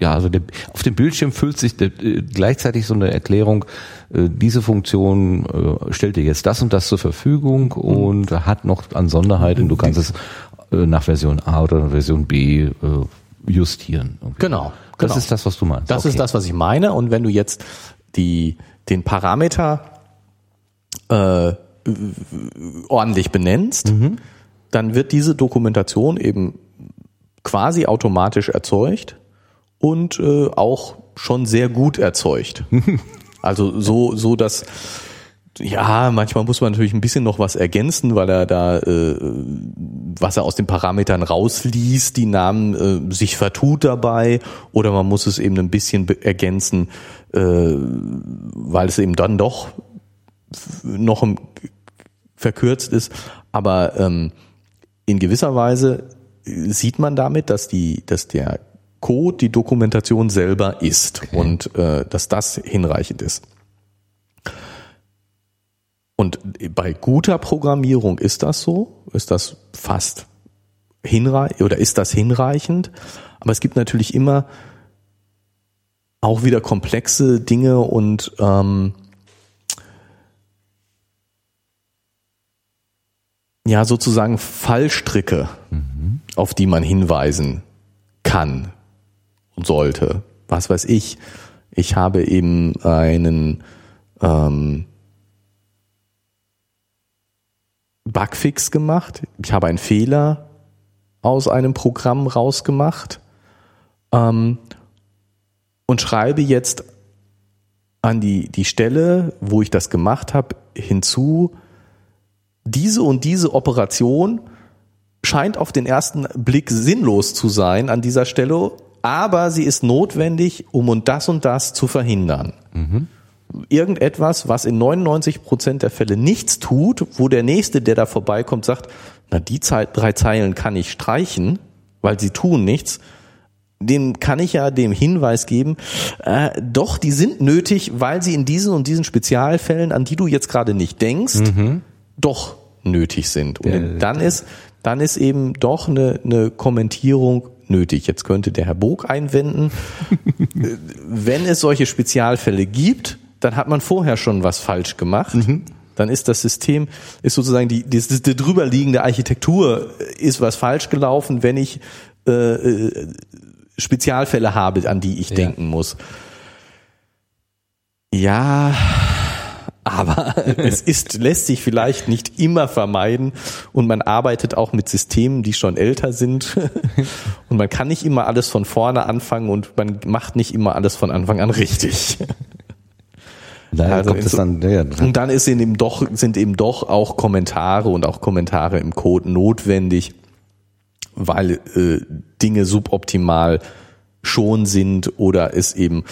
ja, also der, auf dem Bildschirm füllt sich der, äh, gleichzeitig so eine Erklärung, äh, diese Funktion äh, stellt dir jetzt das und das zur Verfügung mhm. und hat noch an Sonderheiten, du kannst es nach Version A oder Version B äh, justieren. Irgendwie. Genau. Das genau. ist das, was du meinst. Das okay. ist das, was ich meine. Und wenn du jetzt die, den Parameter äh, ordentlich benennst, mhm dann wird diese Dokumentation eben quasi automatisch erzeugt und äh, auch schon sehr gut erzeugt. also so, so dass ja, manchmal muss man natürlich ein bisschen noch was ergänzen, weil er da, äh, was er aus den Parametern rausliest, die Namen äh, sich vertut dabei, oder man muss es eben ein bisschen ergänzen, äh, weil es eben dann doch noch verkürzt ist. Aber ähm, in gewisser Weise sieht man damit, dass die, dass der Code die Dokumentation selber ist okay. und äh, dass das hinreichend ist. Und bei guter Programmierung ist das so, ist das fast hinreichend oder ist das hinreichend. Aber es gibt natürlich immer auch wieder komplexe Dinge und ähm, ja sozusagen Fallstricke, mhm. auf die man hinweisen kann und sollte. Was weiß ich. Ich habe eben einen ähm, Bugfix gemacht. Ich habe einen Fehler aus einem Programm rausgemacht ähm, und schreibe jetzt an die, die Stelle, wo ich das gemacht habe, hinzu, diese und diese Operation scheint auf den ersten Blick sinnlos zu sein an dieser Stelle, aber sie ist notwendig, um und das und das zu verhindern. Mhm. Irgendetwas, was in 99 Prozent der Fälle nichts tut, wo der Nächste, der da vorbeikommt, sagt, na, die drei Zeilen kann ich streichen, weil sie tun nichts. Dem kann ich ja dem Hinweis geben, äh, doch, die sind nötig, weil sie in diesen und diesen Spezialfällen, an die du jetzt gerade nicht denkst, mhm doch nötig sind. Und ja, dann ist, dann ist eben doch eine, eine Kommentierung nötig. Jetzt könnte der Herr Bog einwenden, wenn es solche Spezialfälle gibt, dann hat man vorher schon was falsch gemacht. Mhm. Dann ist das System, ist sozusagen die, die, die drüberliegende Architektur ist was falsch gelaufen, wenn ich äh, äh, Spezialfälle habe, an die ich Ja. denken muss. Ja, aber es ist, lässt sich vielleicht nicht immer vermeiden und man arbeitet auch mit Systemen, die schon älter sind und man kann nicht immer alles von vorne anfangen und man macht nicht immer alles von Anfang an richtig. Daher Also kommt es dann, ja, Und dann ist eben doch, sind eben doch auch Kommentare und auch Kommentare im Code notwendig, weil äh, Dinge suboptimal schon sind oder es eben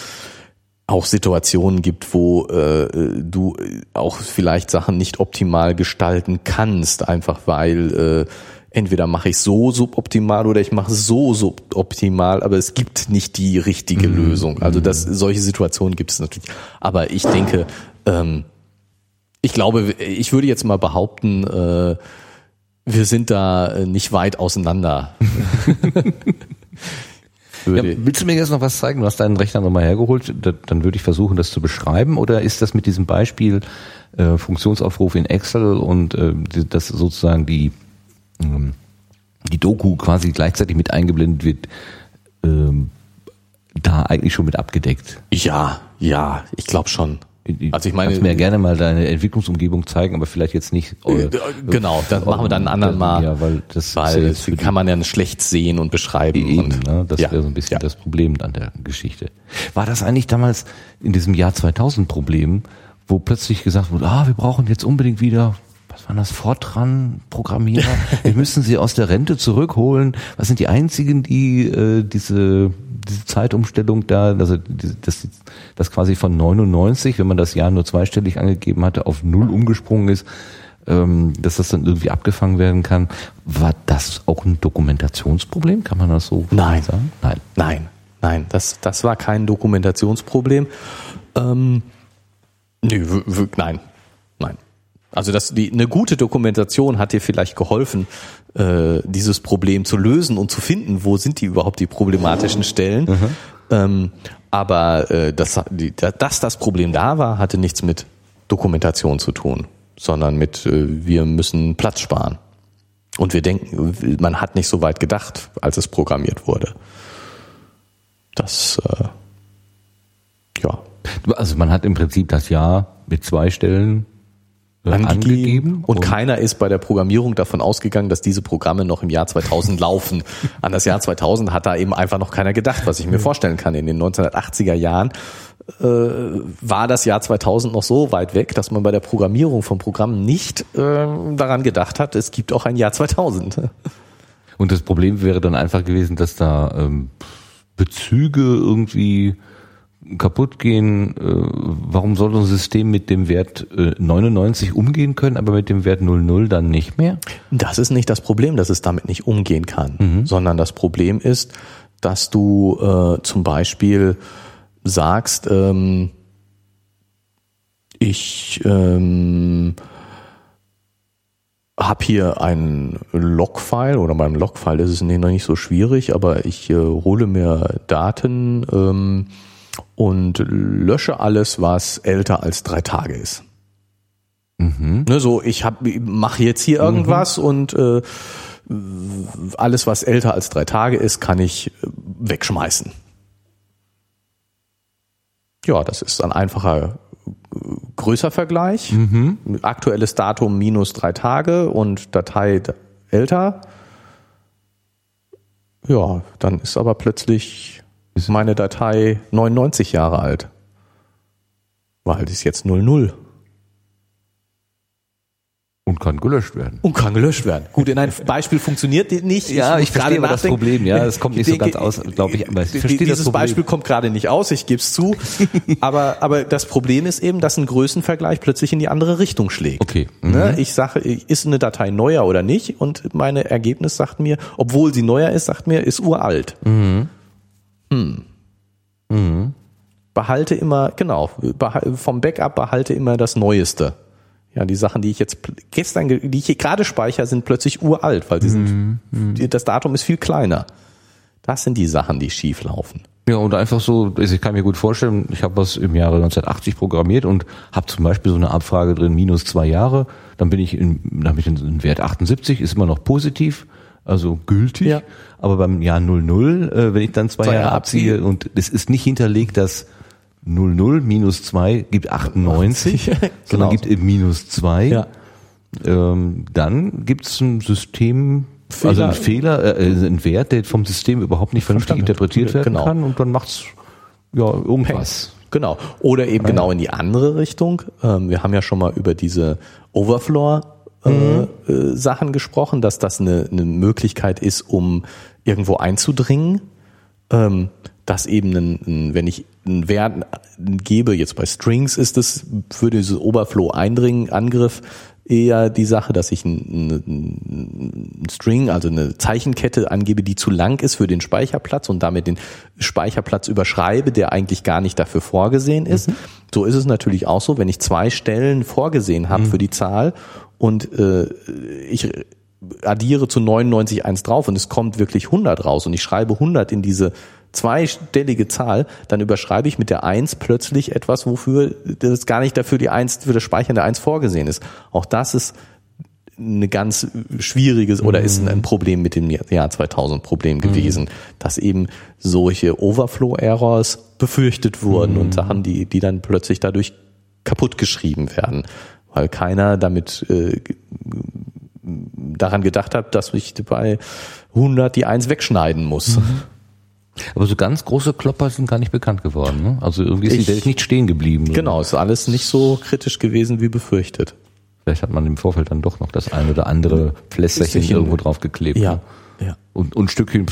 auch Situationen gibt, wo äh, du auch vielleicht Sachen nicht optimal gestalten kannst, einfach weil äh, entweder mache ich so suboptimal oder ich mache so suboptimal, aber es gibt nicht die richtige Lösung. Also das, solche Situationen gibt es natürlich. Aber ich denke, ähm, ich glaube, ich würde jetzt mal behaupten, äh, wir sind da äh, nicht weit auseinander. Ja, willst du mir jetzt noch was zeigen? Du hast deinen Rechner nochmal hergeholt, da, dann würde ich versuchen, das zu beschreiben. Oder ist das mit diesem Beispiel äh, Funktionsaufruf in Excel und äh, dass sozusagen die, ähm, die Doku quasi gleichzeitig mit eingeblendet wird, ähm, da eigentlich schon mit abgedeckt? Ja, ja, ich glaube schon. Also ich meine, Kannst mir ja gerne mal deine Entwicklungsumgebung zeigen, aber vielleicht jetzt nicht. Äh, genau, das machen wir dann ein anderen Mal. Ja, weil das weil das kann man ja schlecht sehen und beschreiben. Eben, und, ne? Das ja, wäre so ein bisschen ja. das Problem an der Geschichte. War das eigentlich damals in diesem Jahr 2000 Problem, wo plötzlich gesagt wurde, ah, wir brauchen jetzt unbedingt wieder, was waren das, Fortran-Programmierer? wir müssen sie aus der Rente zurückholen. Was sind die einzigen, die äh, diese, diese Zeitumstellung da, also das, das quasi von 99, wenn man das Jahr nur zweistellig angegeben hatte, auf null umgesprungen ist, ähm, dass das dann irgendwie abgefangen werden kann. War das auch ein Dokumentationsproblem? Kann man das so Nein. sagen? Nein. Nein, nein, das, das war kein Dokumentationsproblem. Ähm, nö, nein. Also das, die, eine gute Dokumentation hat dir vielleicht geholfen, äh, dieses Problem zu lösen und zu finden, wo sind die überhaupt die problematischen Stellen. Ähm, aber äh, das, die, dass das Problem da war, hatte nichts mit Dokumentation zu tun, sondern mit äh, wir müssen Platz sparen. Und wir denken, man hat nicht so weit gedacht, als es programmiert wurde. Das, äh, ja, Also man hat im Prinzip das Jahr mit zwei Stellen äh, angegeben. Und, keiner ist bei der Programmierung davon ausgegangen, dass diese Programme noch im Jahr 2000 laufen. An das Jahr 2000 hat da eben einfach noch keiner gedacht, was ich mir vorstellen kann. In den 1980er Jahren äh, war das Jahr 2000 noch so weit weg, dass man bei der Programmierung von Programmen nicht äh, daran gedacht hat, es gibt auch ein Jahr 2000. Und das Problem wäre dann einfach gewesen, dass da ähm, Bezüge irgendwie kaputt gehen. Äh, warum soll ein System mit dem Wert äh, 99 umgehen können, aber mit dem Wert 00 dann nicht mehr? Das ist nicht das Problem, dass es damit nicht umgehen kann, sondern das Problem ist, dass du äh, zum Beispiel sagst, ähm, ich ähm, habe hier ein Logfile oder beim Logfile ist es noch nicht so schwierig, aber ich äh, hole mir Daten ähm, und lösche alles, was älter als drei Tage ist. Ne, so, ich mache jetzt hier irgendwas und äh, alles, was älter als drei Tage ist, kann ich äh, wegschmeißen. Ja, das ist ein einfacher äh, Größervergleich. Aktuelles Datum minus drei Tage und Datei älter. Ja, dann ist aber plötzlich meine Datei 99 Jahre alt. Weil die ist jetzt 00 Und kann gelöscht werden. und kann gelöscht werden. Gut, in einem Beispiel funktioniert die nicht. Ja, muss ich verstehe aber das. Problem. Ja, es kommt nicht so ganz aus, glaube ich, aber ich verstehe das Dieses Problem. Beispiel kommt gerade nicht aus, ich gebe es zu. aber, aber das Problem ist eben, dass ein Größenvergleich plötzlich in die andere Richtung schlägt. Okay. Mhm. Ne? Ich sage, ist eine Datei neuer oder nicht? Und meine Ergebnis sagt mir, obwohl sie neuer ist, sagt mir, ist uralt. Mhm. Hm. Behalte immer, genau, vom Backup behalte immer das Neueste. Ja, die Sachen, die ich jetzt gestern, ge- die ich hier gerade speichere, sind plötzlich uralt, weil sie Mhm. sind, die- das Datum ist viel kleiner. Das sind die Sachen, die schief laufen. Ja, und einfach so, also ich kann mir gut vorstellen, ich habe was im Jahre 1980 programmiert und habe zum Beispiel so eine Abfrage drin, minus zwei Jahre, dann bin ich in, dann habe ich einen Wert 78, ist immer noch positiv, also gültig. Ja. Aber beim Jahr 00, äh, wenn ich dann zwei, Zwei Jahre Jahre abziehe abziehe. und es ist nicht hinterlegt, dass 00 minus 2 gibt 98, Genau. sondern gibt eben minus 2, Ja. ähm, dann gibt es ein System, also einen Fehler, äh, einen Wert, der vom System überhaupt nicht vernünftig Verstanden. interpretiert werden Genau. kann und dann macht's ja irgendwas. Genau. Oder eben genau in die andere Richtung. Ähm, wir haben ja schon mal über diese Overflow äh, Mhm. äh, Sachen gesprochen, dass das eine, eine Möglichkeit ist, um irgendwo einzudringen. Ähm, dass eben, ein, ein, wenn ich einen Wert gebe, jetzt bei Strings ist es für diese Overflow-Eindringen-Angriff eher die Sache, dass ich einen, einen String, also eine Zeichenkette angebe, die zu lang ist für den Speicherplatz und damit den Speicherplatz überschreibe, der eigentlich gar nicht dafür vorgesehen ist. So ist es natürlich auch so, wenn ich zwei Stellen vorgesehen habe für die Zahl und äh, ich addiere zu 99 eins drauf und es kommt wirklich 100 raus und ich schreibe 100 in diese zweistellige Zahl, dann überschreibe ich mit der 1 plötzlich etwas, wofür das gar nicht dafür die 1, für das Speichern der 1 vorgesehen ist. Auch das ist eine ganz schwieriges oder ist ein Problem mit dem Jahr 2000 Problem gewesen, dass eben solche Overflow-Errors befürchtet wurden und Sachen, die, die dann plötzlich dadurch kaputt geschrieben werden, weil keiner damit äh, daran gedacht hat, dass ich bei 100 die 1 wegschneiden muss. Aber so ganz große Klopper sind gar nicht bekannt geworden. Ne? Also irgendwie ist Ich- die Welt nicht stehen geblieben. Genau, ist alles nicht so kritisch gewesen wie befürchtet. Vielleicht hat man im Vorfeld dann doch noch das ein oder andere Plästerchen irgendwo drauf geklebt. ne? Ja. Und, und ein Stückchen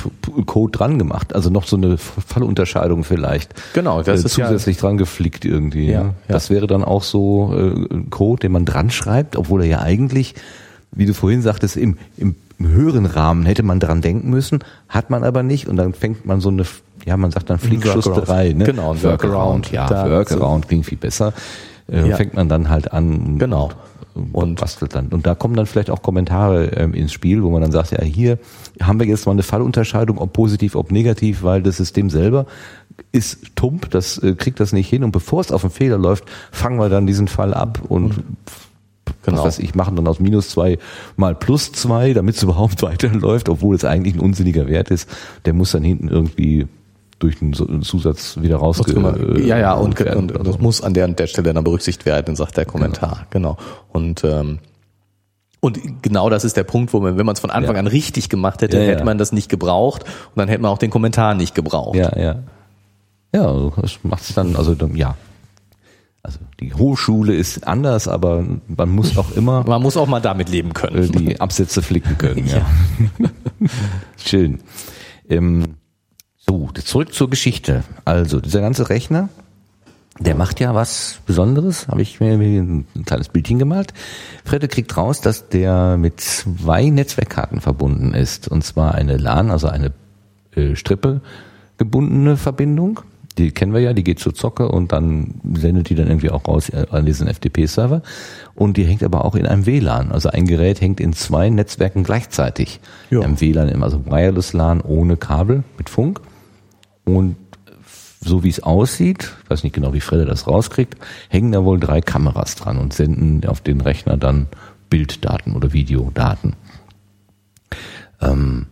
Code dran gemacht. Also noch so eine Fallunterscheidung vielleicht. Genau, das äh, ist ja- zusätzlich dran geflickt irgendwie. Ja, ne? ja. Das wäre dann auch so äh, Code, den man dran schreibt, obwohl er ja eigentlich, wie du vorhin sagtest, im, im, im höheren Rahmen hätte man dran denken müssen, hat man aber nicht und dann fängt man so eine, ja, man sagt dann Flickschusterei, ne? Genau, ein Workaround. Ja, Da- Workaround klingt viel besser. Äh, Ja. Fängt man dann halt an. und- Genau. Und bastelt dann. Und da kommen dann vielleicht auch Kommentare ähm, ins Spiel, wo man dann sagt, ja, hier haben wir jetzt mal eine Fallunterscheidung, ob positiv, ob negativ, weil das System selber ist tump, das äh, kriegt das nicht hin. Und bevor es auf einen Fehler läuft, fangen wir dann diesen Fall ab und Genau. was ich, machen dann aus minus zwei mal plus zwei, damit es überhaupt weiterläuft, obwohl es eigentlich ein unsinniger Wert ist. Der muss dann hinten irgendwie durch einen, Zusatz wieder rausge... äh, ja, ja, und, und oder das muss an der und der Stelle dann berücksichtigt werden, sagt der Kommentar. Genau. Und ähm, und genau das ist der Punkt, wo man, wenn man es von Anfang Ja. an richtig gemacht hätte, Ja, ja. hätte man das nicht gebraucht und dann hätte man auch den Kommentar nicht gebraucht. Ja, ja. Ja, also das macht's dann, also ja. Also die Hochschule ist anders, aber man muss auch immer Man muss auch mal damit leben äh, können. die Absätze flicken können. Ja. Schön. Ähm, so, zurück zur Geschichte. Also, dieser ganze Rechner, der macht ja was Besonderes, habe ich mir ein kleines Bildchen gemalt. Fredde kriegt raus, dass der mit zwei Netzwerkkarten verbunden ist. Und zwar eine LAN, also eine äh, Strippe gebundene Verbindung. Die kennen wir ja, die geht zur Zocke und dann sendet die dann irgendwie auch raus äh, an diesen FTP-Server. Und die hängt aber auch in einem WLAN. Also ein Gerät hängt in zwei Netzwerken gleichzeitig. Ja. Einem WLAN, also Wireless LAN ohne Kabel mit Funk. Und so wie es aussieht, ich weiß nicht genau, wie Fredde das rauskriegt, hängen da wohl drei Kameras dran und senden auf den Rechner dann Bilddaten oder Videodaten. Ähm,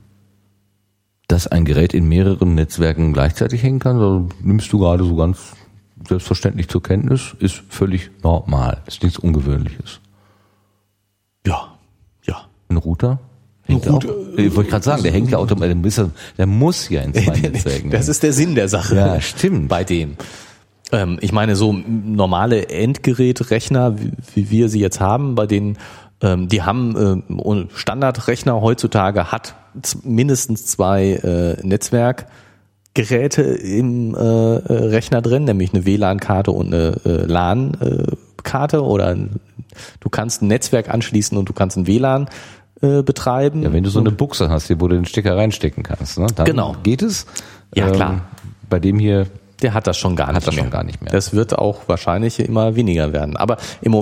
dass ein Gerät in mehreren Netzwerken gleichzeitig hängen kann, nimmst du gerade so ganz selbstverständlich zur Kenntnis, ist völlig normal, ist nichts Ungewöhnliches. Ja, ja. Ein Router? Hängt auch? Äh, wollte ich gerade sagen, der hängt ja automatisch, der muss ja, der muss ja in zwei Netzwerken. Das ist der Sinn der Sache. Ja, stimmt. Bei dem. Ähm, ich meine, so normale Endgerätrechner, wie, wie wir sie jetzt haben, bei denen, ähm, die haben äh, Standardrechner heutzutage hat mindestens zwei äh, Netzwerkgeräte im äh, äh, Rechner drin, nämlich eine WLAN-Karte und eine äh, LAN-Karte oder ein, du kannst ein Netzwerk anschließen und du kannst ein WLAN äh, betreiben. Ja, wenn du so eine Buchse hast, hier, wo du den Stecker reinstecken kannst, ne, dann Genau. geht es. Ja, klar. Bei dem hier der hat das schon gar Hat nicht das mehr. schon gar nicht mehr. Das wird auch wahrscheinlich immer weniger werden. Aber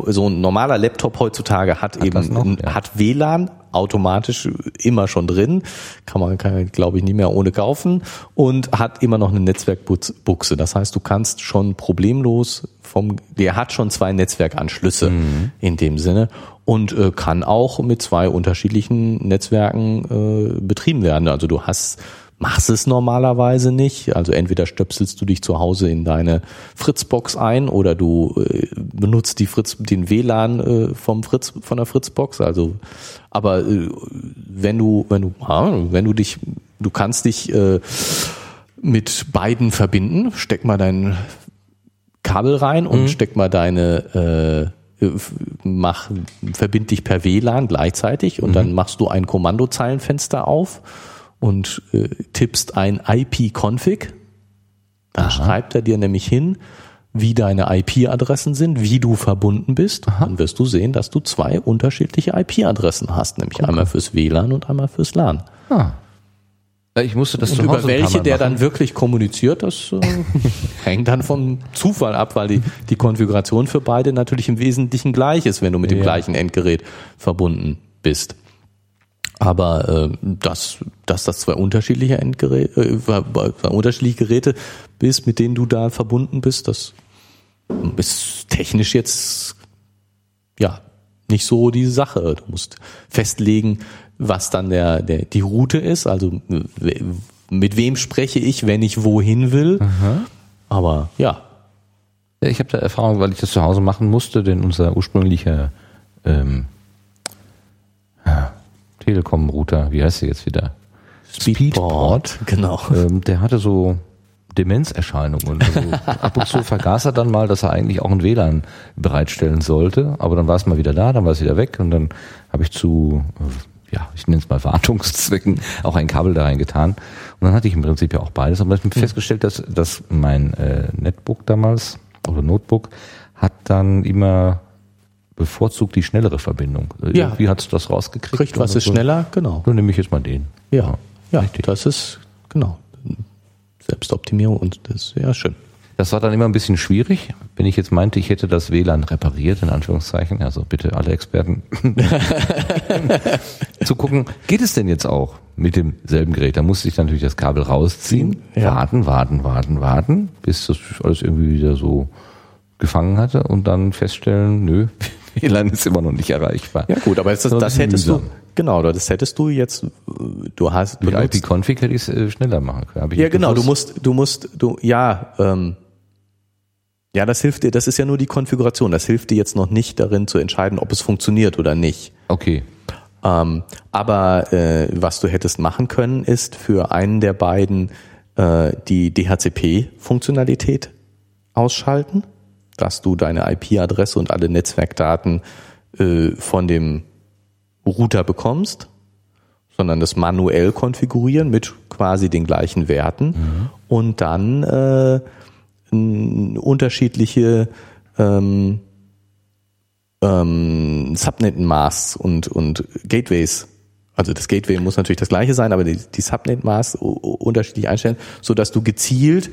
so ein normaler Laptop heutzutage hat, eben das noch? Ja. hat WLAN automatisch immer schon drin, kann man, glaube ich, nie mehr ohne kaufen und hat immer noch eine Netzwerkbuchse. Das heißt, du kannst schon problemlos vom, der hat schon zwei Netzwerkanschlüsse Mhm. in dem Sinne und äh, kann auch mit zwei unterschiedlichen Netzwerken äh, betrieben werden. Also du hast machst es normalerweise nicht. Also entweder stöpselst du dich zu Hause in deine Fritzbox ein oder du äh, benutzt die Fritz, den WLAN äh, vom Fritz, von der Fritzbox. Also, aber äh, wenn du, wenn du, wenn du dich, du kannst dich äh, mit beiden verbinden, steck mal dein Kabel rein und steck mal deine äh, mach verbind dich per WLAN gleichzeitig und dann machst du ein Kommandozeilenfenster auf und äh, tippst ein IP-Config. Dann schreibt er dir nämlich hin, wie deine IP-Adressen sind, wie du verbunden bist. Dann wirst du sehen, dass du zwei unterschiedliche IP-Adressen hast, nämlich einmal fürs WLAN und einmal fürs LAN. Ja, Ich musste das Und zu Hause über paar welche der machen. dann wirklich kommuniziert, das äh, hängt dann vom Zufall ab, weil die, die Konfiguration für beide natürlich im Wesentlichen gleich ist, wenn du mit dem Ja. gleichen Endgerät verbunden bist. Aber äh, dass, dass das zwei unterschiedliche Endgeräte, äh, zwei unterschiedliche Geräte bist, mit denen du da verbunden bist, das ist technisch jetzt ja nicht so die Sache. Du musst festlegen, was dann der, der die Route ist, also mit wem spreche ich, wenn ich wohin will. Aber ja, Ich habe da Erfahrung, weil ich das zu Hause machen musste, denn unser ursprünglicher ähm, Telekom-Router, wie heißt der jetzt wieder? genau. Ähm, der hatte so Demenzerscheinungen. Also ab und zu vergaß er dann mal, dass er eigentlich auch ein WLAN bereitstellen sollte, aber dann war es mal wieder da, dann war es wieder weg und dann habe ich zu, äh, ja, ich nenne es mal Wartungszwecken, auch ein Kabel da reingetan. Und dann hatte ich im Prinzip ja auch beides, aber ich habe festgestellt, dass, dass mein äh, Netbook damals oder Notebook hat dann immer bevorzugt die schnellere Verbindung. Äh, Ja. Irgendwie hat es das rausgekriegt. Kriegt was ist so. schneller, genau. Dann nehme ich jetzt mal den. Ja, ja, richtig. das ist genau Selbstoptimierung und das ist ja schön. Das war dann immer ein bisschen schwierig, wenn ich jetzt meinte, ich hätte das WLAN repariert, in Anführungszeichen, also bitte alle Experten, zu gucken, geht es denn jetzt auch mit demselben Gerät? Da musste ich natürlich das Kabel rausziehen, Ja. warten, warten, warten, warten, bis das alles irgendwie wieder so gefangen hatte und dann feststellen, nö, WLAN ist immer noch nicht erreichbar. Ja gut, aber das, Das hättest du mühsam. genau, das hättest du jetzt äh, du hast Mit IP-Config hätte ich es äh, schneller machen können. Ja, genau, du gewusst. musst, du musst, du, ja, ähm, ja, das hilft dir, das ist ja nur die Konfiguration, das hilft dir jetzt noch nicht darin zu entscheiden, ob es funktioniert oder nicht. Okay. Ähm, aber äh, was du hättest machen können, ist für einen der beiden äh, die DHCP-Funktionalität ausschalten, dass du deine IP-Adresse und alle Netzwerkdaten äh, von dem Router bekommst, sondern das manuell konfigurieren mit quasi den gleichen Werten und dann äh, unterschiedliche ähm, ähm, Subnet-Masks und, und Gateways. Also das Gateway muss natürlich das gleiche sein, aber die, die Subnet-Masks unterschiedlich einstellen, so dass du gezielt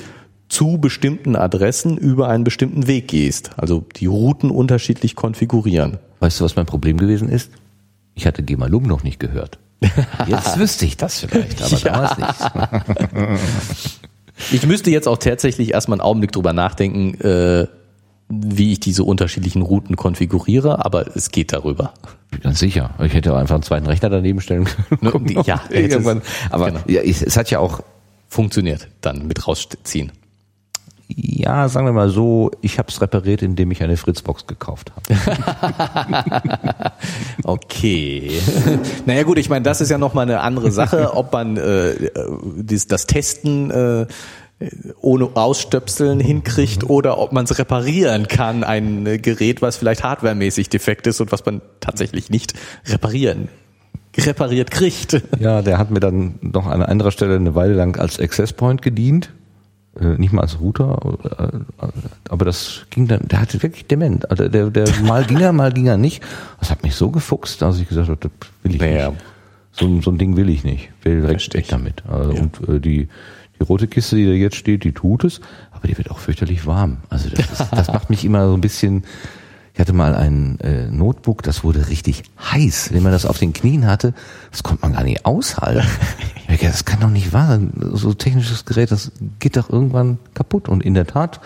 zu bestimmten Adressen über einen bestimmten Weg gehst. Also die Routen unterschiedlich konfigurieren. Weißt du, was mein Problem gewesen ist? Ich hatte Gemalum noch nicht gehört. Jetzt wüsste ich das vielleicht, aber damals nicht. Ich müsste jetzt auch tatsächlich erstmal einen Augenblick drüber nachdenken, äh, wie ich diese unterschiedlichen Routen konfiguriere, aber es geht darüber. Ganz sicher. Ich hätte auch einfach einen zweiten Rechner daneben stellen können. Ne, ja, irgendwann. Aber genau. ja, ich, es hat ja auch, Funktioniert dann mit rausziehen. Ja, sagen wir mal so, ich habe es repariert, indem ich eine Fritzbox gekauft habe. Okay. naja gut, ich meine, das ist ja nochmal eine andere Sache, ob man äh, äh, dies, das Testen äh, ohne Ausstöpseln hinkriegt oder ob man es reparieren kann, ein äh, Gerät, was vielleicht hardwaremäßig defekt ist und was man tatsächlich nicht reparieren repariert kriegt. Ja, der hat mir dann noch an anderer Stelle eine Weile lang als Access Point gedient. Äh, nicht mal als Router, äh, aber das ging dann, der hatte wirklich dement. Also der, der mal ging er, mal ging er nicht. Das hat mich so gefuchst, dass ich gesagt habe, das will ich Naja. nicht. So, ein- so ein Ding will ich nicht. Will direkt weg ich. damit. Also, Und äh, die, die Die rote Kiste, die da jetzt steht, die tut es, aber die wird auch fürchterlich warm. Also das, ist, das macht mich immer so ein bisschen. Ich hatte mal ein äh, Notebook, das wurde richtig heiß. Wenn man das auf den Knien hatte, das konnte man gar nicht aushalten. Ich dachte, das kann doch nicht wahr sein. So technisches Gerät, das geht doch irgendwann kaputt. Und in der Tat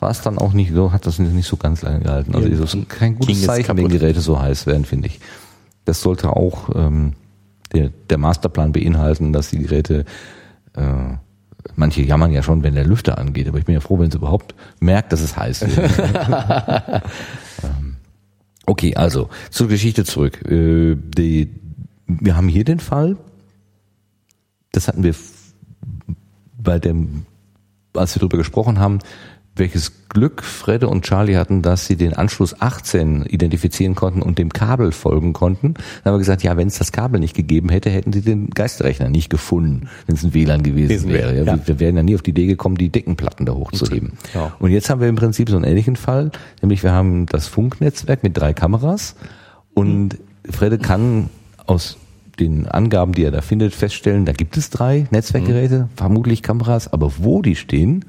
war es dann auch nicht so, hat das nicht so ganz lange gehalten. Also Ja, das ist kein gutes Zeichen, wenn. Geräte so heiß werden, finde ich. Das sollte auch ähm, der, der Masterplan beinhalten, dass die Geräte äh, manche jammern ja schon, wenn der Lüfter angeht, aber ich bin ja froh, wenn es überhaupt merkt, dass es heiß wird. Okay, also zur Geschichte zurück. Äh, die, wir haben hier den Fall, das hatten wir bei dem, als wir darüber gesprochen haben, welches Glück Fredde und Charlie hatten, dass sie den Anschluss 18 identifizieren konnten und dem Kabel folgen konnten. Dann haben wir gesagt, ja, wenn es das Kabel nicht gegeben hätte, hätten sie den Geisterrechner nicht gefunden, wenn es ein WLAN gewesen wäre. Ja, ja. Wir wären ja nie auf die Idee gekommen, die Deckenplatten da hochzuheben. Ja. Und jetzt haben wir im Prinzip so einen ähnlichen Fall, nämlich wir haben das Funknetzwerk mit drei Kameras und Fredde kann aus den Angaben, die er da findet, feststellen, da gibt es drei Netzwerkgeräte, vermutlich Kameras, aber wo die stehen,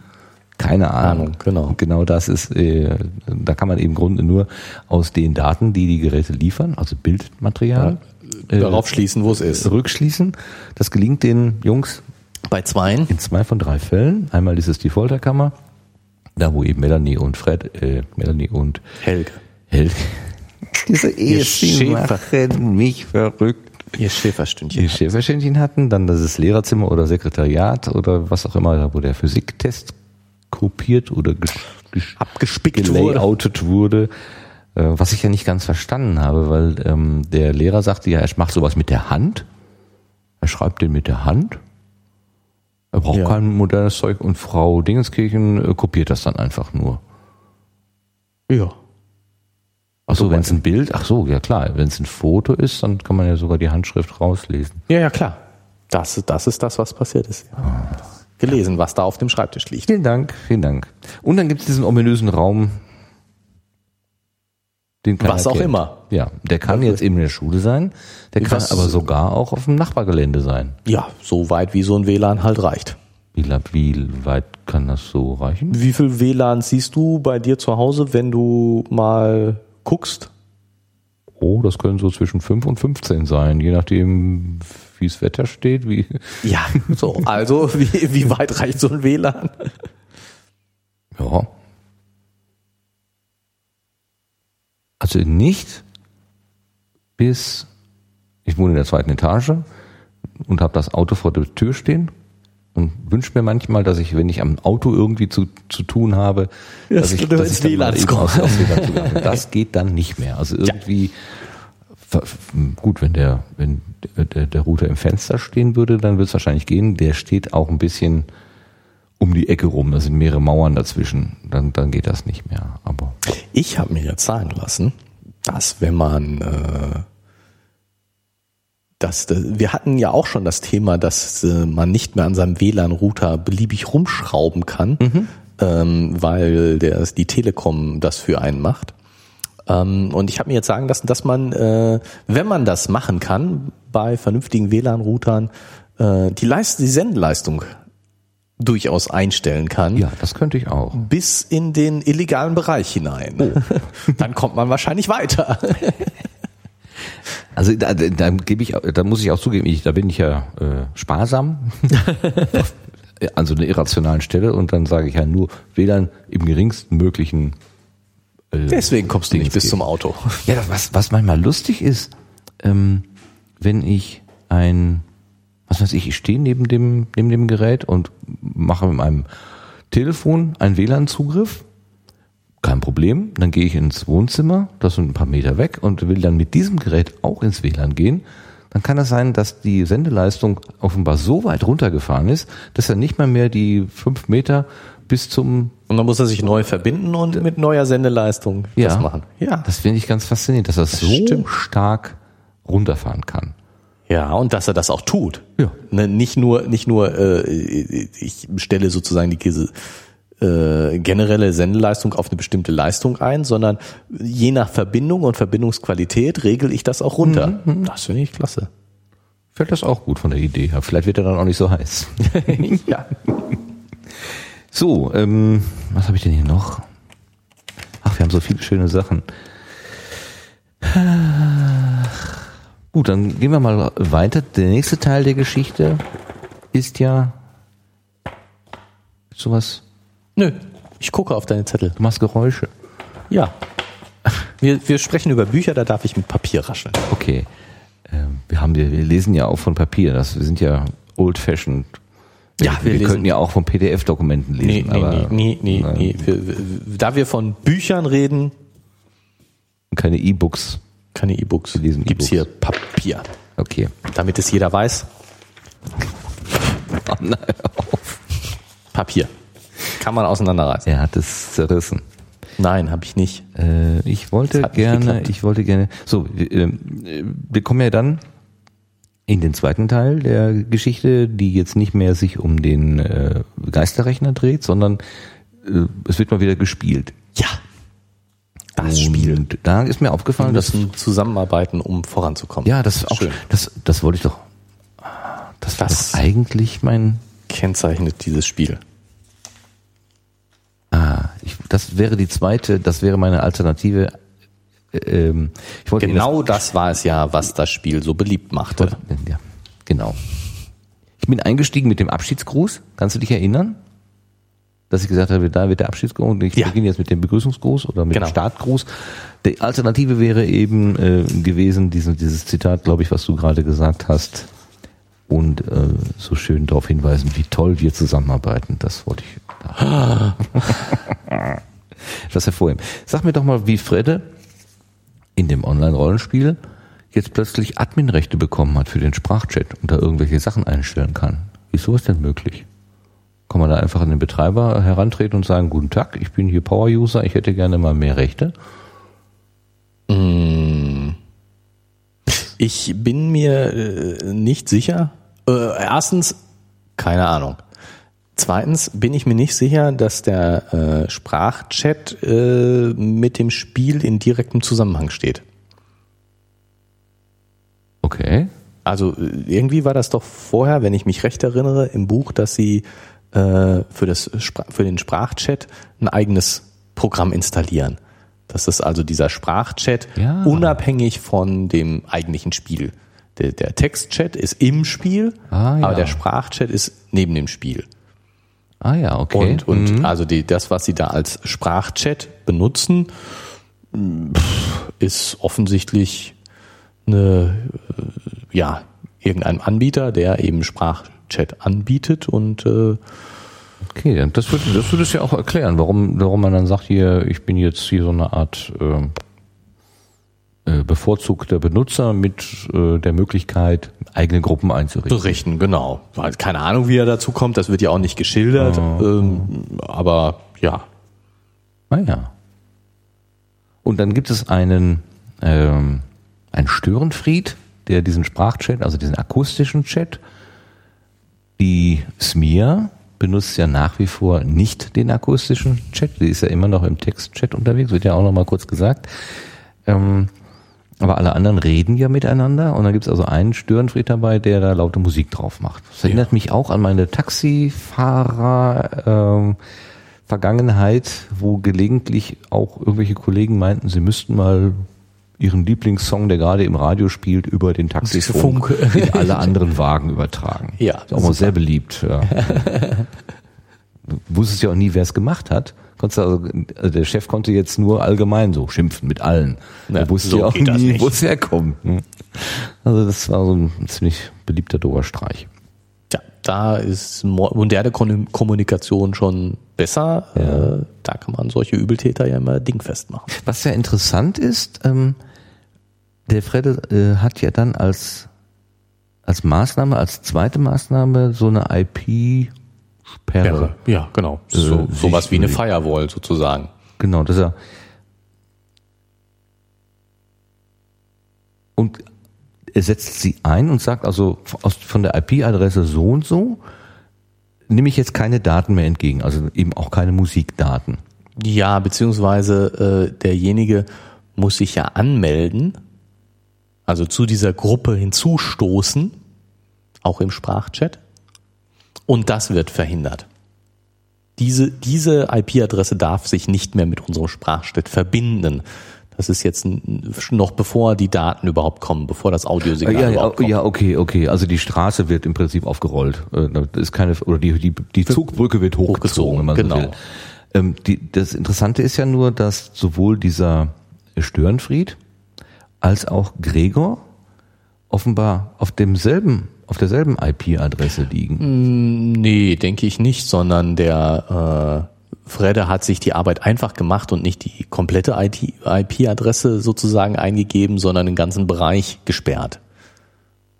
keine Ahnung. Ahnung, genau. Genau das ist, äh, da kann man eben im Grunde nur aus den Daten, die die Geräte liefern, also Bildmaterial, äh, Darauf schließen, wo es ist. rückschließen. Das gelingt den Jungs Bei zweien. in zwei von drei Fällen. Einmal ist es die Folterkammer, da wo eben Melanie und Fred, äh, Melanie und Helge. Helge, diese Eheszenen machen mich verrückt. Ihr Schäferstündchen. Die Schäferstündchen hatten, dann das Lehrerzimmer oder Sekretariat oder was auch immer, da wo der Physiktest kopiert oder ges- ges- Abgespickt wurde. gelayoutet wurde. Äh, was ich ja nicht ganz verstanden habe, weil ähm, der Lehrer sagte ja, er macht sowas mit der Hand. Er schreibt den mit der Hand. Er braucht Ja. kein modernes Zeug und Frau Dingenskirchen äh, kopiert das dann einfach nur. Ja. Ach so, wenn es ein Bild, ach so, ja klar, wenn es ein Foto ist, dann kann man ja sogar die Handschrift rauslesen. Ja, ja, klar. Das, das ist das, was passiert ist. Ja. Gelesen, was da auf dem Schreibtisch liegt. Vielen Dank, vielen Dank. Und dann gibt es diesen ominösen Raum, den keiner Was auch kennt. immer. Ja, der kann jetzt eben in der Schule sein, der kann Was- aber sogar auch auf dem Nachbargelände sein. Ja, so weit wie so ein WLAN halt reicht. Wie, wie weit kann das so reichen? Wie viel WLAN siehst du bei dir zu Hause, wenn du mal guckst? Oh, das können so zwischen 5 und 15 sein, je nachdem, wie das Wetter steht, wie. Ja, so. Also, wie, wie weit reicht so ein WLAN? Ja. Also nicht bis, ich wohne in der zweiten Etage und habe das Auto vor der Tür stehen und wünsche mir manchmal, dass ich, wenn ich am Auto irgendwie zu, zu tun habe, Ja, dass ich, dass ich dann mal WLAN eben aus, aus. Das geht dann nicht mehr. Also irgendwie, ver- gut, wenn der, wenn der, der Router im Fenster stehen würde, dann wird es wahrscheinlich gehen. Der steht auch ein bisschen um die Ecke rum. Da sind mehrere Mauern dazwischen. Dann, dann geht das nicht mehr. Aber Ich habe mir jetzt sagen lassen, dass wenn man äh, das, wir hatten ja auch schon das Thema, dass äh, man nicht mehr an seinem WLAN-Router beliebig rumschrauben kann, ähm, weil der, die Telekom das für einen macht. Ähm, und ich habe mir jetzt sagen lassen, dass man, äh, wenn man das machen kann, bei vernünftigen WLAN-Routern äh, die, Leist die Sendeleistung durchaus einstellen kann ja, das könnte ich auch. bis in den illegalen Bereich hinein. Dann kommt man wahrscheinlich weiter. Also da, da, da gebe ich, da muss ich auch zugeben, ich, da bin ich ja äh, sparsam. an so einer irrationalen Stelle und dann sage ich ja nur WLAN im geringsten möglichen Deswegen kommst du nicht bis zum Auto. Ja, das, was, was manchmal lustig ist, ähm, wenn ich ein, was weiß ich, ich stehe neben dem, neben dem Gerät und mache mit meinem Telefon einen WLAN-Zugriff, kein Problem, dann gehe ich ins Wohnzimmer, das sind ein paar Meter weg und will dann mit diesem Gerät auch ins WLAN gehen, dann kann es sein, dass die Sendeleistung offenbar so weit runtergefahren ist, dass er nicht mal mehr die fünf Meter bis zum Und dann muss er sich neu verbinden und mit neuer Sendeleistung das machen. Ja. Das finde ich ganz faszinierend, dass er so stimmt. stark runterfahren kann. Ja, und dass er das auch tut. Ja. Ne, nicht nur, nicht nur, äh, ich stelle sozusagen die Käse, äh, generelle Sendeleistung auf eine bestimmte Leistung ein, sondern je nach Verbindung und Verbindungsqualität regel ich das auch runter. Das finde ich klasse. Fällt das auch gut von der Idee her. Vielleicht wird er dann auch nicht so heiß. ja. So, ähm, was habe ich denn hier noch? Ach, wir haben so viele schöne Sachen. Gut, dann gehen wir mal weiter. Der nächste Teil der Geschichte ist ja sowas. Nö, ich gucke auf deine Zettel. Du machst Geräusche. Ja. Wir, wir sprechen über Bücher, da darf ich mit Papier rascheln. Okay. Ähm, wir haben, wir lesen ja auch von Papier. Das, wir sind ja old fashioned. Ja, wir wir, lesen- könnten ja auch von PDF-Dokumenten lesen. nee, aber nee, nee, nee, Nein. nee. Wir, wir, da wir von Büchern reden, keine E-Books. keine E-Books, lesen gibt's E-Books. hier Papier. Okay. Damit es jeder weiß, Oh, nein, auf. Papier. Kann man auseinanderreißen. Er hat es zerrissen. Nein, habe ich nicht. Äh, ich wollte gerne, ich wollte gerne. So, äh, wir kommen ja dann in den zweiten Teil der Geschichte, die jetzt nicht mehr sich um den äh, Geisterrechner dreht, sondern äh, es wird mal wieder gespielt. Ja. Das Spiel. Und da ist mir aufgefallen, dass zusammenarbeiten, um voranzukommen. ja, das auch, Schön. das, das wollte ich doch. Das war Das- doch eigentlich mein. Kennzeichnet dieses Spiel. Ah, ich, das wäre die zweite, das wäre meine Alternative. Äh, Ähm, ich wollte Ihnen das- Genau das war es ja, was das Spiel so beliebt machte. Ja, genau. Ich bin eingestiegen mit dem Abschiedsgruß. Kannst du dich erinnern? Dass ich gesagt habe, da wird der Abschiedsgruß und ich Ja. beginne jetzt mit dem Begrüßungsgruß oder mit Genau. dem Startgruß. Die Alternative wäre eben äh, gewesen, diesen, dieses Zitat, glaube ich, was du gerade gesagt hast. Und äh, so schön darauf hinweisen, wie toll wir zusammenarbeiten. Das wollte ich. Das hervorheben. Sag mir doch mal, wie Fredde in dem Online-Rollenspiel jetzt plötzlich Adminrechte bekommen hat für den Sprachchat und da irgendwelche Sachen einstellen kann. Wie ist denn möglich? Kann man da einfach an den Betreiber herantreten und sagen, guten Tag, ich bin hier Power-User, ich hätte gerne mal mehr Rechte? Ich bin mir äh, nicht sicher. Äh, erstens, keine Ahnung. Zweitens bin ich mir nicht sicher, dass der äh, Sprachchat äh, mit dem Spiel in direktem Zusammenhang steht. Okay. Also äh, irgendwie war das doch vorher, wenn ich mich recht erinnere, im Buch, dass sie äh, für, das für den Sprachchat ein eigenes Programm installieren. Dass das also dieser Sprachchat Ja. unabhängig von dem eigentlichen Spiel. Der, der Textchat ist im Spiel, Ah, ja. aber der Sprachchat ist neben dem Spiel. Ah ja, okay. Und, und also die, das, was sie da als Sprachchat benutzen, ist offensichtlich eine, äh, ja, irgendein Anbieter, der eben Sprachchat anbietet und äh, Okay, dann das würde das würde es ja auch erklären, warum, warum man dann sagt, hier, ich bin jetzt hier so eine Art ähm, äh, bevorzugter Benutzer mit äh, der Möglichkeit, eigene Gruppen einzurichten. berichten, genau. Keine Ahnung, wie er dazu kommt, das wird ja auch nicht geschildert, ähm, aber ja. Ah ja. Und dann gibt es einen, ähm, einen Störenfried, der diesen Sprachchat, also diesen akustischen Chat, die Smia benutzt ja nach wie vor nicht den akustischen Chat, die ist ja immer noch im Textchat unterwegs, wird ja auch noch mal kurz gesagt. Ähm, aber alle anderen reden ja miteinander und dann gibt es also einen Störenfried dabei, der da laute Musik drauf macht. Das erinnert mich auch an meine Taxifahrer ähm, Vergangenheit, wo gelegentlich auch irgendwelche Kollegen meinten, sie müssten mal ihren Lieblingssong, der gerade im Radio spielt, über den Taxifunk Funk. in alle anderen Wagen übertragen. Ja, ist auch mal sehr beliebt. Ja. du wusstest ja auch nie, wer es gemacht hat. Konntest also, also der Chef konnte jetzt nur allgemein so schimpfen mit allen. Ja, er wusste so ja auch nie, wo es herkommt. ne? Also das war so ein ziemlich beliebter Doberstreich. Ja, da ist mo- moderne Kommunikation schon besser. Äh, da kann man solche Übeltäter ja immer dingfest machen. Was ja interessant ist, ähm, der Fredde äh, hat ja dann als, als Maßnahme, als zweite Maßnahme so eine IP-Sperre. Ja, genau. So, Äh, sowas wie eine. Firewall sozusagen. Genau, dass er und er setzt sie ein und sagt also aus, von der IP-Adresse so und so nehme ich jetzt keine Daten mehr entgegen, also eben auch keine Musikdaten. Ja, beziehungsweise äh, derjenige muss sich ja anmelden, also zu dieser Gruppe auch im Sprachchat. Und das wird verhindert. diese, diese IP-Adresse darf sich nicht mehr mit unserem Sprachschnitt verbinden. Das ist jetzt noch bevor die Daten überhaupt kommen, bevor das Audiosignal ja, überhaupt kommt. Ja, okay, okay. Also die Straße wird im Prinzip aufgerollt. Äh, das ist keine, oder die, die, die Zugbrücke wird hochgezogen, wenn man genau. so will. Ähm, die, das Interessante ist ja nur, dass sowohl dieser Störenfried als auch Gregor offenbar auf demselben auf derselben IP-Adresse liegen. Nee, denke ich nicht, sondern der äh, Fredde hat sich die Arbeit einfach gemacht und nicht die komplette IP-Adresse sozusagen eingegeben, sondern den ganzen Bereich gesperrt.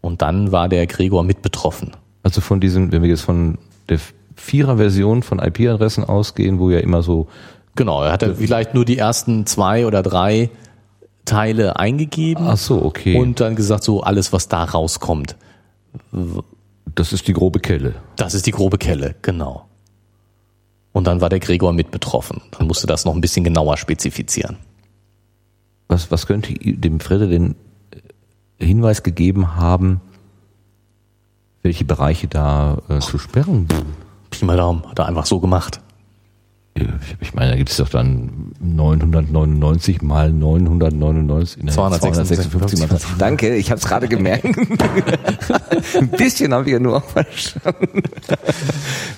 Und dann war der Gregor mit betroffen. Also von diesem, wenn wir jetzt von der Vierer-Version von IP-Adressen ausgehen, wo ja immer so Genau, er hatte vielleicht nur die ersten zwei oder drei Teile eingegeben. Ach so, okay. Und dann gesagt, so alles, was da rauskommt. Das ist die grobe Kelle. Das ist die grobe Kelle, genau. Und dann war der Gregor mit betroffen. Dann musste das noch ein bisschen genauer spezifizieren. Was, was könnte dem Fredde den Hinweis gegeben haben, welche Bereiche da äh, zu sperren? Pi mal Daumen, hat er einfach so gemacht. Ich meine, da gibt es doch dann 999 mal 999. Ne, 256 mal. Danke, ich habe es gerade gemerkt. Ein bisschen habe ich ja nur auch verstanden.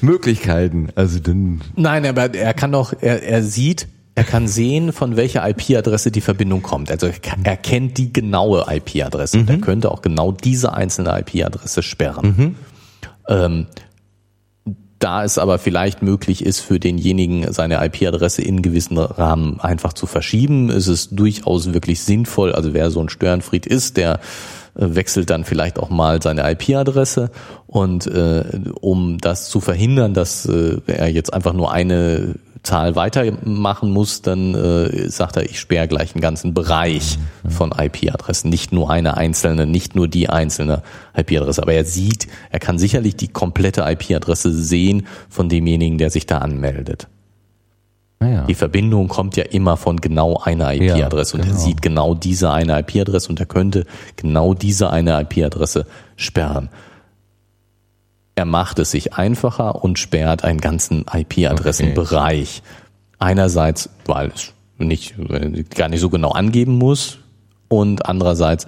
Möglichkeiten, also dann. Nein, aber er kann doch, er, er sieht, er kann sehen, von welcher IP-Adresse die Verbindung kommt. Also er, er kennt die genaue IP-Adresse. Mhm. Er könnte auch genau diese einzelne IP-Adresse sperren. Mhm. Ähm, da es aber vielleicht möglich ist, für denjenigen seine IP-Adresse in gewissen Rahmen einfach zu verschieben, ist es durchaus wirklich sinnvoll. Also wer so ein Störenfried ist, der äh, wechselt dann vielleicht auch mal seine IP-Adresse und äh, um das zu verhindern, dass äh, er jetzt einfach nur eine Zahl weitermachen muss, dann äh, sagt er, ich sperre gleich einen ganzen Bereich von IP-Adressen, nicht nur eine einzelne, nicht nur die einzelne IP-Adresse. Aber er sieht, er kann sicherlich die komplette IP-Adresse sehen von demjenigen, der sich da anmeldet. Ja. Die Verbindung kommt ja immer von genau einer IP-Adresse ja, genau. und er sieht genau diese eine IP-Adresse und er könnte genau diese eine IP-Adresse sperren. Er macht es sich einfacher und sperrt einen ganzen IP-Adressenbereich. Okay. Einerseits, weil es nicht, gar nicht so genau angeben muss und andererseits,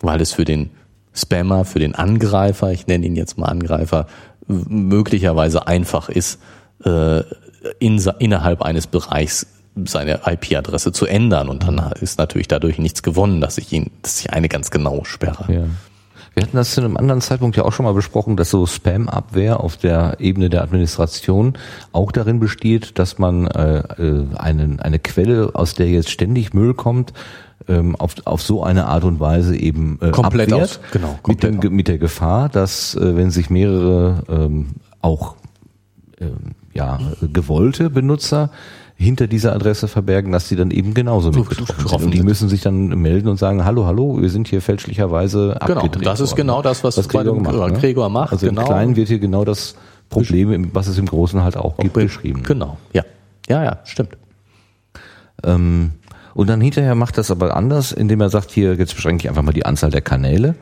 weil es für den Spammer, für den Angreifer, ich nenne ihn jetzt mal Angreifer, möglicherweise einfach ist, äh, in, innerhalb eines Bereichs seine IP-Adresse zu ändern und dann ist natürlich dadurch nichts gewonnen, dass ich ihn, dass ich eine ganz genau sperre. Ja. Wir hatten das zu einem anderen Zeitpunkt ja auch schon mal besprochen, dass so Spam-Abwehr auf der Ebene der Administration auch darin besteht, dass man äh, äh einen, eine Quelle, aus der jetzt ständig Müll kommt, ähm, auf, auf so eine Art und Weise eben äh, komplett abwehrt, aus, genau, mit, dem, mit der Gefahr, dass äh, wenn sich mehrere ähm, auch ähm, ja, gewollte Benutzer hinter dieser Adresse verbergen, dass sie dann eben genauso mit betroffen sind. Und die müssen sich dann melden und sagen, hallo, hallo, wir sind hier fälschlicherweise genau, abgedreht Das ist worden. genau das, was, was Gregor, macht, ne? Gregor macht. Also genau. im Kleinen wird hier genau das Problem, was es im Großen halt auch gibt, beschrieben. Genau, ja. Ja, ja, stimmt. Ähm, und dann hinterher macht das aber anders, indem er sagt, hier, jetzt beschränke ich einfach mal die Anzahl der Kanäle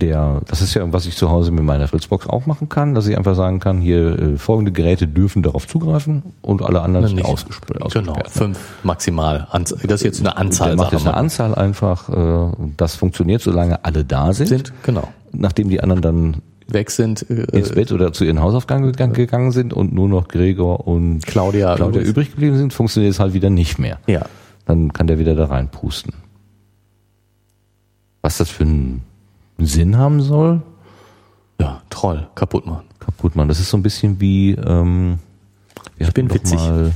der, das ist ja, was ich zu Hause mit meiner Fritzbox auch machen kann, dass ich einfach sagen kann, hier äh, folgende Geräte dürfen darauf zugreifen und alle anderen sind ausgesperrt. Genau, fünf maximal. Das ist jetzt eine Anzahl. Der macht jetzt eine Anzahl einfach. Äh, das funktioniert, solange alle da sind. Sind, genau. Nachdem die anderen dann weg sind, äh, ins Bett oder zu ihren Hausaufgaben gegangen sind und nur noch Gregor und Claudia, Claudia übrig geblieben sind, funktioniert es halt wieder nicht mehr. Ja. Dann kann der wieder da reinpusten. Was das für ein Sinn haben soll. Ja, Troll, kaputt machen. Kaputt machen. Das ist so ein bisschen wie, ähm, ich bin witzig. Mal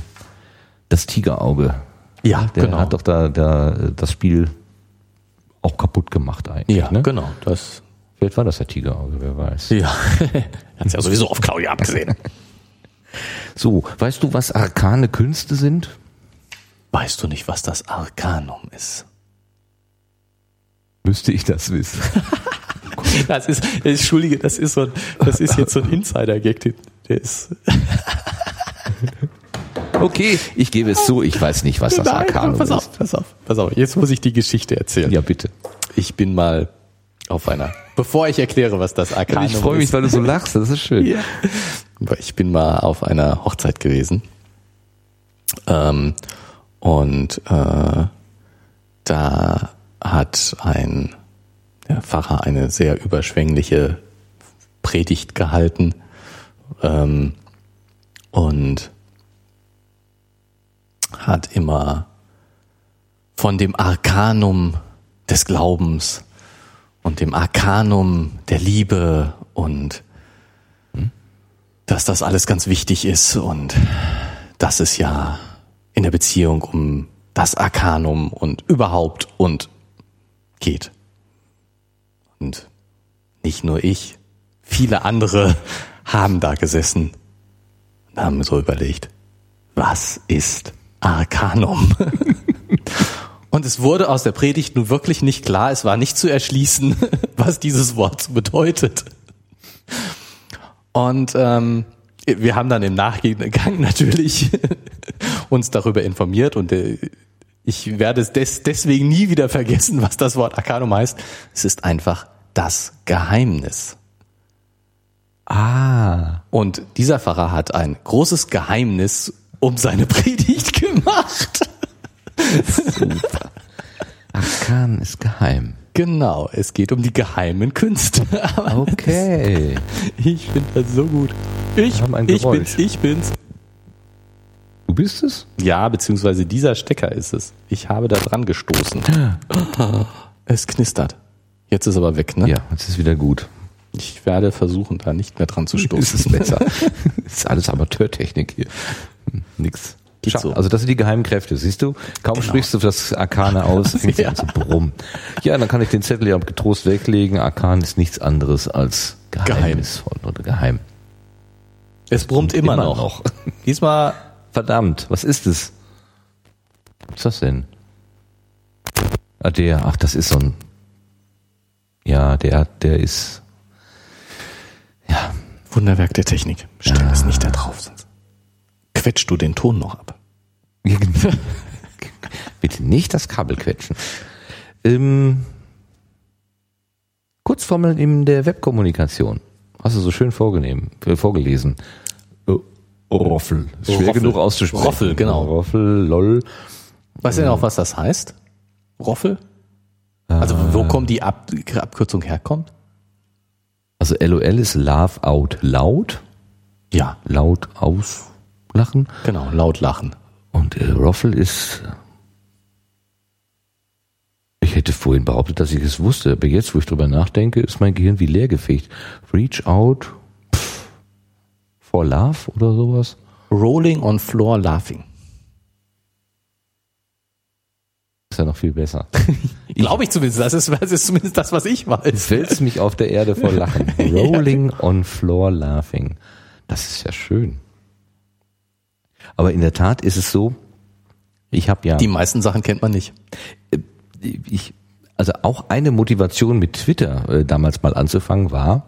das Tigerauge. Ja, der genau. hat doch da, da das Spiel auch kaputt gemacht eigentlich. Ja, ne? genau. Das Vielleicht war das der Tigerauge, wer weiß. Ja, hat ja sowieso auf Claudia abgesehen. so, weißt du, was arkane Künste sind? Weißt du nicht, was das Arkanum ist? Müsste ich das wissen. das ist, entschuldige, das ist so, das ist jetzt so ein Insider-Gag, der ist. okay, ich gebe es zu, ich weiß nicht, was das Nein, Arkanum pass auf, Pass auf, pass auf, jetzt muss ich die Geschichte erzählen. Ja, bitte. Ich bin mal auf einer, bevor ich erkläre, was das Arkanum ist. Ich freue mich, weil du so lachst, das ist schön. Ja. ich bin mal auf einer Hochzeit gewesen ähm, und äh, da hat ein der Pfarrer eine sehr überschwängliche Predigt gehalten ähm, und hat immer von dem Arkanum des Glaubens und dem Arkanum der Liebe und dass das alles ganz wichtig ist und dass es ja in der Beziehung um das Arkanum und überhaupt und geht. Und nicht nur ich, viele andere haben da gesessen und haben so überlegt, was ist Arkanum? Und es wurde aus der Predigt nun wirklich nicht klar, es war nicht zu erschließen, was dieses Wort bedeutet. Und ähm, wir haben dann im Nachgang natürlich uns darüber informiert und äh, ich werde es des, deswegen nie wieder vergessen, was das Wort Arcanum heißt. Es ist einfach das Geheimnis. Ah. Und dieser Pfarrer hat ein großes Geheimnis um seine Predigt gemacht. Super. Arkan ist geheim. Genau, es geht um die geheimen Künste. Aber Okay. das- ich finde das so gut. Ich, ich bin's, ich bin's. Du bist es? Ja, beziehungsweise dieser Stecker ist es. Ich habe da dran gestoßen. Es knistert. Jetzt ist aber weg, ne? Ja, jetzt ist wieder gut. Ich werde versuchen, da nicht mehr dran zu Ist stoßen. es besser. ist alles Amateurtechnik hier. Hm, Nix. So. Also das sind die geheimen Kräfte, siehst du? Kaum sprichst du das Arkane aus, fängt Ja. an zu brummen. Ja, dann kann ich den Zettel ja getrost weglegen. Arkan ist nichts anderes als geheimnisvoll oder geheim. Es brummt immer, Immer noch. noch. Diesmal, Verdammt, was ist es? Was ist das denn? Ah, der, ach, das ist so ein, ja, der, der ist, ja, Wunderwerk der Technik. Stell das nicht da drauf, sonst quetschst du den Ton noch ab. Bitte nicht das Kabel quetschen. Ähm, Kurzformeln in der Webkommunikation. Hast du so schön vorgenehm, äh, vorgelesen. Äh, Roffel. Ist Schwer Roffel. genug auszusprechen. Roffel, genau. Roffel, lol. Weißt du denn auch, was das heißt? Roffel? Also wo kommt die Ab Abkürzung herkommt? Also LOL ist Laugh Out Loud. Ja, Laut auslachen. genau, laut lachen. Und äh, Roffel ist. Ich hätte vorhin behauptet, dass ich es wusste, aber jetzt, wo ich drüber nachdenke, ist mein Gehirn wie leergefegt. Reach out for love oder sowas. Rolling on floor laughing. Ist ja noch viel besser. Glaube ich zumindest. Das ist, das ist zumindest das, was ich weiß. Wälzt mich auf der Erde vor Lachen. Rolling on floor laughing. Das ist ja schön. Aber in der Tat ist es so, ich habe ja. Die meisten Sachen kennt man nicht. ich, also auch eine Motivation mit Twitter äh, damals mal anzufangen war,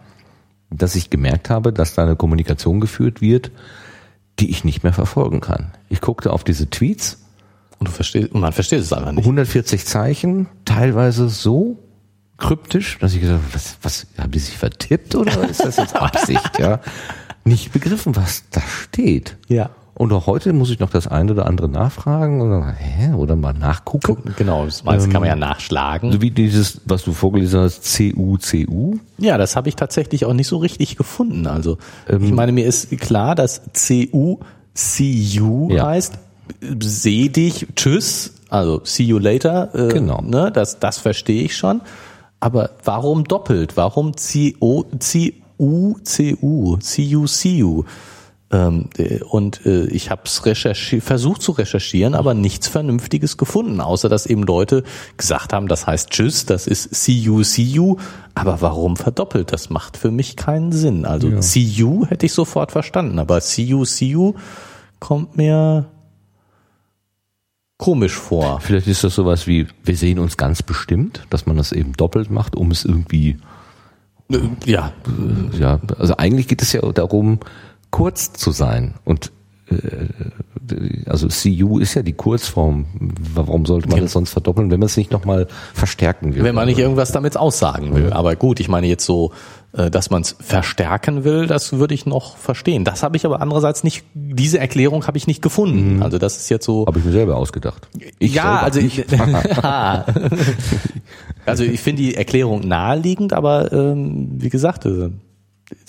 dass ich gemerkt habe, dass da eine Kommunikation geführt wird, die ich nicht mehr verfolgen kann. Ich guckte auf diese Tweets, Und du verstehst, und man versteht es einfach nicht. 140 Zeichen, teilweise so kryptisch, dass ich gesagt habe, was, was haben die sich vertippt oder ist das jetzt Absicht, ja? Nicht begriffen, was da steht. Ja. Und auch heute muss ich noch das eine oder andere nachfragen oder, hä, oder mal nachgucken. Genau, das meiste kann man ja nachschlagen. So wie dieses, was du vorgelesen hast, CU, CU. Ja, das habe ich tatsächlich auch nicht so richtig gefunden. Also ich meine, mir ist klar, dass CU CU Ja. heißt, seh dich, tschüss, also see you later. Äh, Genau. Ne, das, das verstehe ich schon. Aber warum doppelt? Warum CO, CU, CU, CU, CU? Ähm, äh, und äh, ich habe es versucht zu recherchieren, aber nichts Vernünftiges gefunden, außer dass eben Leute gesagt haben, das heißt Tschüss, das ist see you, see you. Aber warum verdoppelt? Das macht für mich keinen Sinn. Also see you hätte ich sofort verstanden, aber see you, see you kommt mir komisch vor. Vielleicht ist das sowas wie, wir sehen uns ganz bestimmt, dass man das eben doppelt macht, um es irgendwie, Äh, Ja, ja, also eigentlich geht es ja darum, kurz zu sein und äh, also CU ist ja die Kurzform. Warum sollte man das sonst verdoppeln, wenn man es nicht nochmal verstärken will? Wenn man nicht irgendwas damit aussagen will. Aber gut, ich meine jetzt so, äh, dass man es verstärken will, das würde ich noch verstehen. Das habe ich aber andererseits nicht, diese Erklärung habe ich nicht gefunden. Also das ist jetzt so. Habe ich mir selber ausgedacht. Ich ja, also ich, also ich finde die Erklärung naheliegend, aber ähm, wie gesagt, äh,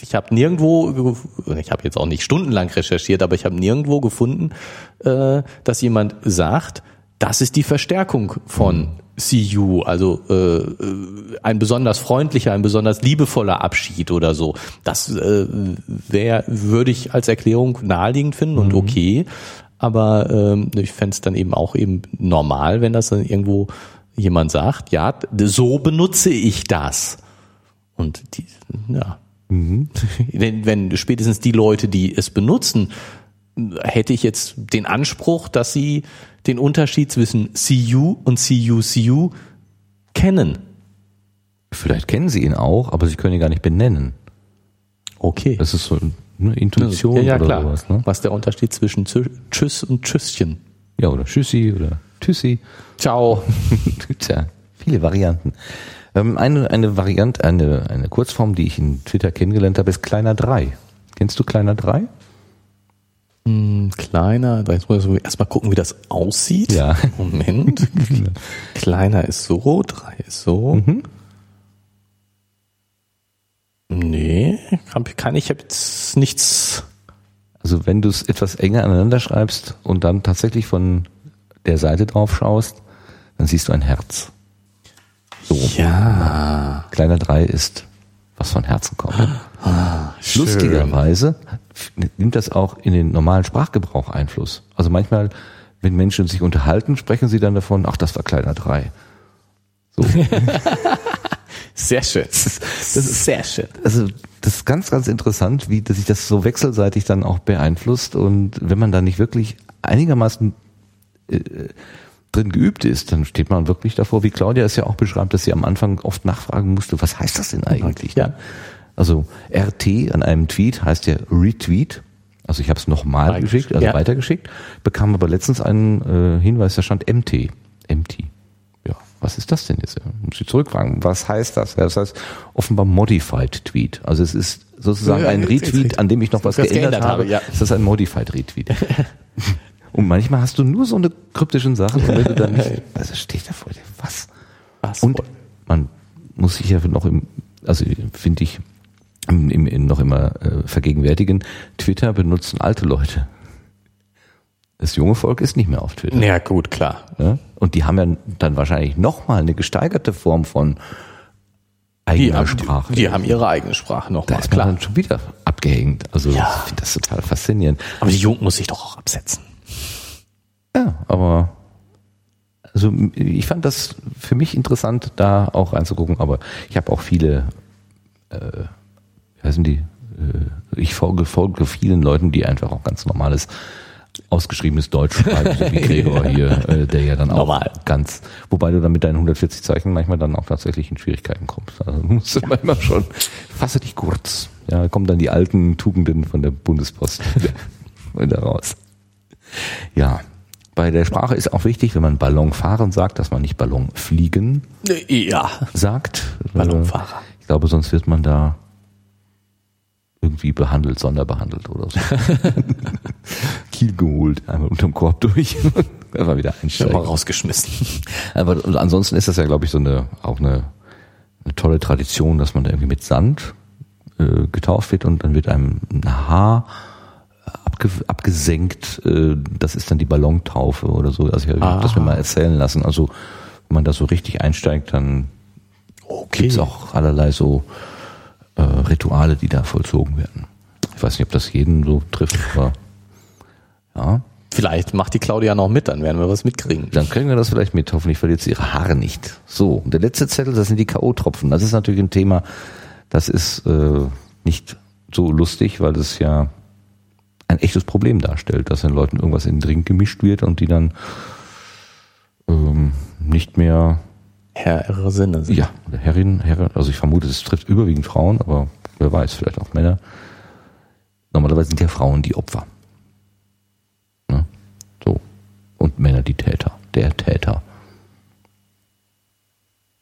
ich habe nirgendwo, ge- ich habe jetzt auch nicht stundenlang recherchiert, aber ich habe nirgendwo gefunden, äh, dass jemand sagt, das ist die Verstärkung von CU, also äh, ein besonders freundlicher, ein besonders liebevoller Abschied oder so. Das äh, wäre, würde ich als Erklärung naheliegend finden und okay. Aber ähm, ich fände es dann eben auch eben normal, wenn das dann irgendwo jemand sagt, ja, so benutze ich das. Und die, ja. wenn, wenn spätestens die Leute, die es benutzen, hätte ich jetzt den Anspruch, dass sie den Unterschied zwischen CU und CU-CU kennen. Vielleicht kennen sie ihn auch, aber sie können ihn gar nicht benennen. Okay. Das ist so eine Intuition ja, ja, oder klar. sowas. Ne? Was der Unterschied zwischen Tschü- Tschüss und Tschüsschen? Ja, oder Tschüssi oder Tschüssi. Ciao. Tja, viele Varianten. Ähm, eine, eine Variante, eine, eine Kurzform, die ich in Twitter kennengelernt habe, ist Kleiner 3. Kennst du Kleiner 3? Hm, Kleiner, da jetzt muss ich erstmal gucken, wie das aussieht. Ja. Moment. Kleiner ist so, drei ist so. Mhm. Nee, kann, kann ich, habe jetzt nichts. Also wenn du es etwas enger aneinander schreibst und dann tatsächlich von der Seite drauf schaust, dann siehst du ein Herz. So. Ja. Kleiner 3 ist, was von Herzen kommt. Schön. Lustigerweise nimmt das auch in den normalen Sprachgebrauch Einfluss. Also manchmal, wenn Menschen sich unterhalten, sprechen sie dann davon, ach, das war kleiner 3. So. Sehr schön. Das ist sehr schön. Also das ist ganz, ganz interessant, wie sich das so wechselseitig dann auch beeinflusst. Und wenn man da nicht wirklich einigermaßen äh, drin geübt ist, dann steht man wirklich davor, wie Claudia es ja auch beschreibt, dass sie am Anfang oft nachfragen musste, was heißt das denn eigentlich? Ja. Also RT an einem Tweet heißt ja Retweet. Also ich habe es nochmal geschickt, also ja. weitergeschickt, bekam aber letztens einen äh, Hinweis, da stand MT. MT. Ja, was ist das denn jetzt? Muss ich zurückfragen, was heißt das? Ja, das heißt offenbar Modified Tweet. Also es ist sozusagen Ja, ein Retweet, an dem ich noch was was geändert, geändert habe. habe, ja. Das ist ein Modified Retweet. Und manchmal hast du nur so eine kryptischen Sachen, und wenn du dann nicht, also steht da vor dir, was? Was? Und man muss sich ja noch im, also finde ich, im, im, noch immer äh, vergegenwärtigen, Twitter benutzen alte Leute. Das junge Volk ist nicht mehr auf Twitter. ja, gut, klar. Ne? Und die haben ja dann wahrscheinlich nochmal eine gesteigerte Form von Die, eigener haben- Sprache. die haben ihre eigene Sprache da nochmal, ist man klar. dann schon wieder abgehängt. Also Ja. ich finde das total faszinierend. Aber die Jugend muss sich doch auch absetzen. Ja, aber also ich fand das für mich interessant, da auch reinzugucken, aber ich habe auch viele, äh, wie heißen die? Äh, ich folge, folge vielen Leuten, die einfach auch ganz normales ausgeschriebenes Deutsch schreiben, so wie Gregor hier, äh, der ja dann auch Normal. ganz, wobei du dann mit deinen 140 Zeichen manchmal dann auch tatsächlich in Schwierigkeiten kommst. Also musst du manchmal schon, fasse dich kurz. Ja, kommen dann die alten Tugenden von der Bundespost wieder raus. Ja, bei der Sprache ist auch wichtig, wenn man Ballon fahren sagt, dass man nicht Ballon fliegen Ja. sagt. Ballonfahrer. Äh, Ich glaube, sonst wird man da irgendwie behandelt, sonderbehandelt oder so. Kiel geholt, einmal unterm Korb durch, einfach wieder mal einsteigen. rausgeschmissen. Aber und ansonsten ist das ja, glaube ich, so eine auch eine, eine tolle Tradition, dass man da irgendwie mit Sand äh, getauft wird und dann wird einem ein Haar abge, abgesenkt. Äh, das ist dann die Ballontaufe oder so. Also ich habe das mir mal erzählen lassen. Also wenn man da so richtig einsteigt, dann Okay. gibt's auch allerlei so äh, Rituale, die da vollzogen werden. Ich weiß nicht, ob das jeden so trifft, aber ja. Vielleicht macht die Claudia noch mit, dann werden wir was mitkriegen. Dann kriegen wir das vielleicht mit. Hoffentlich verliert sie ihre Haare nicht. So, und der letzte Zettel, das sind die K.O.-Tropfen. Das ist natürlich ein Thema, das ist äh, nicht so lustig, weil es ja ein echtes Problem darstellt, dass den Leuten irgendwas in den Drink gemischt wird und die dann ähm, nicht mehr, Herr ihre Sinne sind. ja, Herrin, Herrin, also ich vermute, es trifft überwiegend Frauen, aber wer weiß, vielleicht auch Männer. Normalerweise sind ja Frauen die Opfer. Ne? Männer die Täter. Der Täter.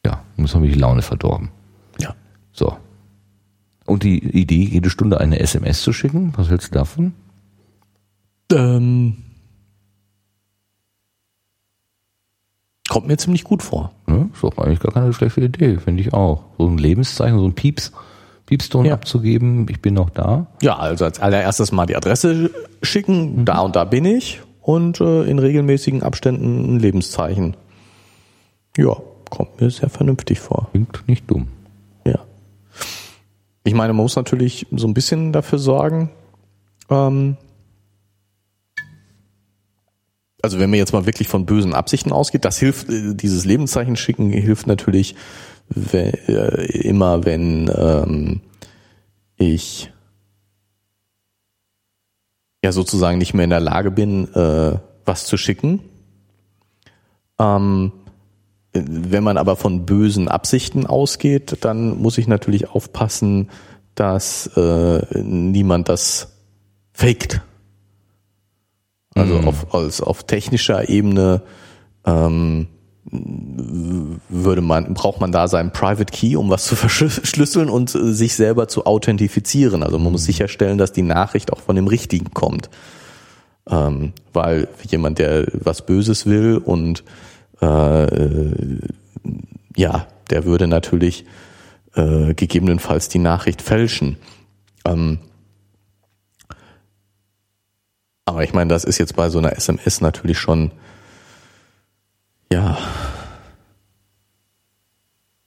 Ja, muss wir die Laune verdorben. Ja. So. Und die Idee, jede Stunde eine SMS zu schicken, was hältst du davon? Ähm, kommt mir ziemlich gut vor. Ne? Ist doch eigentlich gar keine schlechte Idee, finde ich auch. So ein Lebenszeichen, so ein Pieps, Piepston Ja. abzugeben, ich bin noch da. Ja, also als allererstes mal die Adresse schicken, da und da bin ich und äh, in regelmäßigen Abständen ein Lebenszeichen. Ja, kommt mir sehr vernünftig vor. Klingt nicht dumm. Ja. Ich meine, man muss natürlich so ein bisschen dafür sorgen, ähm, also wenn man jetzt mal wirklich von bösen Absichten ausgeht, das hilft, äh, dieses Lebenszeichen schicken hilft natürlich we- äh, immer, wenn ähm, ich ja sozusagen nicht mehr in der Lage bin, äh, was zu schicken. Ähm, wenn man aber von bösen Absichten ausgeht, dann muss ich natürlich aufpassen, dass äh, niemand das faked. Also auf, als, auf technischer Ebene ähm, würde man, braucht man da seinen Private Key, um was zu verschlüsseln und äh, sich selber zu authentifizieren. Also man muss sicherstellen, dass die Nachricht auch von dem Richtigen kommt. Ähm, weil jemand, der was Böses will und äh, ja, der würde natürlich äh, gegebenenfalls die Nachricht fälschen. Ähm, aber ich meine, das ist jetzt bei so einer SMS natürlich schon, ja,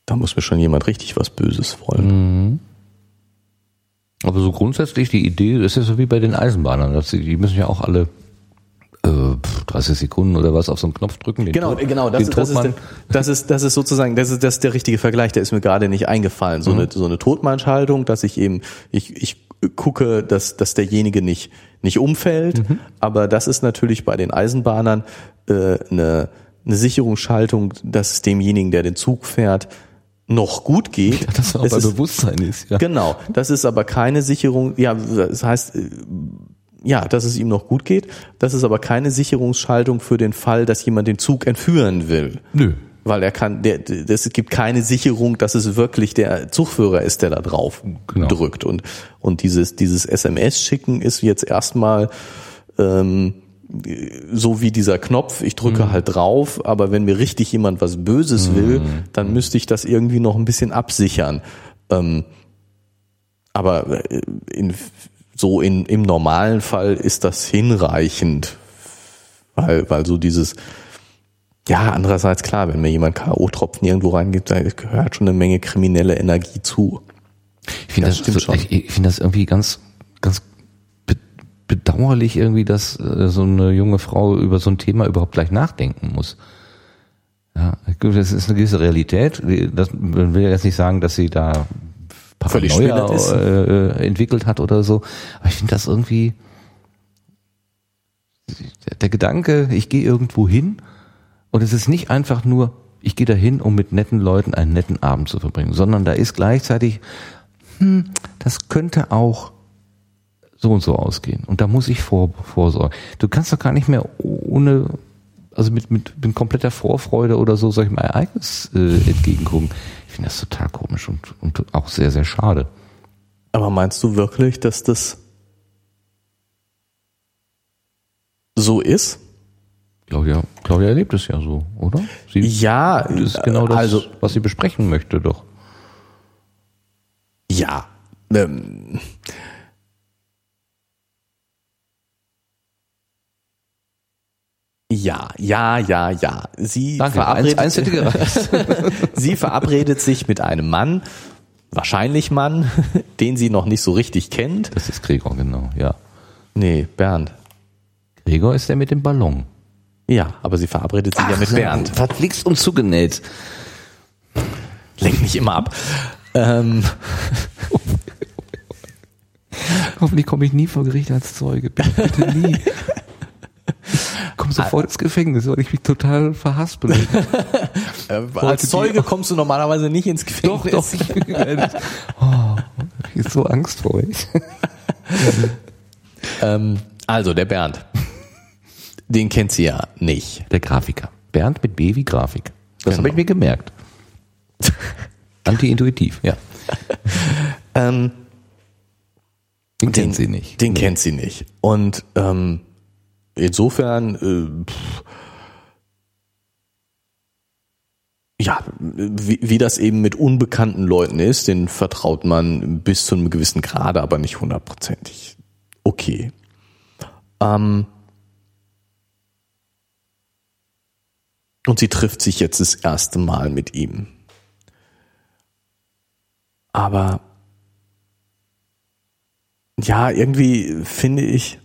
da muss mir schon jemand richtig was Böses wollen. Aber so grundsätzlich die Idee, das ist ja so wie bei den Eisenbahnern, dass sie, die müssen ja auch alle äh, pf, 30 Sekunden oder was auf so einen Knopf drücken. Den Genau, Tod- genau, das, den ist, das, ist, das ist das ist sozusagen das ist das ist der richtige Vergleich, der ist mir gerade nicht eingefallen. So eine so eine Totmannschaltung, dass ich eben ich ich gucke, dass dass derjenige nicht nicht umfällt, aber das ist natürlich bei den Eisenbahnern äh, eine eine Sicherungsschaltung, dass es demjenigen, der den Zug fährt, noch gut geht. dass er auch Es bei ist- Bewusstsein ist, ja. Genau, das ist aber keine Sicherung, ja, das heißt, äh, ja, dass es ihm noch gut geht, das ist aber keine Sicherungsschaltung für den Fall, dass jemand den Zug entführen will. Nö. Weil er kann, der, es gibt keine Sicherung, dass es wirklich der Zugführer ist, der da drauf Genau. drückt. Und, und dieses, dieses SMS-Schicken ist jetzt erstmal, ähm, so wie dieser Knopf, ich drücke halt drauf, aber wenn mir richtig jemand was Böses will, dann müsste ich das irgendwie noch ein bisschen absichern. Ähm, aber äh, in, so in, im normalen Fall ist das hinreichend, weil, weil so dieses, ja, andererseits klar, wenn mir jemand K.O.-Tropfen irgendwo reingibt, da gehört schon eine Menge kriminelle Energie zu. Ich finde Das das, so, schon. ich, ich finde das irgendwie ganz, ganz be- bedauerlich irgendwie, dass äh, so eine junge Frau über so ein Thema überhaupt gleich nachdenken muss. Ja, das ist eine gewisse Realität. Das man will ja jetzt nicht sagen, dass sie da Völlig Paranoia ist. äh, entwickelt hat oder so. Aber ich finde das irgendwie der Gedanke, ich gehe irgendwo hin und es ist nicht einfach nur, ich gehe dahin, um mit netten Leuten einen netten Abend zu verbringen, sondern da ist gleichzeitig, hm, das könnte auch so und so ausgehen. Und da muss ich vor, vorsorgen. Du kannst doch gar nicht mehr ohne, also mit, mit, mit kompletter Vorfreude oder so solchem Ereignis äh, entgegengucken. Ich finde das total komisch und, und auch sehr, sehr schade. Aber meinst du wirklich, dass das so ist? Claudia, Claudia erlebt es ja so, oder? Sie, Ja, das ist genau das, also was sie besprechen möchte, doch. ja. Ähm, ja, ja, ja, ja. Sie Danke, verabredet, eins, eins sie verabredet sich mit einem Mann, wahrscheinlich Mann, den sie noch nicht so richtig kennt. Das ist Gregor, genau, ja. Nee, Bernd. Gregor ist der mit dem Ballon. Ja, aber sie verabredet sich ja mit Bernd. Verflixt und zugenäht. Lenk nicht immer ab. Ähm, Hoffentlich komme ich nie vor Gericht als Zeuge. Bitte, bitte nie. Komm sofort ins Gefängnis, weil ich mich total verhaspel. äh, als Zeuge kommst du normalerweise nicht ins doch, Gefängnis. doch. Ich bin oh, ich so Angst vor euch. Ähm, also, der Bernd. Den kennt sie ja nicht. Der Grafiker. Bernd mit B wie Grafik. Das Genau. habe ich mir gemerkt. Anti-intuitiv, ja. Ähm, Den kennt sie nicht. Den kennt sie nicht. Und ähm, insofern, äh, pff, ja, wie, wie das eben mit unbekannten Leuten ist, den vertraut man bis zu einem gewissen Grade, aber nicht hundertprozentig. Okay. Ähm, und sie trifft sich jetzt das erste Mal mit ihm. Aber ja, irgendwie finde ich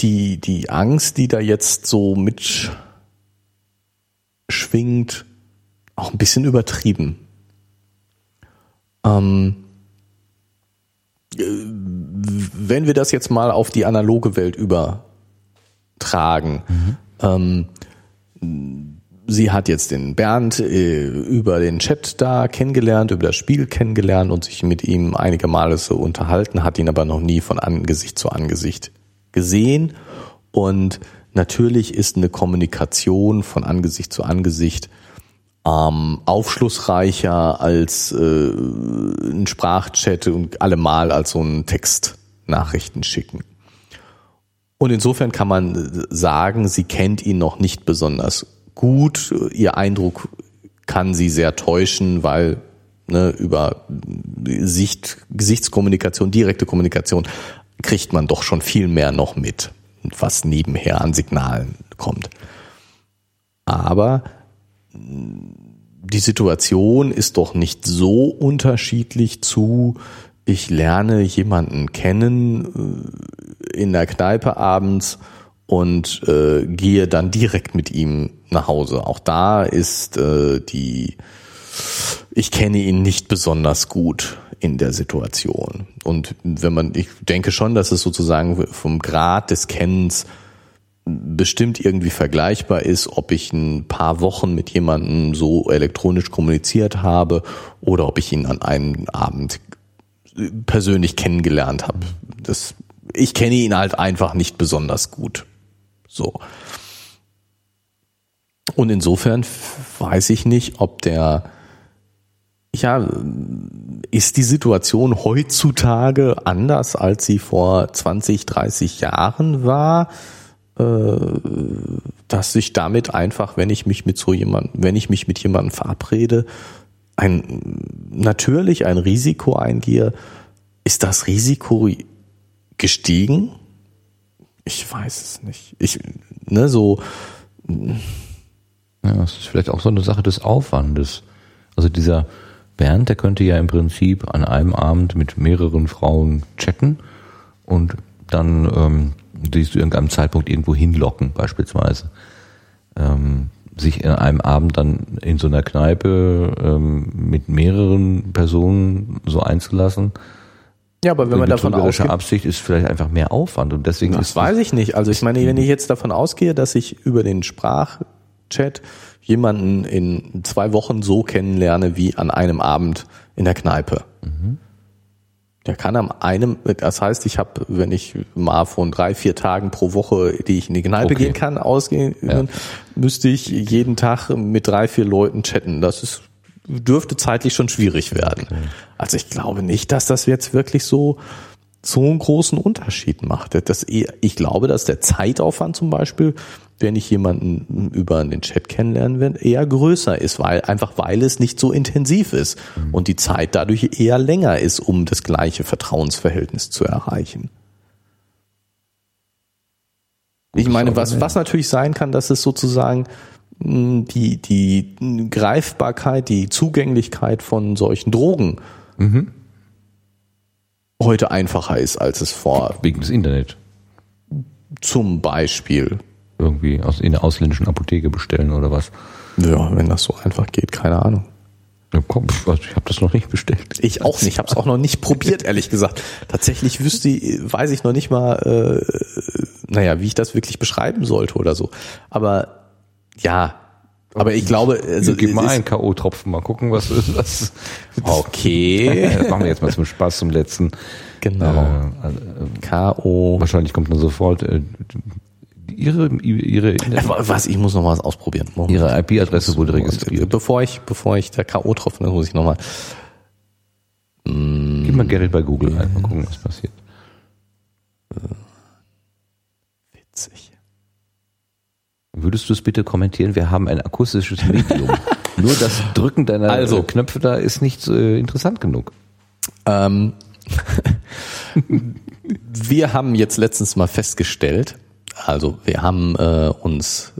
die, die Angst, die da jetzt so mitschwingt, auch ein bisschen übertrieben. Ähm, äh, wenn wir das jetzt mal auf die analoge Welt übertragen, ähm, sie hat jetzt den Bernd äh, über den Chat da kennengelernt, über das Spiel kennengelernt und sich mit ihm einige Male so unterhalten, hat ihn aber noch nie von Angesicht zu Angesicht gesehen. Und natürlich ist eine Kommunikation von Angesicht zu Angesicht ähm, aufschlussreicher als äh, ein Sprachchat und allemal als so ein Textnachrichten schicken. Und insofern kann man sagen, sie kennt ihn noch nicht besonders gut. Ihr Eindruck kann sie sehr täuschen, weil ne, über Sicht, Gesichtskommunikation, direkte Kommunikation kriegt man doch schon viel mehr noch mit, was nebenher an Signalen kommt. Aber die Situation ist doch nicht so unterschiedlich zu, ich lerne jemanden kennen äh, in der Kneipe abends und äh, gehe dann direkt mit ihm nach Hause. Auch da ist äh, die, ich kenne ihn nicht besonders gut in der Situation. Und wenn man, ich denke schon, dass es sozusagen vom Grad des Kennens bestimmt irgendwie vergleichbar ist, ob ich ein paar Wochen mit jemandem so elektronisch kommuniziert habe oder ob ich ihn an einem Abend persönlich kennengelernt habe. Das, ich kenne ihn halt einfach nicht besonders gut. So. Und insofern weiß ich nicht, ob der, ja, ist die Situation heutzutage anders, als sie vor 20, 30 Jahren war? dass ich damit einfach, wenn ich mich mit so jemandem, wenn ich mich mit jemandem verabrede, ein, natürlich ein Risiko eingehe. Ist das Risiko gestiegen? Ich weiß es nicht. Ich, ne, so. Ja, das ist vielleicht auch so eine Sache des Aufwandes. Also dieser Bernd, der könnte ja im Prinzip an einem Abend mit mehreren Frauen chatten und dann ähm, die zu irgendeinem Zeitpunkt irgendwo hinlocken, beispielsweise. Ähm, sich in einem Abend dann in so einer Kneipe ähm, mit mehreren Personen so einzulassen. Ja, aber wenn man davon ausgeht, Absicht ist vielleicht einfach mehr Aufwand und deswegen das ist weiß ich nicht. Also ich meine, wenn ich jetzt davon ausgehe, dass ich über den Sprachchat jemanden in zwei Wochen so kennenlerne wie an einem Abend in der Kneipe. Der kann am einem, das heißt, ich habe, wenn ich mal von drei, vier Tagen pro Woche, die ich in die Kneipe Okay. gehen kann, ausgehen, Ja. müsste ich jeden Tag mit drei, vier Leuten chatten. Das ist, dürfte zeitlich schon schwierig werden. Also ich glaube nicht, dass das jetzt wirklich so, so einen großen Unterschied macht. Das ich glaube, dass der Zeitaufwand zum Beispiel, wenn ich jemanden über den Chat kennenlernen werde, eher größer ist, weil einfach weil es nicht so intensiv ist und die Zeit dadurch eher länger ist, um das gleiche Vertrauensverhältnis zu erreichen. Ich meine, was, was natürlich sein kann, dass es sozusagen mh, die, die Greifbarkeit, die Zugänglichkeit von solchen Drogen heute einfacher ist, als es vor wegen des Internet zum Beispiel. irgendwie aus in der ausländischen Apotheke bestellen oder was. Ja, wenn das so einfach geht, keine Ahnung. Ja, komm, ich habe das noch nicht bestellt. Ich auch nicht, ich habe es auch noch nicht probiert, ehrlich gesagt. Tatsächlich wüsste, weiß ich noch nicht mal, äh, naja, wie ich das wirklich beschreiben sollte oder so. Aber ja, aber ich glaube, also Gib mal ist- einen K.O.-Tropfen, mal gucken, was was. Okay, Das machen wir jetzt mal zum Spaß zum letzten. genau. Äh, K.O. wahrscheinlich kommt dann sofort äh, Ihre, Ihre, Äh, Was, ich muss noch mal was ausprobieren. Moment. Ihre IP-Adresse wurde registriert. Bevor ich, bevor ich der K.O.-Tropfen, muss ich noch mal. Gib mal Gerrit bei Google ein, mal gucken, was passiert. Witzig. Würdest du es bitte kommentieren? Wir haben ein akustisches Medium. Nur das Drücken deiner Also. Knöpfe da ist nicht äh, interessant genug. Ähm, wir haben jetzt letztens mal festgestellt, also wir haben äh, uns,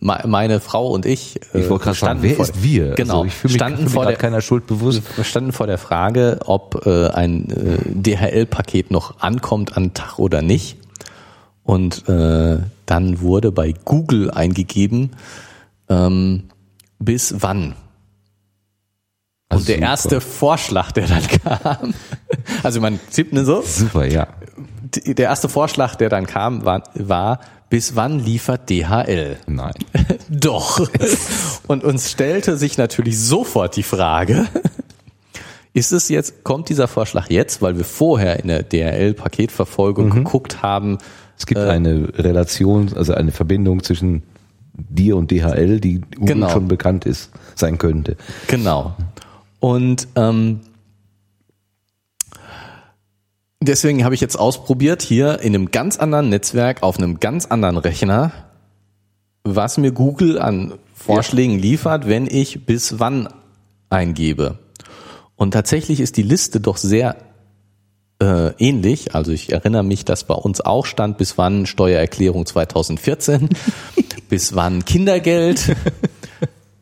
me- meine Frau und ich, äh, Ich wollte gerade sagen, wer vor- ist wir? Genau, also ich fühle mich, standen mich vor der, keiner Schuld bewusst. wir standen vor der Frage, ob äh, ein äh, DHL-Paket noch ankommt an Tag oder nicht. Und äh, dann wurde bei Google eingegeben, ähm, bis wann. Also Und der super. erste Vorschlag, der dann kam, also man tippt ne so, Super, ja. der erste Vorschlag, der dann kam, war, war bis wann liefert DHL? Nein. Doch. Und uns stellte sich natürlich sofort die Frage, ist es jetzt, kommt dieser Vorschlag jetzt, weil wir vorher in der DHL-Paketverfolgung geguckt haben, Es gibt Äh. eine Relation, also eine Verbindung zwischen dir und DHL, die Genau. schon bekannt ist, sein könnte. Genau. Und ähm, deswegen habe ich jetzt ausprobiert, hier in einem ganz anderen Netzwerk, auf einem ganz anderen Rechner, was mir Google an Vorschlägen liefert, wenn ich bis wann eingebe. Und tatsächlich ist die Liste doch sehr äh, ähnlich. Also ich erinnere mich, dass bei uns auch stand, bis wann Steuererklärung 2014, bis wann Kindergeld.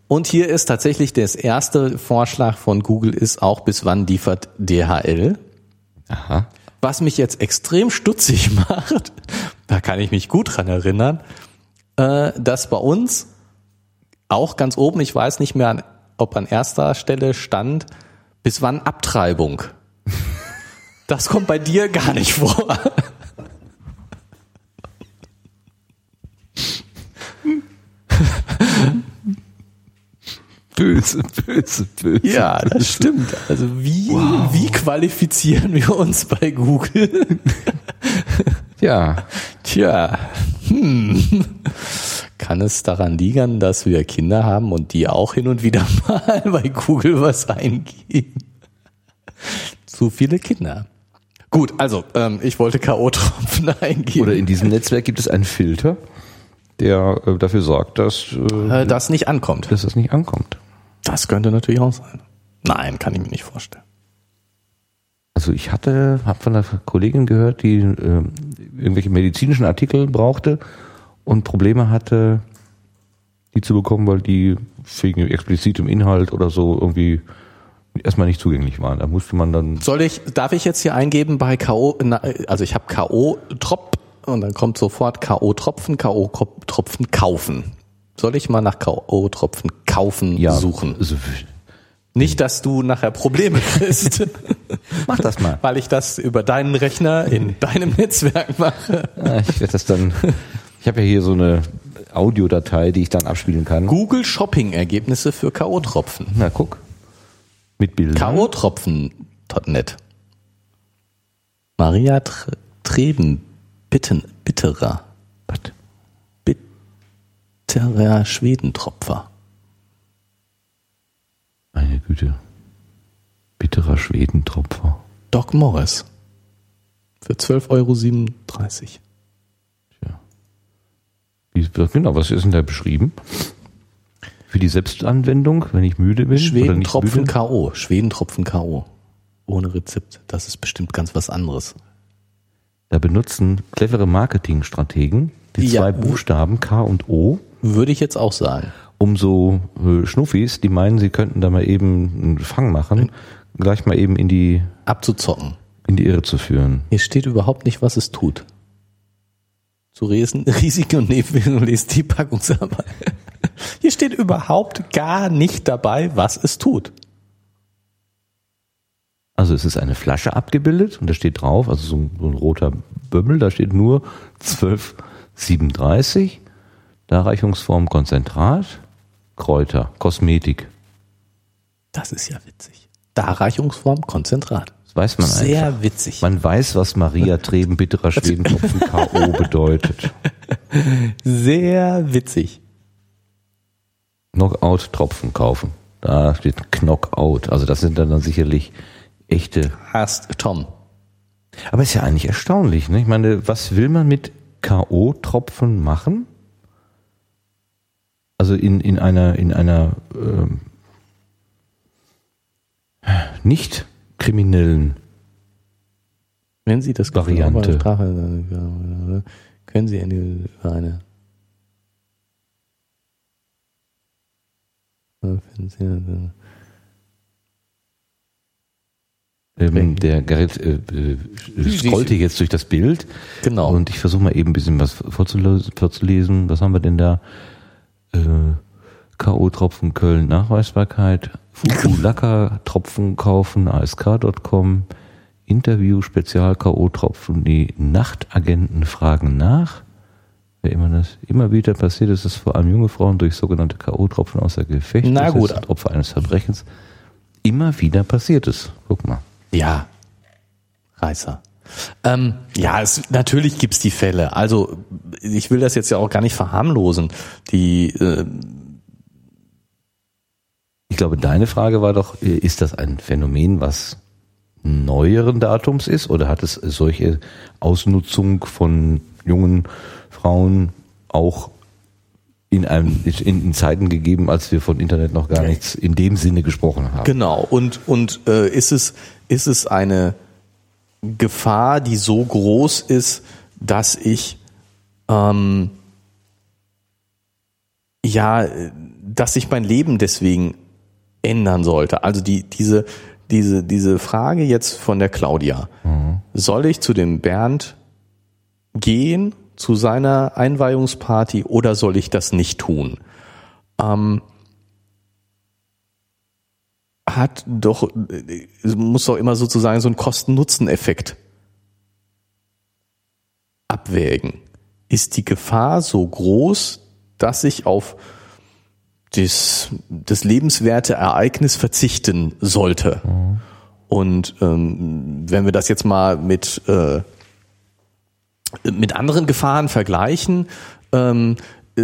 Und hier ist tatsächlich das erste Vorschlag von Google ist auch, bis wann liefert DHL. Aha. Was mich jetzt extrem stutzig macht, da kann ich mich gut dran erinnern, äh, dass bei uns auch ganz oben, ich weiß nicht mehr, ob an erster Stelle stand, bis wann Abtreibung. Das kommt bei dir gar nicht vor. Böse, böse, böse. Ja, das stimmt. Also wie, wie qualifizieren wir uns bei Google? Ja. Tja, hm. Kann es daran liegen, dass wir Kinder haben und die auch hin und wieder mal bei Google was eingeben? Zu viele Kinder. Gut, also ähm, ich wollte K.O.-Tropfen eingeben. Oder in diesem Netzwerk gibt es einen Filter, der äh, dafür sorgt, dass, äh, äh, das nicht ankommt. dass das nicht ankommt. Das könnte natürlich auch sein. Nein, kann ich mir nicht vorstellen. Also ich hatte, habe von einer Kollegin gehört, die äh, irgendwelche medizinischen Artikel brauchte und Probleme hatte, die zu bekommen, weil die wegen explizitem Inhalt oder so irgendwie erstmal nicht zugänglich waren. Da musste man dann Soll ich, darf ich jetzt hier eingeben bei K.O., also ich habe K.O.-Trop und dann kommt sofort K.O.-Tropfen, K.O.-Tropfen kaufen. Soll ich mal nach K.O.-Tropfen kaufen ja suchen? Also, Nicht, dass du nachher Probleme kriegst, mach das mal. weil ich das über deinen Rechner in deinem Netzwerk mache. Ah, Ich werde das dann. Ich habe ja hier so eine Audiodatei, die ich dann abspielen kann. Google Shopping Ergebnisse für K.O.-Tropfen. Na guck. Mit Bildern. K.O.-Tropfen.net. Maria Tr Treben, Bitten, Bitterer. Was? Bitterer Schwedentropfer. Meine Güte. Bitterer Schwedentropfer. Doc Morris. Für 12,37 Euro. Tja. Wie, genau, was ist denn da beschrieben? Für die Selbstanwendung, wenn ich müde bin? Schwedentropfen? K.O. Schwedentropfen K.O. Ohne Rezept. Das ist bestimmt ganz was anderes. Da benutzen clevere Marketingstrategen die Ja. zwei Buchstaben K und O, Würde ich jetzt auch sagen. um so äh, Schnuffis, die meinen, sie könnten da mal eben einen Fang machen, gleich mal eben in die, Abzuzocken. in die Irre zu führen. Hier steht überhaupt nicht, was es tut. Zu Resen, Risiken und Nebenwirkungen lest die Packungsarbeit. Hier steht überhaupt gar nicht dabei, was es tut. Also es ist eine Flasche abgebildet und da steht drauf, also so ein, so ein roter Bömmel, da steht nur 1237, Darreichungsform Konzentrat, Kräuter, Kosmetik. Das ist ja witzig. Darreichungsform Konzentrat. Das weiß man Sehr einfach. witzig. Man weiß, was Maria Treben bitterer Schwedentropfen K.O. bedeutet. Sehr witzig. Knockout-Tropfen kaufen. Da steht Knockout. Also das sind dann, dann sicherlich echte. Hast Tom. Aber ist ja eigentlich erstaunlich. Ne? Ich meine, was will man mit K.O.-Tropfen machen? Also in, in einer, in einer ähm, nicht kriminellen Wenn Sie das Variante. Sprache, äh, können Sie eine, eine äh, wenn Sie, äh, Ähm, der Gerrit äh, äh, scrollte jetzt durch das Bild Genau. und ich versuche mal eben ein bisschen was vorzulesen. Was haben wir denn da? Äh, K.O.-Tropfen Köln Nachweisbarkeit, Fukulaka Tropfen kaufen, ask.com, Interview Spezial K.O.-Tropfen, die Nachtagenten fragen nach. Immer das immer wieder passiert ist, dass vor allem junge Frauen durch sogenannte K.O.-Tropfen außer Gefecht Na gut. und Opfer eines Verbrechens. Immer wieder passiert es. Guck mal. Ja, Reißer. Ähm, ja, es, natürlich gibt's die Fälle. Also ich will das jetzt ja auch gar nicht verharmlosen. Die äh, Ich glaube, deine Frage war doch, äh, ist das ein Phänomen, was neueren Datums ist oder hat es solche Ausnutzung von jungen Frauen auch in, einem, in, Zeiten gegeben, als wir von Internet noch gar nichts in dem Sinne gesprochen haben? Genau. Und, und äh, ist, es, ist es eine Gefahr, die so groß ist, dass ich ähm, ja, dass sich mein Leben deswegen ändern sollte. Also die, diese, diese, diese Frage jetzt von der Claudia. Soll ich zu dem Bernd gehen, zu seiner Einweihungsparty, oder soll ich das nicht tun? Ähm, hat doch, muss doch immer sozusagen so einen Kosten-Nutzen-Effekt abwägen. Ist die Gefahr so groß, dass ich auf das, das lebenswerte Ereignis verzichten sollte? Und ähm, wenn wir das jetzt mal mit, äh, mit anderen Gefahren vergleichen, ähm, äh,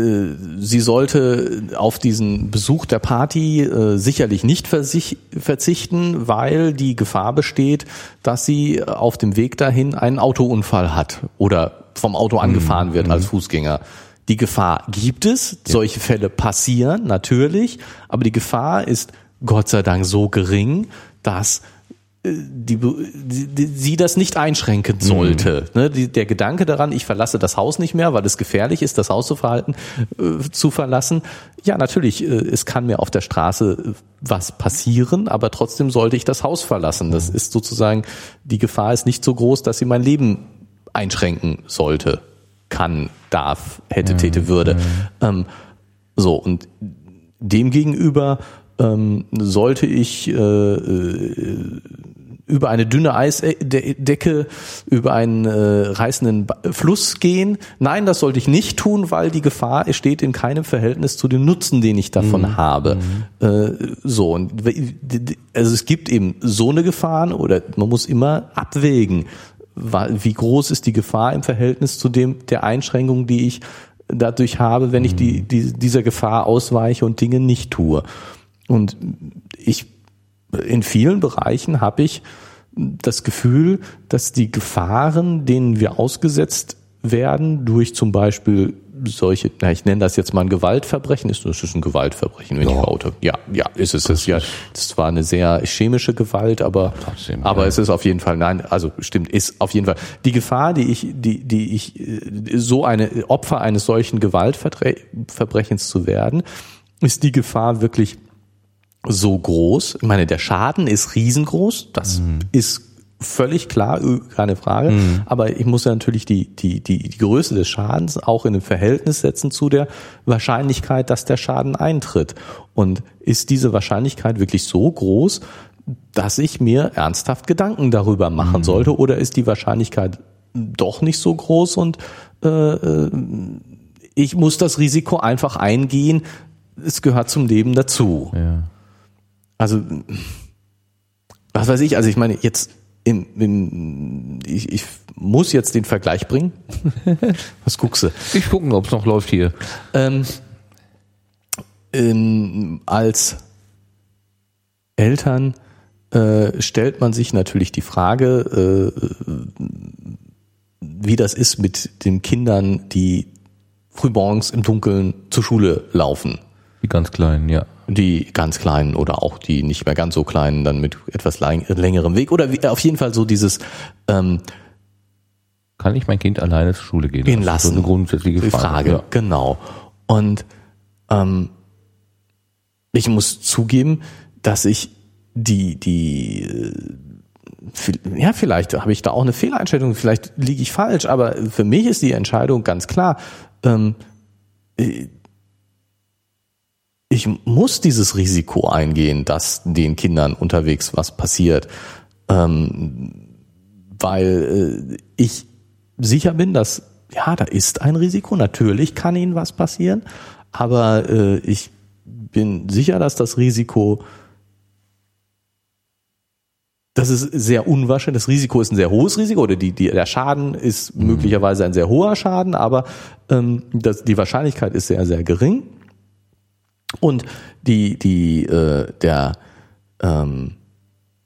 sie sollte auf diesen Besuch der Party äh, sicherlich nicht verzichten, weil die Gefahr besteht, dass sie auf dem Weg dahin einen Autounfall hat oder vom Auto angefahren wird als Fußgänger. Die Gefahr gibt es, solche Fälle passieren natürlich, aber die Gefahr ist Gott sei Dank so gering, dass die, die, die, sie das nicht einschränken sollte. Ne, die, der Gedanke daran, ich verlasse das Haus nicht mehr, weil es gefährlich ist, das Haus zu verhalten, äh, zu verlassen. Ja, natürlich, äh, es kann mir auf der Straße äh, was passieren, aber trotzdem sollte ich das Haus verlassen. Das ist sozusagen, die Gefahr ist nicht so groß, dass sie mein Leben einschränken sollte, kann, darf, hätte, täte, würde. Ähm, so, und demgegenüber ähm, sollte ich äh, äh, über eine dünne Eisdecke, über einen äh, reißenden Fluss gehen. Nein, das sollte ich nicht tun, weil die Gefahr steht in keinem Verhältnis zu dem Nutzen, den ich davon habe. Äh, so und also es gibt eben so eine Gefahren oder man muss immer abwägen, wie groß ist die Gefahr im Verhältnis zu dem der Einschränkung, die ich dadurch habe, wenn ich die, die dieser Gefahr ausweiche und Dinge nicht tue. Und ich in vielen Bereichen habe ich das Gefühl, dass die Gefahren, denen wir ausgesetzt werden, durch zum Beispiel solche, na, ich nenne das jetzt mal ein Gewaltverbrechen, ist das ist ein Gewaltverbrechen, wenn ich oute. Ja, ja, ist es. Das ist ja, das war eine sehr chemische Gewalt, aber, Trotzdem, aber ja. es ist auf jeden Fall, nein, also stimmt, ist auf jeden Fall die Gefahr, die ich, die, die ich, äh, so eine Opfer eines solchen Gewaltverbrechens zu werden, ist die Gefahr wirklich so groß. Ich meine, der Schaden ist riesengroß, das ist völlig klar, keine Frage. Aber ich muss ja natürlich die, die, die, die Größe des Schadens auch in ein Verhältnis setzen zu der Wahrscheinlichkeit, dass der Schaden eintritt. Und ist diese Wahrscheinlichkeit wirklich so groß, dass ich mir ernsthaft Gedanken darüber machen sollte? Oder ist die Wahrscheinlichkeit doch nicht so groß und äh, äh, ich muss das Risiko einfach eingehen? Es gehört zum Leben dazu. Ja. Also, was weiß ich, also ich meine, jetzt im, im ich, ich muss jetzt den Vergleich bringen. Was guckst du? Ich gucken, ob es noch läuft hier. Ähm, ähm, als Eltern äh, stellt man sich natürlich die Frage, äh, wie das ist mit den Kindern, die frühmorgens im Dunkeln zur Schule laufen. Die ganz kleinen, ja. Die ganz kleinen oder auch die nicht mehr ganz so kleinen, dann mit etwas längerem Weg. Oder wie, auf jeden Fall so dieses ähm, Kann ich mein Kind alleine zur Schule gehen? Gehen Das ist lassen. eine grundsätzliche Die Frage. Frage, Ja. genau. Und ähm, ich muss zugeben, dass ich die, die, äh, ja, vielleicht habe ich da auch eine Fehleinschätzung, vielleicht liege ich falsch, aber für mich ist die Entscheidung ganz klar. Ähm, äh, ich muss dieses Risiko eingehen, dass den Kindern unterwegs was passiert, ähm, weil äh, ich sicher bin, dass ja, da ist ein Risiko. Natürlich kann ihnen was passieren, aber äh, ich bin sicher, dass das Risiko, das ist sehr unwahrscheinlich. Das Risiko ist ein sehr hohes Risiko oder die, die, der Schaden ist möglicherweise ein sehr hoher Schaden, aber ähm, das, die Wahrscheinlichkeit ist sehr, sehr gering. Und die, die, äh, der, ähm,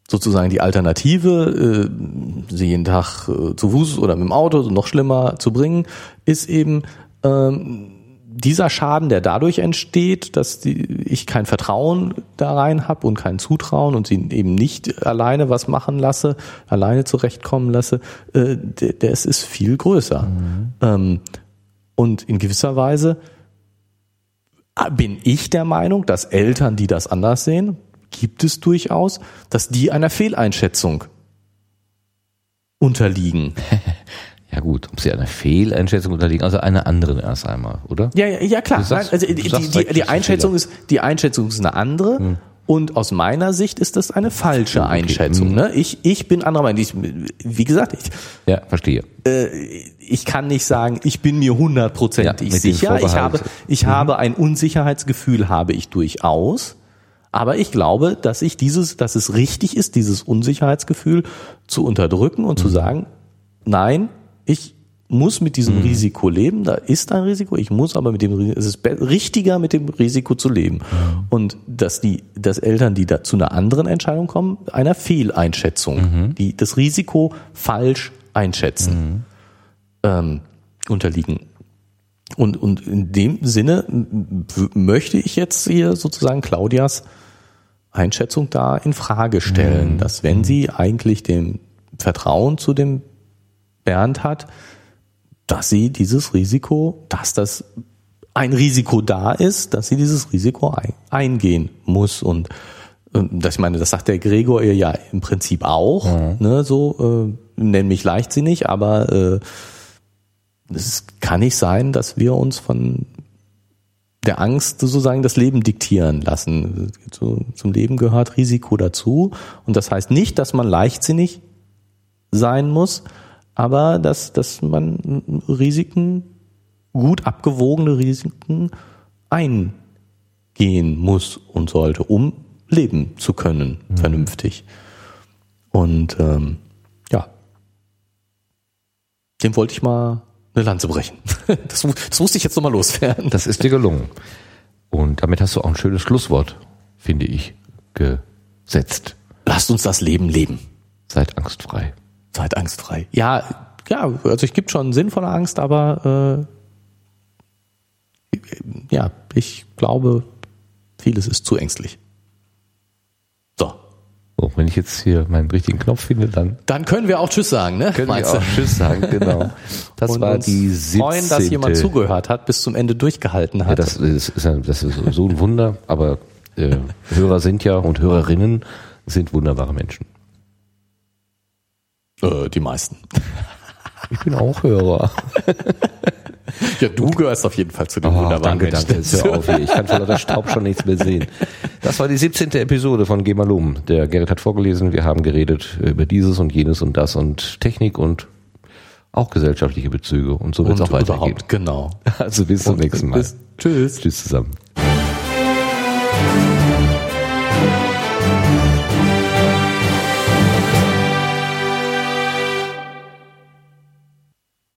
sozusagen die Alternative, äh, sie jeden Tag äh, zu Fuß oder mit dem Auto, noch schlimmer zu bringen, ist eben ähm, dieser Schaden, der dadurch entsteht, dass die, ich kein Vertrauen da rein habe und kein Zutrauen und sie eben nicht alleine was machen lasse, alleine zurechtkommen lasse, äh, der, der ist, ist viel größer. Ähm, und in gewisser Weise bin ich der Meinung, dass Eltern, die das anders sehen, gibt es durchaus, dass die einer Fehleinschätzung unterliegen. Ja gut, ob sie einer Fehleinschätzung unterliegen, also einer anderen erst einmal, oder? Ja, ja, ja klar. Sagst- Nein, also die, die, die ein Einschätzung ist die Einschätzung ist eine andere. Und aus meiner Sicht ist das eine falsche Okay. Einschätzung. Ne? Ich, ich bin anderer Meinung. Ich, wie gesagt, ich, Ja, verstehe. ich kann nicht sagen, ich bin mir hundertprozentig Ja, sicher. Ich habe, ich habe ein Unsicherheitsgefühl, habe ich durchaus. Aber ich glaube, dass ich dieses, dass es richtig ist, dieses Unsicherheitsgefühl zu unterdrücken und zu sagen, nein, ich muss mit diesem Risiko leben. Da ist ein Risiko. Ich muss aber mit dem, Ri- es ist richtiger, mit dem Risiko zu leben. Und dass die, dass Eltern, die da zu einer anderen Entscheidung kommen, einer Fehleinschätzung, die das Risiko falsch einschätzen ähm, unterliegen. Und, und in dem Sinne möchte ich jetzt hier sozusagen Claudias Einschätzung da in Frage stellen, dass wenn sie eigentlich dem Vertrauen zu dem Bernd hat, dass sie dieses Risiko, dass das ein Risiko da ist, dass sie dieses Risiko ein, eingehen muss und ähm, das ich meine, das sagt der Gregor ihr ja im Prinzip auch, ne, so äh, nenn mich leichtsinnig, aber äh, es kann nicht sein, dass wir uns von der Angst sozusagen das Leben diktieren lassen. Zu, zum Leben gehört Risiko dazu. Und das heißt nicht, dass man leichtsinnig sein muss, aber dass, dass man Risiken, gut abgewogene Risiken eingehen muss und sollte, um leben zu können, vernünftig. Und ähm, ja, dem wollte ich mal eine Lanze brechen. Das, das musste ich jetzt nochmal loswerden. Das ist dir gelungen. Und damit hast du auch ein schönes Schlusswort, finde ich, gesetzt. Lasst uns das Leben leben. Seid angstfrei. Seid angstfrei. Ja, ja, also es gibt schon sinnvolle Angst, aber äh, ja, ich glaube, vieles ist zu ängstlich. So, So, wenn ich jetzt hier meinen richtigen Knopf finde, dann dann können wir auch Tschüss sagen, ne? können wir Meinst auch du? Tschüss sagen, genau. Das Und war uns die 17. freuen, dass jemand zugehört hat, bis zum Ende durchgehalten Ja, hat. das ist, ist, ja- das ist so ein Wunder, aber äh, Hörer sind ja und Hörerinnen sind wunderbare Menschen. Äh, die meisten. Ich bin auch Hörer. Ja, du gehörst auf jeden Fall zu den Oh, wunderbaren danke, danke. Menschen. Jetzt hör auf hier. Ich kann vor lauter Staub schon nichts mehr sehen. Das war die 17. Episode von Geh mal um. Der Gerrit hat vorgelesen. Wir haben geredet über dieses und jenes und das und Technik und auch gesellschaftliche Bezüge. Und so wird es auch weitergehen. überhaupt, genau. Also bis zum Und nächsten Mal. bis- Tschüss. Tschüss zusammen.